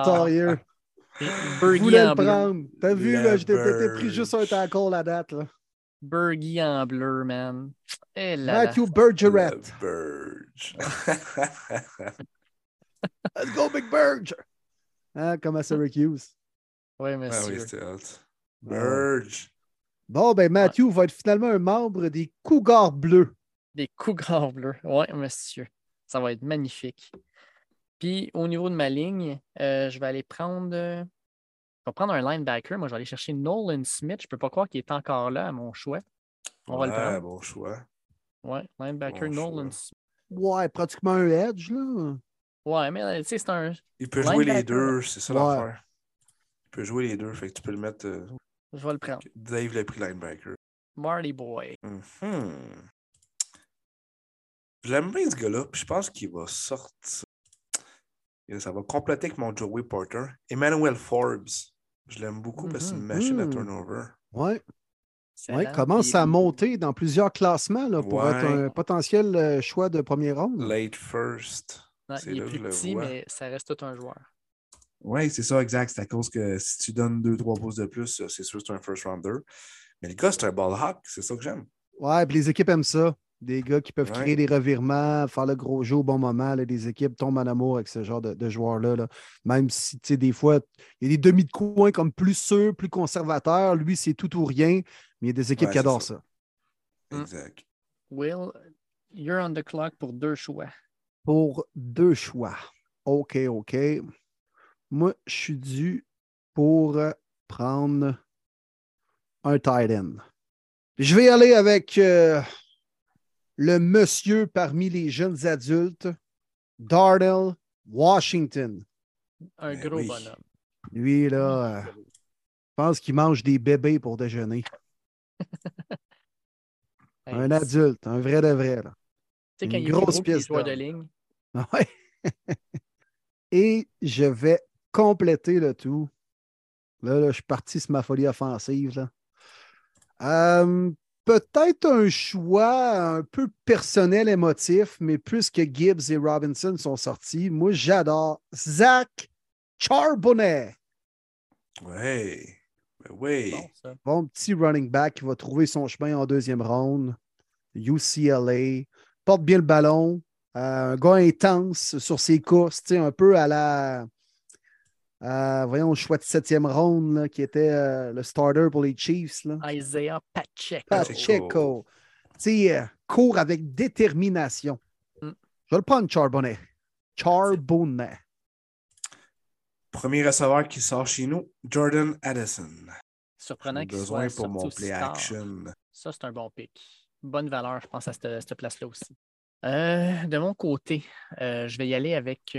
Je voulais le prendre. T'as vu, là, j'étais t'étais pris juste un tackle la date. Là. Bergie en bleu, man. Et là, là. Matthew Bergeret. Burge. Let's go, Big Burge! Hein, comme à Syracuse. Oui, ah monsieur. oui, c'était hot. Burge. Bon, ben, Matthew va être finalement un membre des Cougars bleus. Des cougars bleus. Oui, monsieur. Ça va être magnifique. Puis au niveau de ma ligne, euh, je vais aller prendre. euh, je vais prendre un linebacker. Moi, je vais aller chercher Nolan Smith. Je ne peux pas croire qu'il est encore là à mon choix. On va le prendre. bon choix. Ouais, linebacker Bon Nolan choix. Smith. Ouais, pratiquement un edge, là. Ouais, mais euh, tu sais, c'est un. Il peut jouer les deux, c'est ça Ouais. l'affaire. Il peut jouer les deux, fait que tu peux le mettre. euh, Je vais le prendre. Dave l'a pris linebacker. Marty Boy. Mhm. Je l'aime bien ce gars-là, puis je pense qu'il va sortir. Et ça va compléter avec mon Joey Porter. Emmanuel Forbes. Je l'aime beaucoup parce que c'est une machine à Mhm. turnover. Ouais, ouais, Excellent. commence à monter dans plusieurs classements là, pour Ouais. être un potentiel euh, choix de premier ronde. Late first. C'est il est plus petit, mais ça reste tout un joueur. Oui, c'est ça, exact. C'est à cause que si tu donnes 2-3 pouces de plus, c'est sûr que c'est un first rounder. Mais les gars, c'est un ball hawk, c'est ça que j'aime. Ouais, puis les équipes aiment ça. Des gars qui peuvent Ouais. créer des revirements, faire le gros jeu au bon moment. là, des équipes tombent en amour avec ce genre de, de joueurs-là. là. Même si, tu sais, des fois, il y a des demi de coin comme plus sûrs, plus conservateurs. Lui, c'est tout ou rien. Mais il y a des équipes Ouais, qui adorent ça. ça. Mm. Exact. Will, you're on the clock pour deux choix. Pour deux choix. OK, OK. Moi, je suis dû pour euh, prendre un tight end. Je vais y aller avec euh, le monsieur parmi les jeunes adultes, Darnell Washington. Un Ben gros oui. bonhomme. Lui, là, euh, pense qu'il mange des bébés pour déjeuner. un adulte, un vrai de vrai. Là. Tu sais, quand une il grosse gros pièce de ligne. Ouais. Et je vais compléter le tout. Là, là, je suis parti sur ma folie offensive. là. Euh, Peut-être un choix un peu personnel, émotif, mais puisque Gibbs et Robinson sont sortis, moi, j'adore Zach Charbonnet. Ouais. Ben oui. Bon. Bon petit running back qui va trouver son chemin en deuxième ronde. UCLA. Porte bien le ballon. Euh, un gars intense sur ses courses, un peu à la. À, voyons, le choix de septième ronde, là, qui était euh, le starter pour les Chiefs. Là. Isaiah Pacheco. Pacheco. Tu sais, euh, court avec détermination. Mm. Je vais le prendre, Charbonnet. Charbonnet. Premier receveur qui sort chez nous, Jordan Addison. Surprenant qu'il besoin soit pour mon play action. Ça, c'est un bon pick. Bonne valeur, je pense, à cette, cette place-là aussi. Euh, de mon côté, euh, je vais y aller avec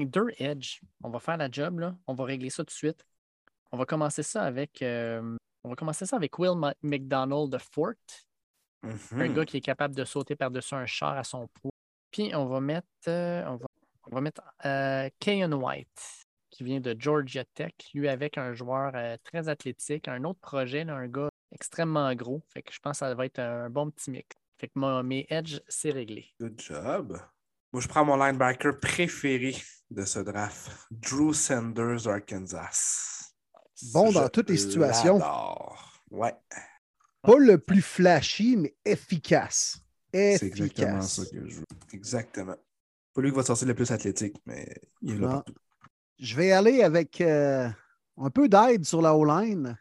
deux edge. On va faire la job, là. On va régler ça tout de suite. On va commencer ça avec. euh, on va commencer ça avec Will McDonald de Fort, un Mhm. gars qui est capable de sauter par-dessus un char à son poids. Puis on va mettre, euh, on va, on va mettre euh, Kayan White, qui vient de Georgia Tech, lui avec un joueur très athlétique, un autre projet, là, un gars extrêmement gros. Fait que je pense que ça va être un bon petit mix. Fait que mon- mes edges, c'est réglé. Good job. Moi, je prends mon linebacker préféré de ce draft, Drew Sanders, Arkansas. Bon dans Je toutes les situations. l'adore. Ouais, Pas le plus flashy, mais efficace. c'est exactement Efficace. ça que je veux. Exactement. Pas lui qui va sortir le plus athlétique, mais il est là partout. Je vais aller avec euh, un peu d'aide sur la O-line.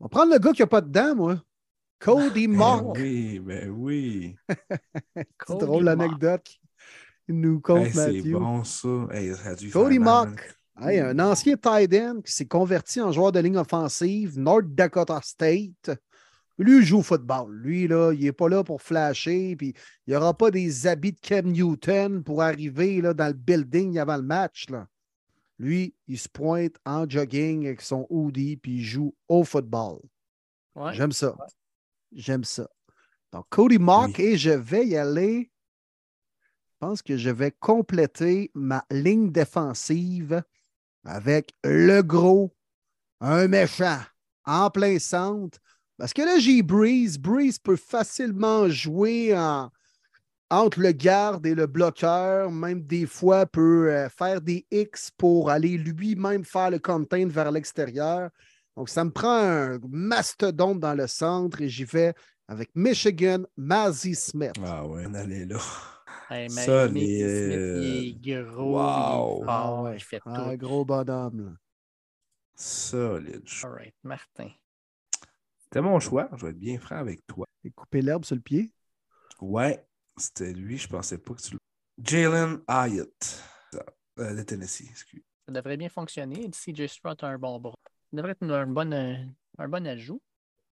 On va prendre le gars qui n'a pas de dents, moi. Cody Ben Mock. oui, ben oui. C'est drôle l'anecdote nous compte, Hey, c'est Matthew. bon ça. Hey, ça a dû Cody Mock. Hey, un ancien tight end qui s'est converti en joueur de ligne offensive, North Dakota State. Lui, il joue au football. Lui, là, il n'est pas là pour flasher, puis il n'y aura pas des habits de Cam Newton pour arriver là, dans le building avant le match. Là. Lui, il se pointe en jogging avec son hoodie, puis il joue au football. Ouais. J'aime ça. J'aime ça. Donc, Cody Mock, Oui. et je vais y aller. Je pense que je vais compléter ma ligne défensive avec le gros, un méchant, en plein centre. Parce que là, j'ai Breeze. Breeze peut facilement jouer en- entre le garde et le bloqueur, même des fois peut euh, faire des X pour aller lui-même faire le contain vers l'extérieur. Donc, ça me prend un mastodonte dans le centre et j'y vais avec Michigan, Mazzy Smith. Ah ouais, on là. Hey, mais Ça, Mickey les, Smith, euh, il est gros, wow. il est fort, Ah ouais. il fait tout. Un gros bonhomme. là. Solide. All right, Martin. C'était mon choix. Je vais être bien franc avec toi. Et couper l'herbe sur le pied? Ouais, c'était lui. Je pensais pas que tu le. Jalen Hyatt. Euh, de Tennessee, excuse. Ça devrait bien fonctionner. CJ Stroud a un bon bras. Ça devrait être un bon, euh, un bon ajout.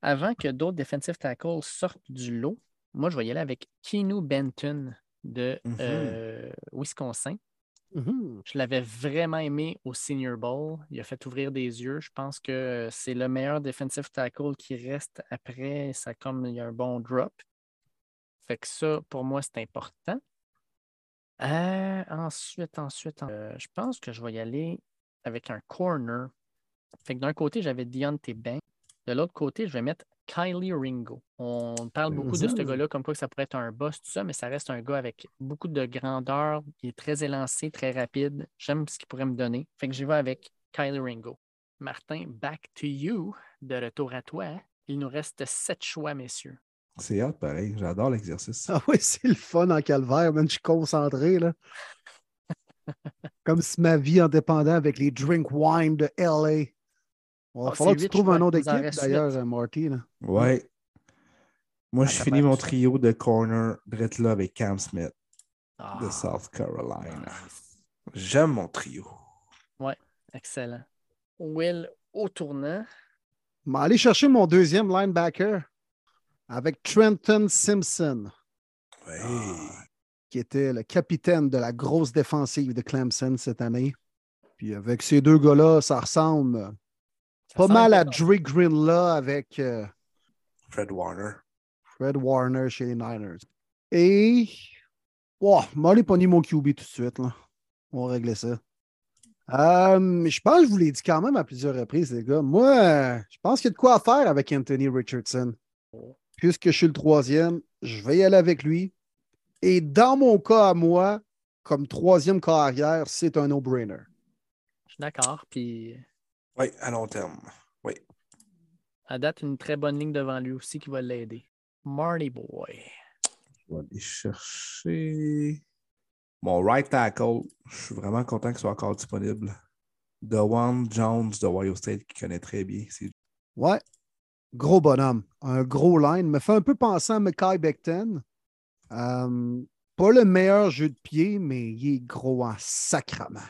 Avant que d'autres defensive tackles sortent du lot, moi, je vais y aller avec Keanu Benton de Mhm. euh, Wisconsin. Mhm. Je l'avais vraiment aimé au Senior Bowl. Il a fait ouvrir des yeux. Je pense que c'est le meilleur defensive tackle qui reste après. Ça comme il y a un bon drop. Fait que ça, pour moi, c'est important. Euh, ensuite, ensuite, en- euh, je pense que je vais y aller avec un corner. Fait que d'un côté, j'avais Deontay Bank. De l'autre côté, je vais mettre Kylie Ringo. On parle beaucoup de ce gars-là comme quoi que ça pourrait être un boss, tout ça, mais ça reste un gars avec beaucoup de grandeur. Il est très élancé, très rapide. J'aime ce qu'il pourrait me donner. Fait que j'y vais avec Kylie Ringo. Martin, back to you. De retour à toi. Il nous reste sept choix, messieurs. C'est hâte, pareil. J'adore l'exercice. Ah oui, c'est le fun en calvaire, man. Je suis concentré, là. Comme si ma vie en dépendait avec les drink wine de LA. Il va Ah, falloir que tu trouves un autre équipe, d'ailleurs, euh, Marty. Là. Ouais. Moi, Ah, je finis mon trio de corner direct là avec Cam Smith Ah, de South Carolina. J'aime mon trio. Excellent. Will au tournant. Je vais aller chercher mon deuxième linebacker avec Trenton Simpson, Ouais. qui était le capitaine de la grosse défensive de Clemson cette année. Puis avec ces deux gars-là, ça ressemble. Pas mal à Drake Greenlaw avec euh, Fred Warner. Fred Warner chez les Niners. Et. Wow, m'allez pogner mon QB tout de suite. Là. On va régler ça. Euh, je pense que je vous l'ai dit quand même à plusieurs reprises, les gars. Moi, je pense qu'il y a de quoi à faire avec Anthony Richardson. Puisque je suis le troisième, je vais y aller avec lui. Et dans mon cas à moi, comme troisième carrière, c'est un no-brainer. Je suis d'accord. Puis Oui, à long terme. Oui. à date, une très bonne ligne devant lui aussi qui va l'aider. Marty Boy. Je vais aller chercher mon right tackle. Je suis vraiment content qu'il soit encore disponible. Dewan Jones de Ohio State qui connaît très bien. Ouais. Gros bonhomme. Un gros line. Me fait un peu penser à Mackay Becton. Euh, pas le meilleur jeu de pied, mais il est gros en sacrament.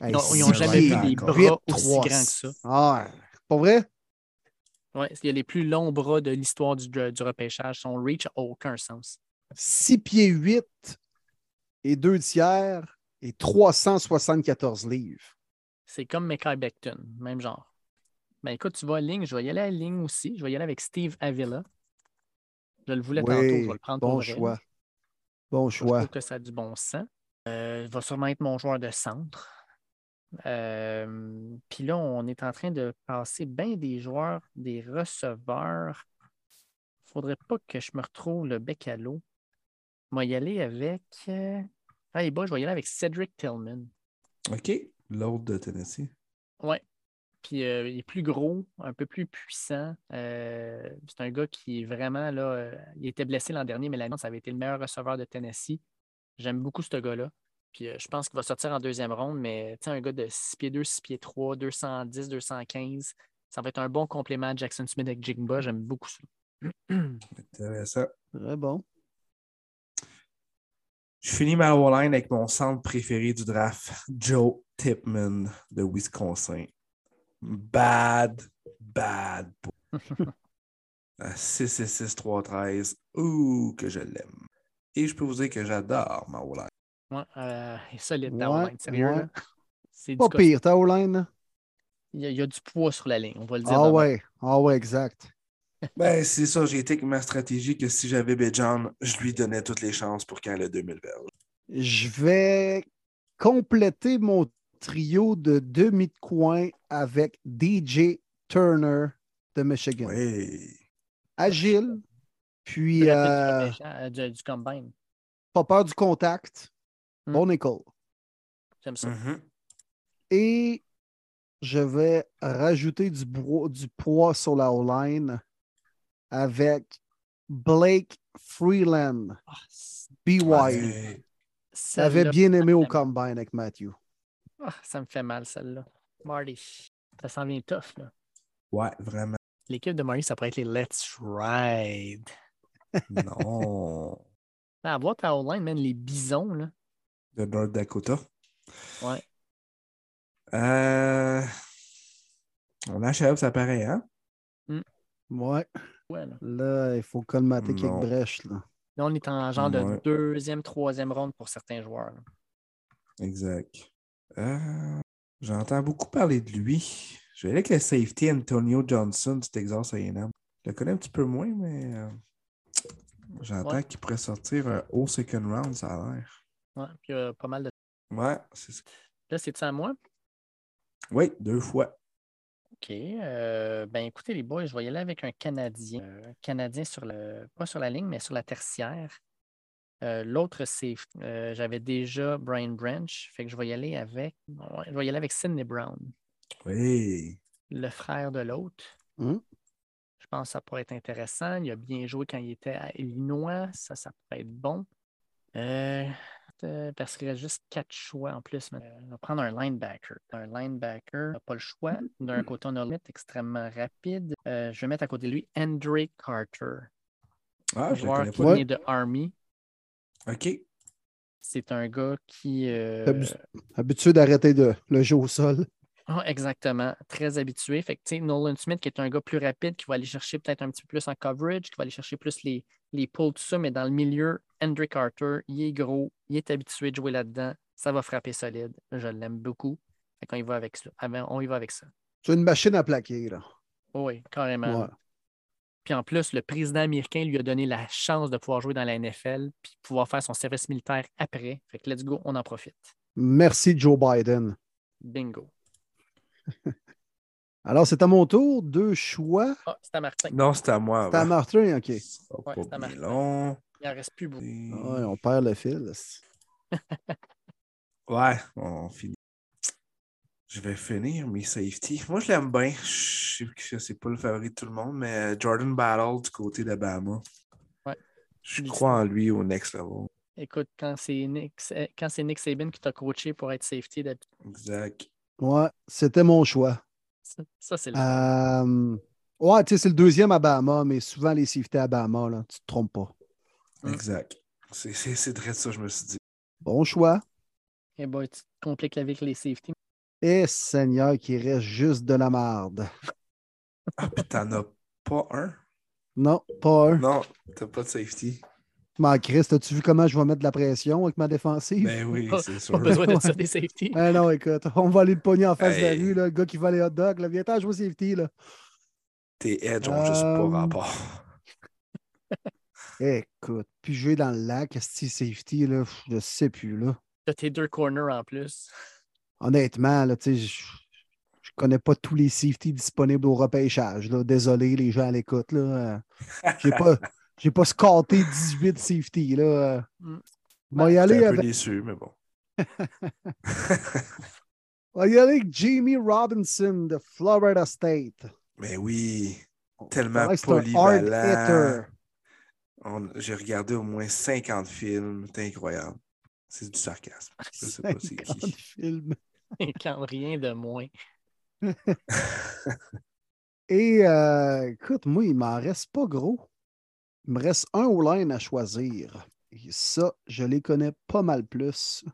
Ils n'ont jamais vu des bras aussi grands que ça. Ah, pas vrai? Ouais, il y a les plus longs bras de l'histoire du, du repêchage. Son reach n'a aucun sens. 6 pieds 8 et 2 tiers et 374 livres. C'est comme Mekai Becton, même genre. Ben écoute, tu vas à ligne, je vais y aller à la ligne aussi. Je vais y aller avec Steve Avila. Je le voulais tantôt, je vais le prendre bon pour vrai. choix. Bon Je choix. trouve que ça a du bon sens. Euh, il va sûrement être mon joueur de centre. Euh, Puis là, on est en train de passer bien des joueurs, des receveurs. Il ne faudrait pas que je me retrouve le bec à l'eau. Je vais y aller avec. Ah, je vais y aller avec Cedric Tillman. OK. L'autre de Tennessee. Ouais. Puis euh, il est plus gros, un peu plus puissant. Euh, c'est un gars qui est vraiment là. euh, il était blessé l'an dernier, mais l'année, ça avait été le meilleur receveur de Tennessee. J'aime beaucoup ce gars-là. Puis euh, je pense qu'il va sortir en deuxième ronde, mais un gars de 6 pieds 2, 6 pieds 3, 210, 215. Ça va être un bon complément à Jackson Smith avec Jigba. J'aime beaucoup ça. Intéressant. Très bon. Je finis ma O-line avec mon centre préféré du draft, Joe Tipman de Wisconsin. Bad, bad. boy. À 6 et 6, 3, 13. Ouh, que je l'aime. Et je peux vous dire que j'adore ma O-line. Ouais, euh, il est solide, ta Ouais, O-line, sérieux. ouais. là. C'est Pas pire, ta O-line. Il y, a, il y a du poids sur la ligne, on va le dire. Ah ouais. Ah ouais, exact. Ben, c'est ça, j'ai été avec ma stratégie que si j'avais Bejan, je lui donnais toutes les chances pour qu'il ait le 2000 verges. Je vais compléter mon trio de demi de coin avec DJ Turner de Michigan. Oui. Agile, puis euh, euh, du, du combine. pas peur du contact. Bon école. J'aime ça. Mhm. Et je vais rajouter du, poids sur la O-line avec Blake Freeland, Ah, c- BYU. Ouais. J'avais bien aimé au combine avec Matthew. ah, ça me fait mal, celle-là. Marty, ça s'en vient tough. Là. Ouais, vraiment. L'équipe de Marty, ça pourrait être les Let's Ride. Non. Ah, À voir ta O-line, man, les bisons, là. De North Dakota. Ouais. Euh... On achève, ça paraît, hein? Ouais. Ouais, là. Là, il faut colmater quelques Non. brèches. Là. Là, on est en genre de deuxième, troisième ronde pour certains joueurs. là. Exact. Euh, J'entends beaucoup parler de lui. Je vais aller avec le safety Antonio Johnson du Texas A&M. Je le connais un petit peu moins, mais euh, j'entends Ouais. qu'il pourrait sortir un haut second round, ça a l'air. Ouais, puis il y a pas mal de. Ouais, c'est ça. Là, c'est ça à moi? Oui, deux fois. OK. euh, ben écoutez, les boys, je vais y aller avec un Canadien. Euh, Canadien sur le. pas sur la ligne, mais sur la tertiaire. Euh, L'autre, c'est. euh, J'avais déjà Brian Branch. Fait que je vais y aller avec. ouais, je vais y aller avec Sidney Brown, Oui. le frère de l'autre. Mhm. Je pense que ça pourrait être intéressant. Il a bien joué quand il était à Illinois. Ça, ça pourrait être bon. Euh, euh, parce qu'il reste juste quatre choix en plus. mais, euh, on va prendre un linebacker. Un linebacker, on n'a pas le choix. D'un côté, on a le extrêmement rapide. Euh, je vais mettre à côté de lui Andre Carter, Ah, je joueur qui vient de Army. OK. C'est un gars qui. Habi- Habitué d'arrêter de, le jeu au sol. Ah, exactement. Très habitué. Fait que, Nolan Smith, qui est un gars plus rapide, qui va aller chercher peut-être un petit peu plus en coverage, qui va aller chercher plus les, les pulls, tout ça, mais dans le milieu, Hendrick Carter, il est gros, il est habitué de jouer là-dedans. Ça va frapper solide. Je l'aime beaucoup. Fait qu'on y va avec ça. On y va avec ça. C'est une machine à plaquer, là. Oui, carrément. Ouais. Puis en plus, le président américain lui a donné la chance de pouvoir jouer dans la NFL puis pouvoir faire son service militaire après. Fait que let's go, on en profite. Merci, Joe Biden. Bingo. Alors, c'est à mon tour. Deux choix. Ah, c'est à Martin. Non, c'est à moi. C'est à. Martin, OK. Ouais, c'est à Martin. long. Il en reste plus beaucoup. Ouais, on perd le fil. Ouais, on finit. Je vais finir mes safety. Moi, je l'aime bien. Je sais que c'est pas le favori de tout le monde, mais Jordan Battle du côté d'Alabama. Ouais. Je crois en lui au next level. Écoute, quand c'est Nick, quand c'est Nick Saban qui t'a coaché pour être safety, d'habitude, Exact. Ouais, c'était mon choix. Ça, ça, c'est le Euh, Ouais, tu sais, c'est le deuxième à Bahama, mais souvent les safety à Bahama, là, tu te trompes pas. Exact. C'est- C'est c'est très ça, je me suis dit. Bon choix. Eh boy, tu te compliques la vie avec les safety. Et Seigneur, qui reste juste de la marde. Ah, puis t'en as pas un? Non, pas un. Non, t'as pas de safety. Mais Chris, as-tu vu comment je vais mettre de la pression avec ma défensive? Ben oui, Pas- c'est Pas sûr. besoin de ça des safety. Ah non, écoute, on va aller le pogner en face de la rue, là, le gars qui va les hot dogs. Là, viens t'en jouer safety. Là. Tes edges ont juste Euh, pas rapport. Écoute, puis jouer dans le lac, est safety, là, je sais plus. Là. T'as tes deux corners en plus. Honnêtement, là, tu sais, je, je connais pas tous les safety disponibles au repêchage. Là. Désolé, les gens à l'écoute. là. Euh, J'ai pas, j'ai pas scoté 18 safety. Là. Mm. On va y J'étais aller un peu avec, déçu, mais bon. on va y aller avec Jamie Robinson de Florida State. Mais oui, On tellement polyvalent. J'ai regardé au moins 50 films. C'est incroyable. C'est du sarcasme. Je sais pas c'est 50 qui. films. Rien de moins. Et euh, écoute, moi, il m'en reste pas gros. Il me reste un O-line à choisir. Et ça, je les connais pas mal plus.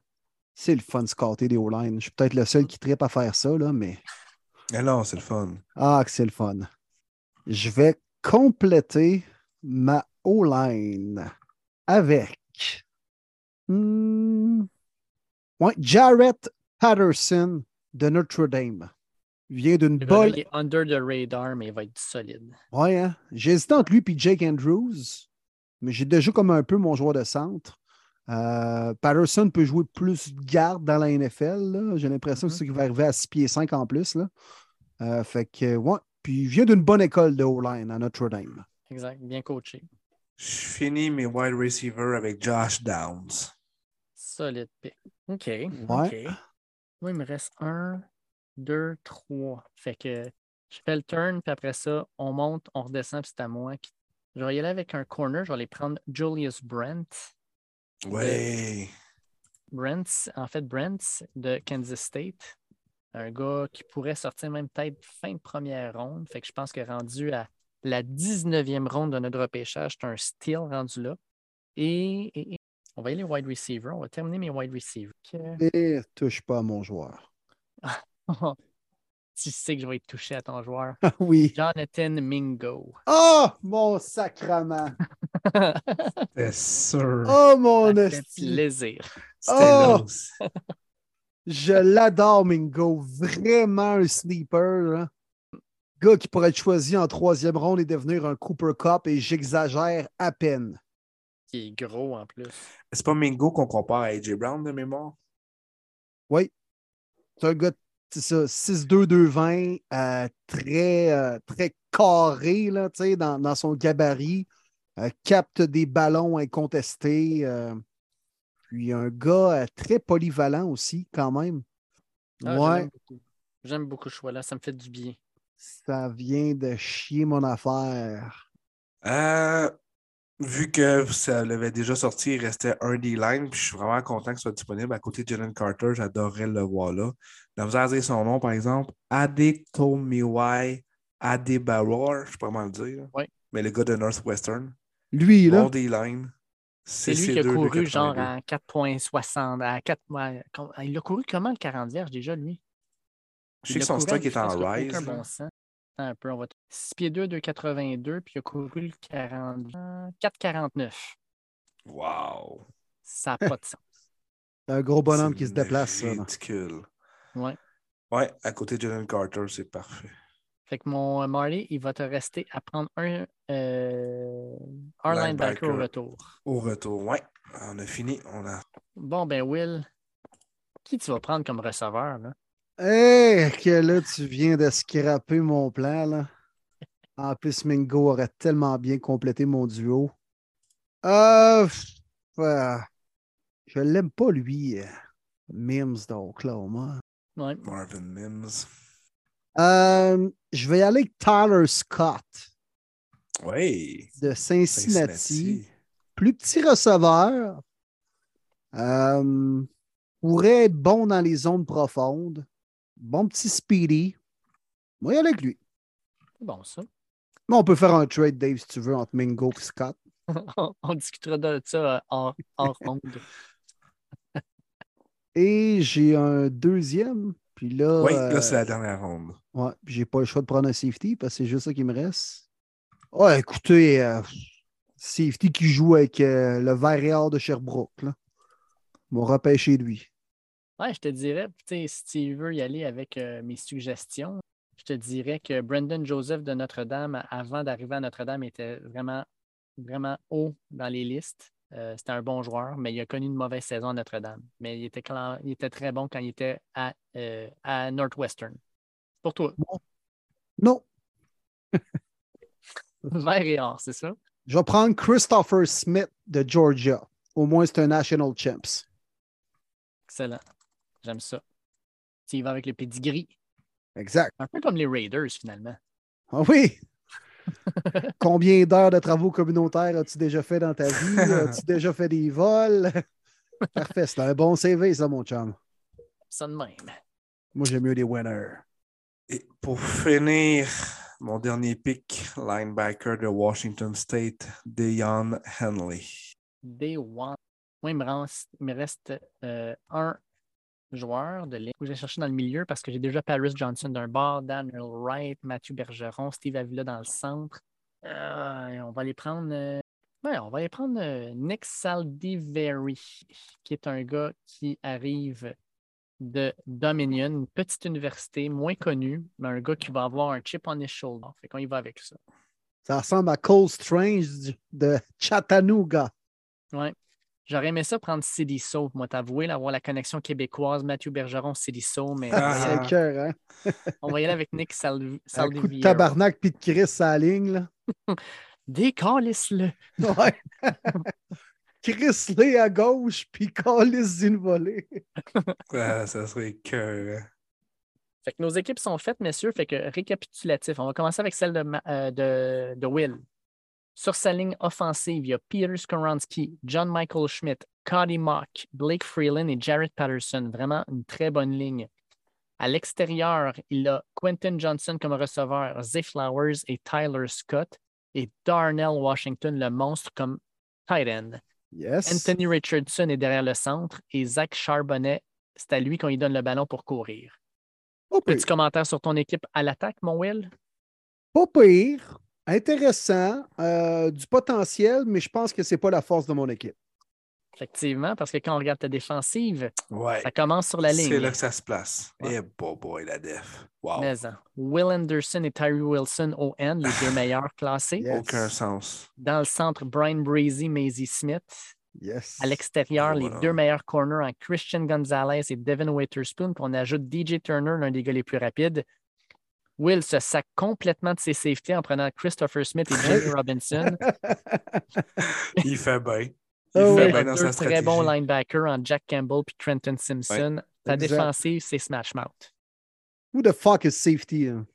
C'est le fun de scotter des O-line. Je suis peut-être le seul qui tripe à faire ça, là, mais Ah non, c'est le fun. ah, que c'est le fun. Je vais compléter ma O-line avec hmm, ouais, Jarrett Patterson de Notre Dame. Il vient d'une Le bonne gars, il est under the radar, mais il va être solide. Ouais, hein? J'ai hésité entre lui et Jake Andrews, mais j'ai déjà comme un peu mon joueur de centre. Euh, Patterson peut jouer plus garde dans la NFL. J'ai l'impression que Mhm. c'est qu'il va arriver à 6 pieds 5 en plus. Là. Euh, fait que, ouais. Puis il vient d'une bonne école de O-line à Notre-Dame. Exact. Bien coaché. Je finis mes wide receivers avec Josh Downs. Solide pick. OK. Ouais. OK. Moi, il me reste un, deux, trois. Fait que je fais le turn, puis après ça, on monte, on redescend, puis c'est à moi. qui- Je vais y aller avec un corner. Je vais aller prendre Julius Brent. Ouais. Brent, en fait, Brent de Kansas State. Un gars qui pourrait sortir même peut-être fin de première ronde. Fait que je pense que rendu à la 19e ronde de notre repêchage, c'est un steal rendu là. Et, et- et on va y aller wide receiver. On va terminer mes wide receivers. Et touche pas à mon joueur. tu sais que je vais être touché à ton joueur. Ah oui. Jonathan Mingo. Oh, mon sacrement. C'est sûr. Oh, mon Ça fait esti. plaisir. C'était Oh! Je l'adore, Mingo. Vraiment un sleeper. là. Gars qui pourrait être choisi en troisième ronde et devenir un Cooper Cup, et j'exagère à peine. Qui est gros en plus. C'est pas Mingo qu'on compare à AJ Brown de mémoire? Oui. C'est un gars, c'est ça, 6'2", 2'20", euh, très, euh, très carré là, tu sais, dans, dans son gabarit. euh, capte des ballons incontestés. euh, puis un gars euh, très polyvalent aussi, quand même. Ah, ouais. J'aime beaucoup ce choix-là. Ça me fait du bien. ça vient de chier mon affaire. Euh, vu que ça l'avait déjà sorti, il restait un D-line, puis je suis vraiment content que ce soit disponible. À côté de Jalen Carter, j'adorerais le voir là. La misère à dire son nom, par exemple, Adetomiwai Adebayor, je sais pas comment le dire. Ouais. Mais le gars de Northwestern. Lui, là, Bon D-line. C'est lui qui a couru genre à 4,60. À 4, ouais, com- il a couru comment le 40 vierges déjà, lui? Je sais que son stock est en rise. bon un peu, on va. 6 pieds 2, 2,82, puis il a couru le 40, 4,49. Wow. Ça n'a pas de sens. un gros bonhomme C'est qui se déplace. ça, là. Ridicule. Ouais. Ouais, à côté de Jalen Carter, c'est parfait. Fait que mon Marley, il va te rester à prendre un, euh, un linebacker au retour. Au retour, ouais. On a fini. On a... Bon, ben Will, qui tu vas prendre comme receveur? Là? Hé, que là, tu viens de scraper mon plan, là. En plus, Mingo aurait tellement bien complété mon duo. Euh, euh, je l'aime pas, lui. euh, Mims d'Oklahoma. Ouais. Marvin Mims. Euh, je vais y aller avec Tyler Scott Oui. de Cincinnati. Cincinnati. Plus petit receveur. Euh, pourrait être bon dans les zones profondes. Bon petit speedy. Moi, y aller avec lui. C'est bon, ça. Mais on peut faire un trade, Dave, si tu veux, entre Mingo et Scott. on, discutera de ça euh, hors, hors onde. Et j'ai un deuxième. Puis là, Oui, euh, là, c'est la dernière ronde. ouais, puis j'ai pas le choix de prendre un safety parce que c'est juste ça qui me reste. Ouais, écoutez, euh, safety qui joue avec euh, le vert et or de Sherbrooke. Là. Mon repêcher lui. Ouais, je te dirais, tu sais, si tu veux y aller avec euh, mes suggestions, je te dirais que Brendan Joseph de Notre-Dame, avant d'arriver à Notre-Dame, était vraiment, vraiment haut dans les listes. Euh, C'était un bon joueur, mais il a connu une mauvaise saison à Notre-Dame. Mais il était, il très bon quand il était à, euh, à Northwestern. Pour toi, Non, vert et or, c'est ça? je vais prendre Christopher Smith de Georgia. Au moins, c'est un National Champs. Excellent. J'aime ça. Y vas avec le pedigree. Exact. Un peu comme les Raiders, finalement. Ah oui! Combien d'heures de travaux communautaires as-tu déjà fait dans ta vie? As-tu déjà fait des vols? Parfait, c'est un bon CV, ça, mon chum. Ça de même. Moi, j'aime mieux les winners. Et pour finir, mon dernier pick, linebacker de Washington State, Deion Henley. Day one. Moi, il me reste, il me reste euh, un joueur de ligne j'ai cherché dans le milieu parce que j'ai déjà Paris Johnson d'un bord, Daniel Wright, Mathieu Bergeron, Steve Avila dans le centre. Euh, on va aller prendre. euh, ouais, on va aller prendre euh, Nick Saldiveri, qui est un gars qui arrive de Dominion, une petite université moins connue, mais un gars qui va avoir un chip on his shoulder. Fait qu'on y va avec ça. Ça ressemble à Cole Strange de Chattanooga. Ouais. J'aurais aimé ça prendre Cédisseau, moi t'avouer, avoir la connexion québécoise, Mathieu Bergeron, Cédisseau, mais Ah. C'est le cœur, hein? on va y aller avec Nick Sal Un coup de tabarnak puis de Chris à la ligne, là. Décalisse-le. Ouais. Chris à gauche, puis Callis d'une volée. Ah, ça serait que. Fait que nos équipes sont faites, messieurs. Fait que récapitulatif. On va commencer avec celle de, Ma- euh, de, de Will. Sur sa ligne offensive, il y a Peter Skoronski, John Michael Schmidt, Cody Mock, Blake Freeland et Jared Patterson. Vraiment une très bonne ligne. À l'extérieur, il a Quentin Johnson comme receveur, Zay Flowers et Tyler Scott et Darnell Washington, le monstre, comme tight end. Yes. Anthony Richardson est derrière le centre et Zach Charbonnet, c'est à lui qu'on lui donne le ballon pour courir. Pas pire. Petit commentaire sur ton équipe à l'attaque, mon Will? Pas pire. Intéressant. euh, du potentiel, mais je pense que c'est pas la force de mon équipe. Effectivement, parce que quand on regarde ta défensive, Ouais. ça commence sur la ligne. C'est là que ça se place. Ouais. Et boy, boy, la def. Wow. Mais, hein, Will Anderson et Tyree Wilson au end, les deux meilleurs classés. Yes. Aucun sens. Dans le centre, Brian Brazy, Maisie Smith. Yes. À l'extérieur, Et les voilà. deux meilleurs corners en Christian Gonzalez et Devin Witherspoon. Puis on ajoute DJ Turner, l'un des gars les plus rapides. Will se sac complètement de ses safeties en prenant Christopher Smith et Jamie Robinson. Il fait bien. Il Ah fait oui. bien dans deux sa très stratégie. bons linebackers en Jack Campbell puis Trenton Simpson. Ta Exact. défensive, c'est Smash Mouth. Who the fuck is safety? hein?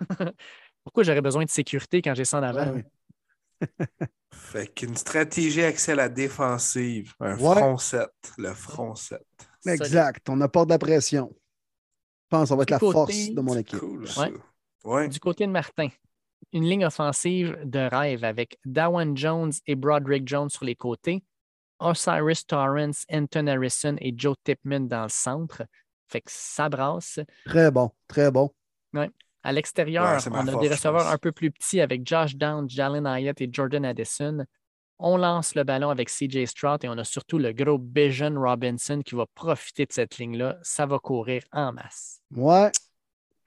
Pourquoi j'aurais besoin de sécurité quand j'ai ça en avant? Ouais. Fait qu'une stratégie axée à la défensive. Un Ouais. front 7. Le front 7. Exact. On apporte de la pression. Je pense que ça va être la côté- force de mon équipe. Cool, ça. Ouais. Ouais. Du côté de Martin, une ligne offensive de rêve avec Dawan Jones et Broderick Jones sur les côtés, Osiris Torrance, Anton Harrison et Joe Tipman dans le centre. Fait que ça brasse. Très bon. Très bon. À l'extérieur, Ouais, c'est ma on a force, des receveurs un peu plus petits avec Josh Downs, Jalen Hyatt et Jordan Addison. On lance le ballon avec CJ Stroud et on a surtout le gros Bijan Robinson qui va profiter de cette ligne-là. Ça va courir en masse. Ouais.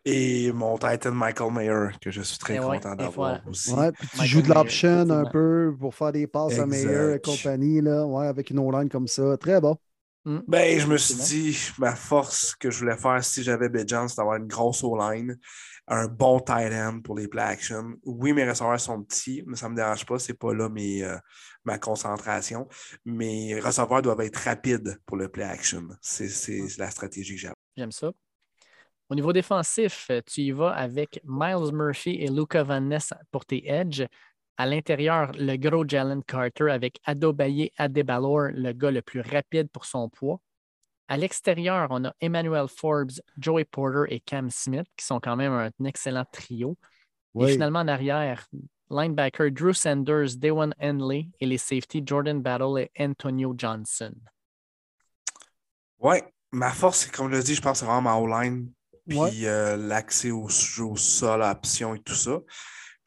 Et mon Titan Michael Mayer, que je suis très Et content d'avoir aussi. Ouais, puis tu Michael joues de Mayer, l'option un peu pour faire des passes à meilleur et compagnie, là. Ouais, avec une O-line comme ça. Très bon. Hmm. Ben, je me suis dit, ma force que je voulais faire si j'avais Bijan, c'est d'avoir une grosse O-line, un bon tight end pour les play action. Oui, mes receveurs sont petits, mais ça ne me dérange pas, c'est pas là mes, euh, ma concentration. Mes receveurs doivent être rapides pour le play action. C'est c'est la stratégie que j'ai. J'aime ça. Au niveau défensif, tu y vas avec Miles Murphy et Luca Van Ness pour tes edges. À l'intérieur, le gros Jalen Carter avec Adobaye Adebalor, le gars le plus rapide pour son poids. À l'extérieur, on a Emmanuel Forbes, Joey Porter et Cam Smith, qui sont quand même un excellent trio. Et Oui. finalement, en arrière, linebacker Drew Sanders, Dewan Henley et les safety Jordan Battle et Antonio Johnson. Ouais, ma force, comme je l'ai dit, je pense que c'est vraiment ma O-line, puis Ouais. euh, l'accès au, sol, à option et tout ça.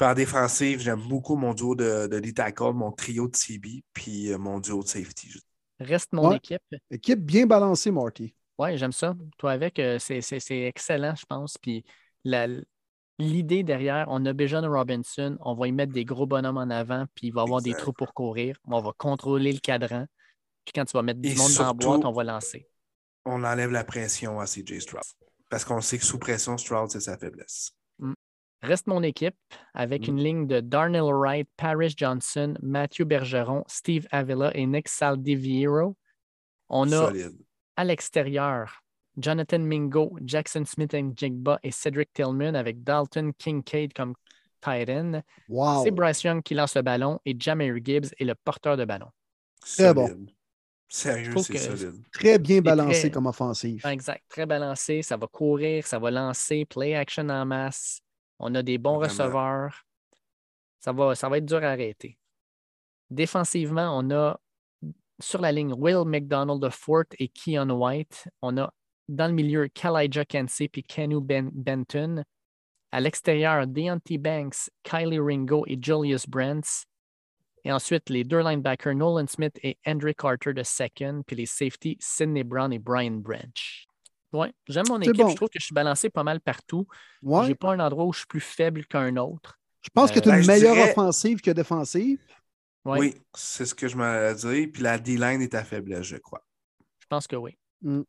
En défensive, j'aime beaucoup mon duo de, de tackle, mon trio de CB, puis euh, mon duo de safety. Reste mon Ouais. équipe. Équipe bien balancée, Marty. Oui, j'aime ça. Toi avec, euh, c'est c'est- c'est excellent, je pense. Puis la- l'idée derrière, on a Bijan Robinson, on va y mettre des gros bonhommes en avant, puis il va avoir des trous pour courir. On va contrôler le cadran. Puis quand tu vas mettre du Et monde dans la surtout- boîte, on va lancer. On enlève la pression à CJ Stroud. Parce qu'on sait que sous pression, Stroud, c'est sa faiblesse. Reste mon équipe avec Mm. une ligne de Darnell Wright, Paris Johnson, Matthew Bergeron, Steve Avila et Nick Saldiviero. On a Solide. à l'extérieur Jonathan Mingo, Jackson Smith and Jigba et Cedric Tillman avec Dalton Kincaid comme tight end. Wow. C'est Bryce Young qui lance le ballon et Jameer Gibbs est le porteur de ballon. Très bon. Sérieux, c'est solide. Très bien très- balancé comme offensive. Exact. Très balancé. Ça va courir, ça va lancer, play action en masse. On a des bons Vraiment. receveurs. Ça va, ça va être dur à arrêter. Défensivement, on a sur la ligne Will McDonald de Fort et Keon White. On a dans le milieu Kalijah Kensey puis Kenu ben Benton. À l'extérieur, Deontay Banks, Kylie Ringo et Julius Brents. Et ensuite, les deux linebackers, Nolan Smith et Andrew Carter de second, puis les safety, Sidney Brown et Brian Branch. Ouais, j'aime mon équipe. bon. Je trouve que je suis balancé pas mal partout. Ouais. J'ai pas un endroit où je suis plus faible qu'un autre. Je pense que tu as Ben, une je meilleure dirais- offensive que défensive. Ouais, Oui, c'est ce que je m'allais dire. Puis la D-line est à faiblesse, je crois. Je pense que oui. Mm.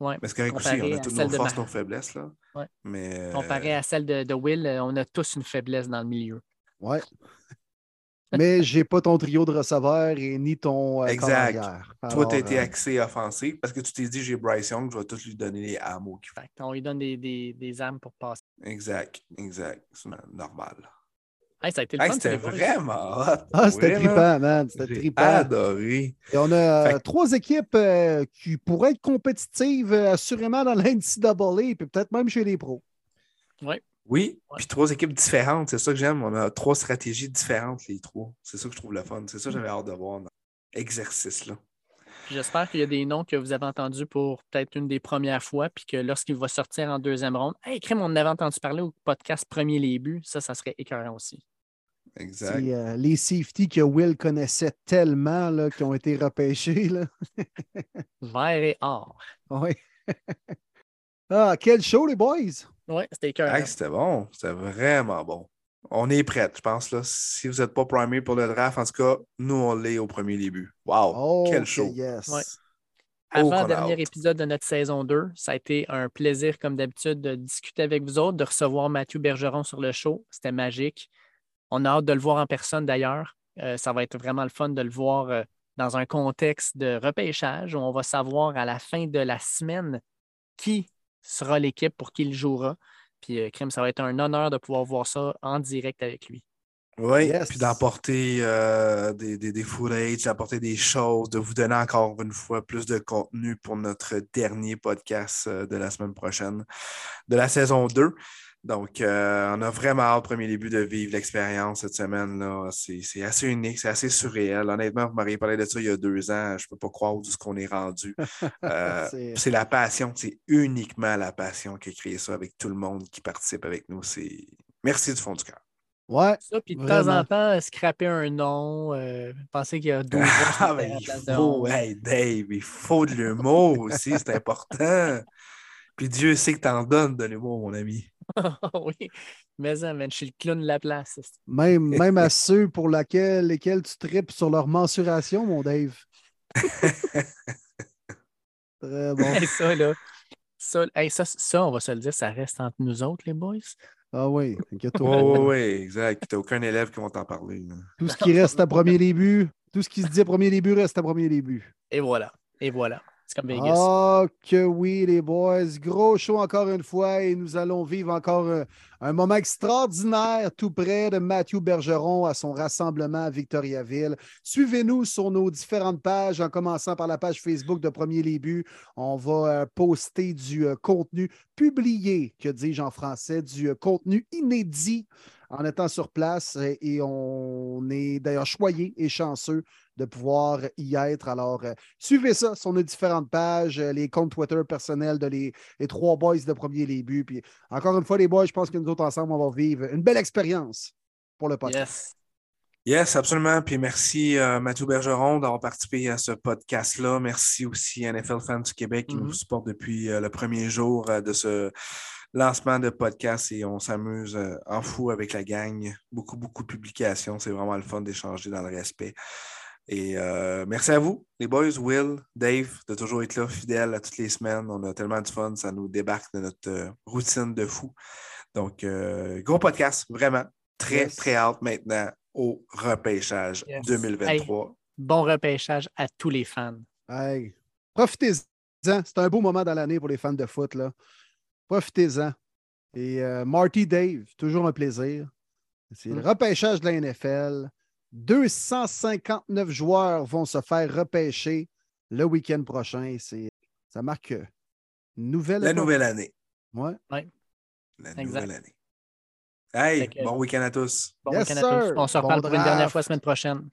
Ouais. C'est correct aussi, on a toutes nos forces, nos faiblesses. Là. Ouais. Mais, Comparé euh, à celle de, de Will, euh, on a tous une faiblesse dans le milieu. Ouais. Mais j'ai pas ton trio de receveurs et ni ton euh, Exact. Toi, tu as été euh, axé offensif parce que tu t'es dit j'ai Bryce Young, je vais tous lui donner les hameaux qu'il faut. Fait on lui donne des, des- des armes pour passer. Exact, exact. C'est normal. Hey, ça a été le Hey, c'était vraiment hot. Ah, c'était Ouais, trippant, man. C'était J'ai trippant. adoré. Et on a que- trois équipes euh, qui pourraient être compétitives euh, assurément dans l'NCAA et peut-être même chez les pros. Oui, Ouais. puis trois équipes différentes, c'est ça que j'aime. On a trois stratégies différentes, les trois. C'est ça que je trouve le fun. C'est ça que j'avais hâte de voir dans l'exercice-là. J'espère qu'il y a des noms que vous avez entendus pour peut-être une des premières fois, puis que lorsqu'il va sortir en deuxième ronde, hey, crème, on en avait entendu parler au podcast Premier les buts. Ça, ça serait écœurant aussi. Exact. Euh, les safeties que Will connaissait tellement là, qui ont été repêchés. Là. Vert et or. Ouais. ah, quel show, les boys! Oui, c'était. Hey, c'était bon. C'était vraiment bon. On est prêts, je pense. Là. Si vous n'êtes pas primé pour le draft, en tout cas, nous, on l'est au premier début. Wow! Oh, quel que show! yes! Ouais. Oh, qu'on a Avant-dernier hâte. épisode de notre saison 2, ça a été un plaisir, comme d'habitude, de discuter avec vous autres, de recevoir Mathieu Bergeron sur le show. C'était magique. On a hâte de le voir en personne d'ailleurs. Euh, ça va être vraiment le fun de le voir euh, dans un contexte de repêchage où on va savoir à la fin de la semaine qui sera l'équipe pour qui il jouera. Puis, euh, Crime, ça va être un honneur de pouvoir voir ça en direct avec lui. Oui, Yes. puis d'apporter euh, des, des, des footage, d'apporter des choses, de vous donner encore une fois plus de contenu pour notre dernier podcast euh, de la semaine prochaine, de la saison 2. Donc, euh, on a vraiment hâte, premier début, de vivre l'expérience cette semaine-là. C'est c'est assez unique, c'est assez surréel. Honnêtement, vous m'auriez parlé de ça il y a deux ans. Je ne peux pas croire où est-ce qu'on est rendu. Euh, C'est- la passion, c'est uniquement la passion qui a créé ça avec tout le monde qui participe avec nous. C'est Merci du fond du cœur. Ouais. Ça, puis de Vraiment. temps en temps, scraper un nom, euh, penser qu'il y a 12 Ah, ben, il faut, hey, Dave, il faut de l'humour aussi, c'est important. Puis Dieu sait que t'en donnes de l'humour, mon ami. oui, mais ça, man, je suis le clown de la place. Même, même à ceux pour laquelle, lesquels tu tripes sur leur mensuration, mon Dave. Très bon. Hey, ça, là. Ça, hey, ça, ça, on va se le dire, ça reste entre nous autres, les boys. Ah oui, inquiète-toi. Oui, oui, oui, exact. T'as aucun élève qui va t'en parler. là. Tout ce qui reste à premier début, tout ce qui se dit à premier début reste à premier début. Et voilà. Et voilà. C'est comme Vegas. Ah, que oui, les boys. Gros show encore une fois et nous allons vivre encore un, un moment extraordinaire tout près de Mathieu Bergeron à son rassemblement à Victoriaville. Suivez-nous sur nos différentes pages, en commençant par la page Facebook de Premier Buts. On va euh, poster du euh, contenu publié, que dis-je en français, du euh, contenu inédit en étant sur place euh, et on est d'ailleurs choyé et chanceux de pouvoir y être. Alors, euh, suivez ça sur nos différentes pages, euh, les comptes Twitter personnels de les, les trois boys de premier buts. Puis encore une fois, les boys, je pense que nous autres ensemble, on va vivre une belle expérience pour le podcast. Yes. Yes, absolument. Puis merci euh, Mathieu Bergeron d'avoir participé à ce podcast-là. Merci aussi à NFL Fans du Québec qui Mhm. nous supporte depuis euh, le premier jour euh, de ce lancement de podcast et on s'amuse en fou avec la gang. Beaucoup, beaucoup de publications. C'est vraiment le fun d'échanger dans le respect. Et euh, merci à vous, les boys, Will, Dave, de toujours être là, fidèles à toutes les semaines. On a tellement de fun, ça nous débarque de notre euh, routine de fou. Donc, euh, gros podcast, vraiment. Très, Yes. très hâte maintenant au repêchage Yes. 2023. Bon repêchage à tous les fans. Hey, profitez-en. C'est un beau moment dans l'année pour les fans de foot. Là. Profitez-en. Et euh, Marty Dave, toujours un plaisir. C'est le Mm. repêchage de la NFL. 259 joueurs vont se faire repêcher le week-end prochain. C'est, ça marque une nouvelle La nouvelle année. Ouais. La Exact. nouvelle année. Hey, bon week-end à tous. Bon Yes, week-end à tous. sir. On se Bon reparle pour une dernière fois la semaine prochaine.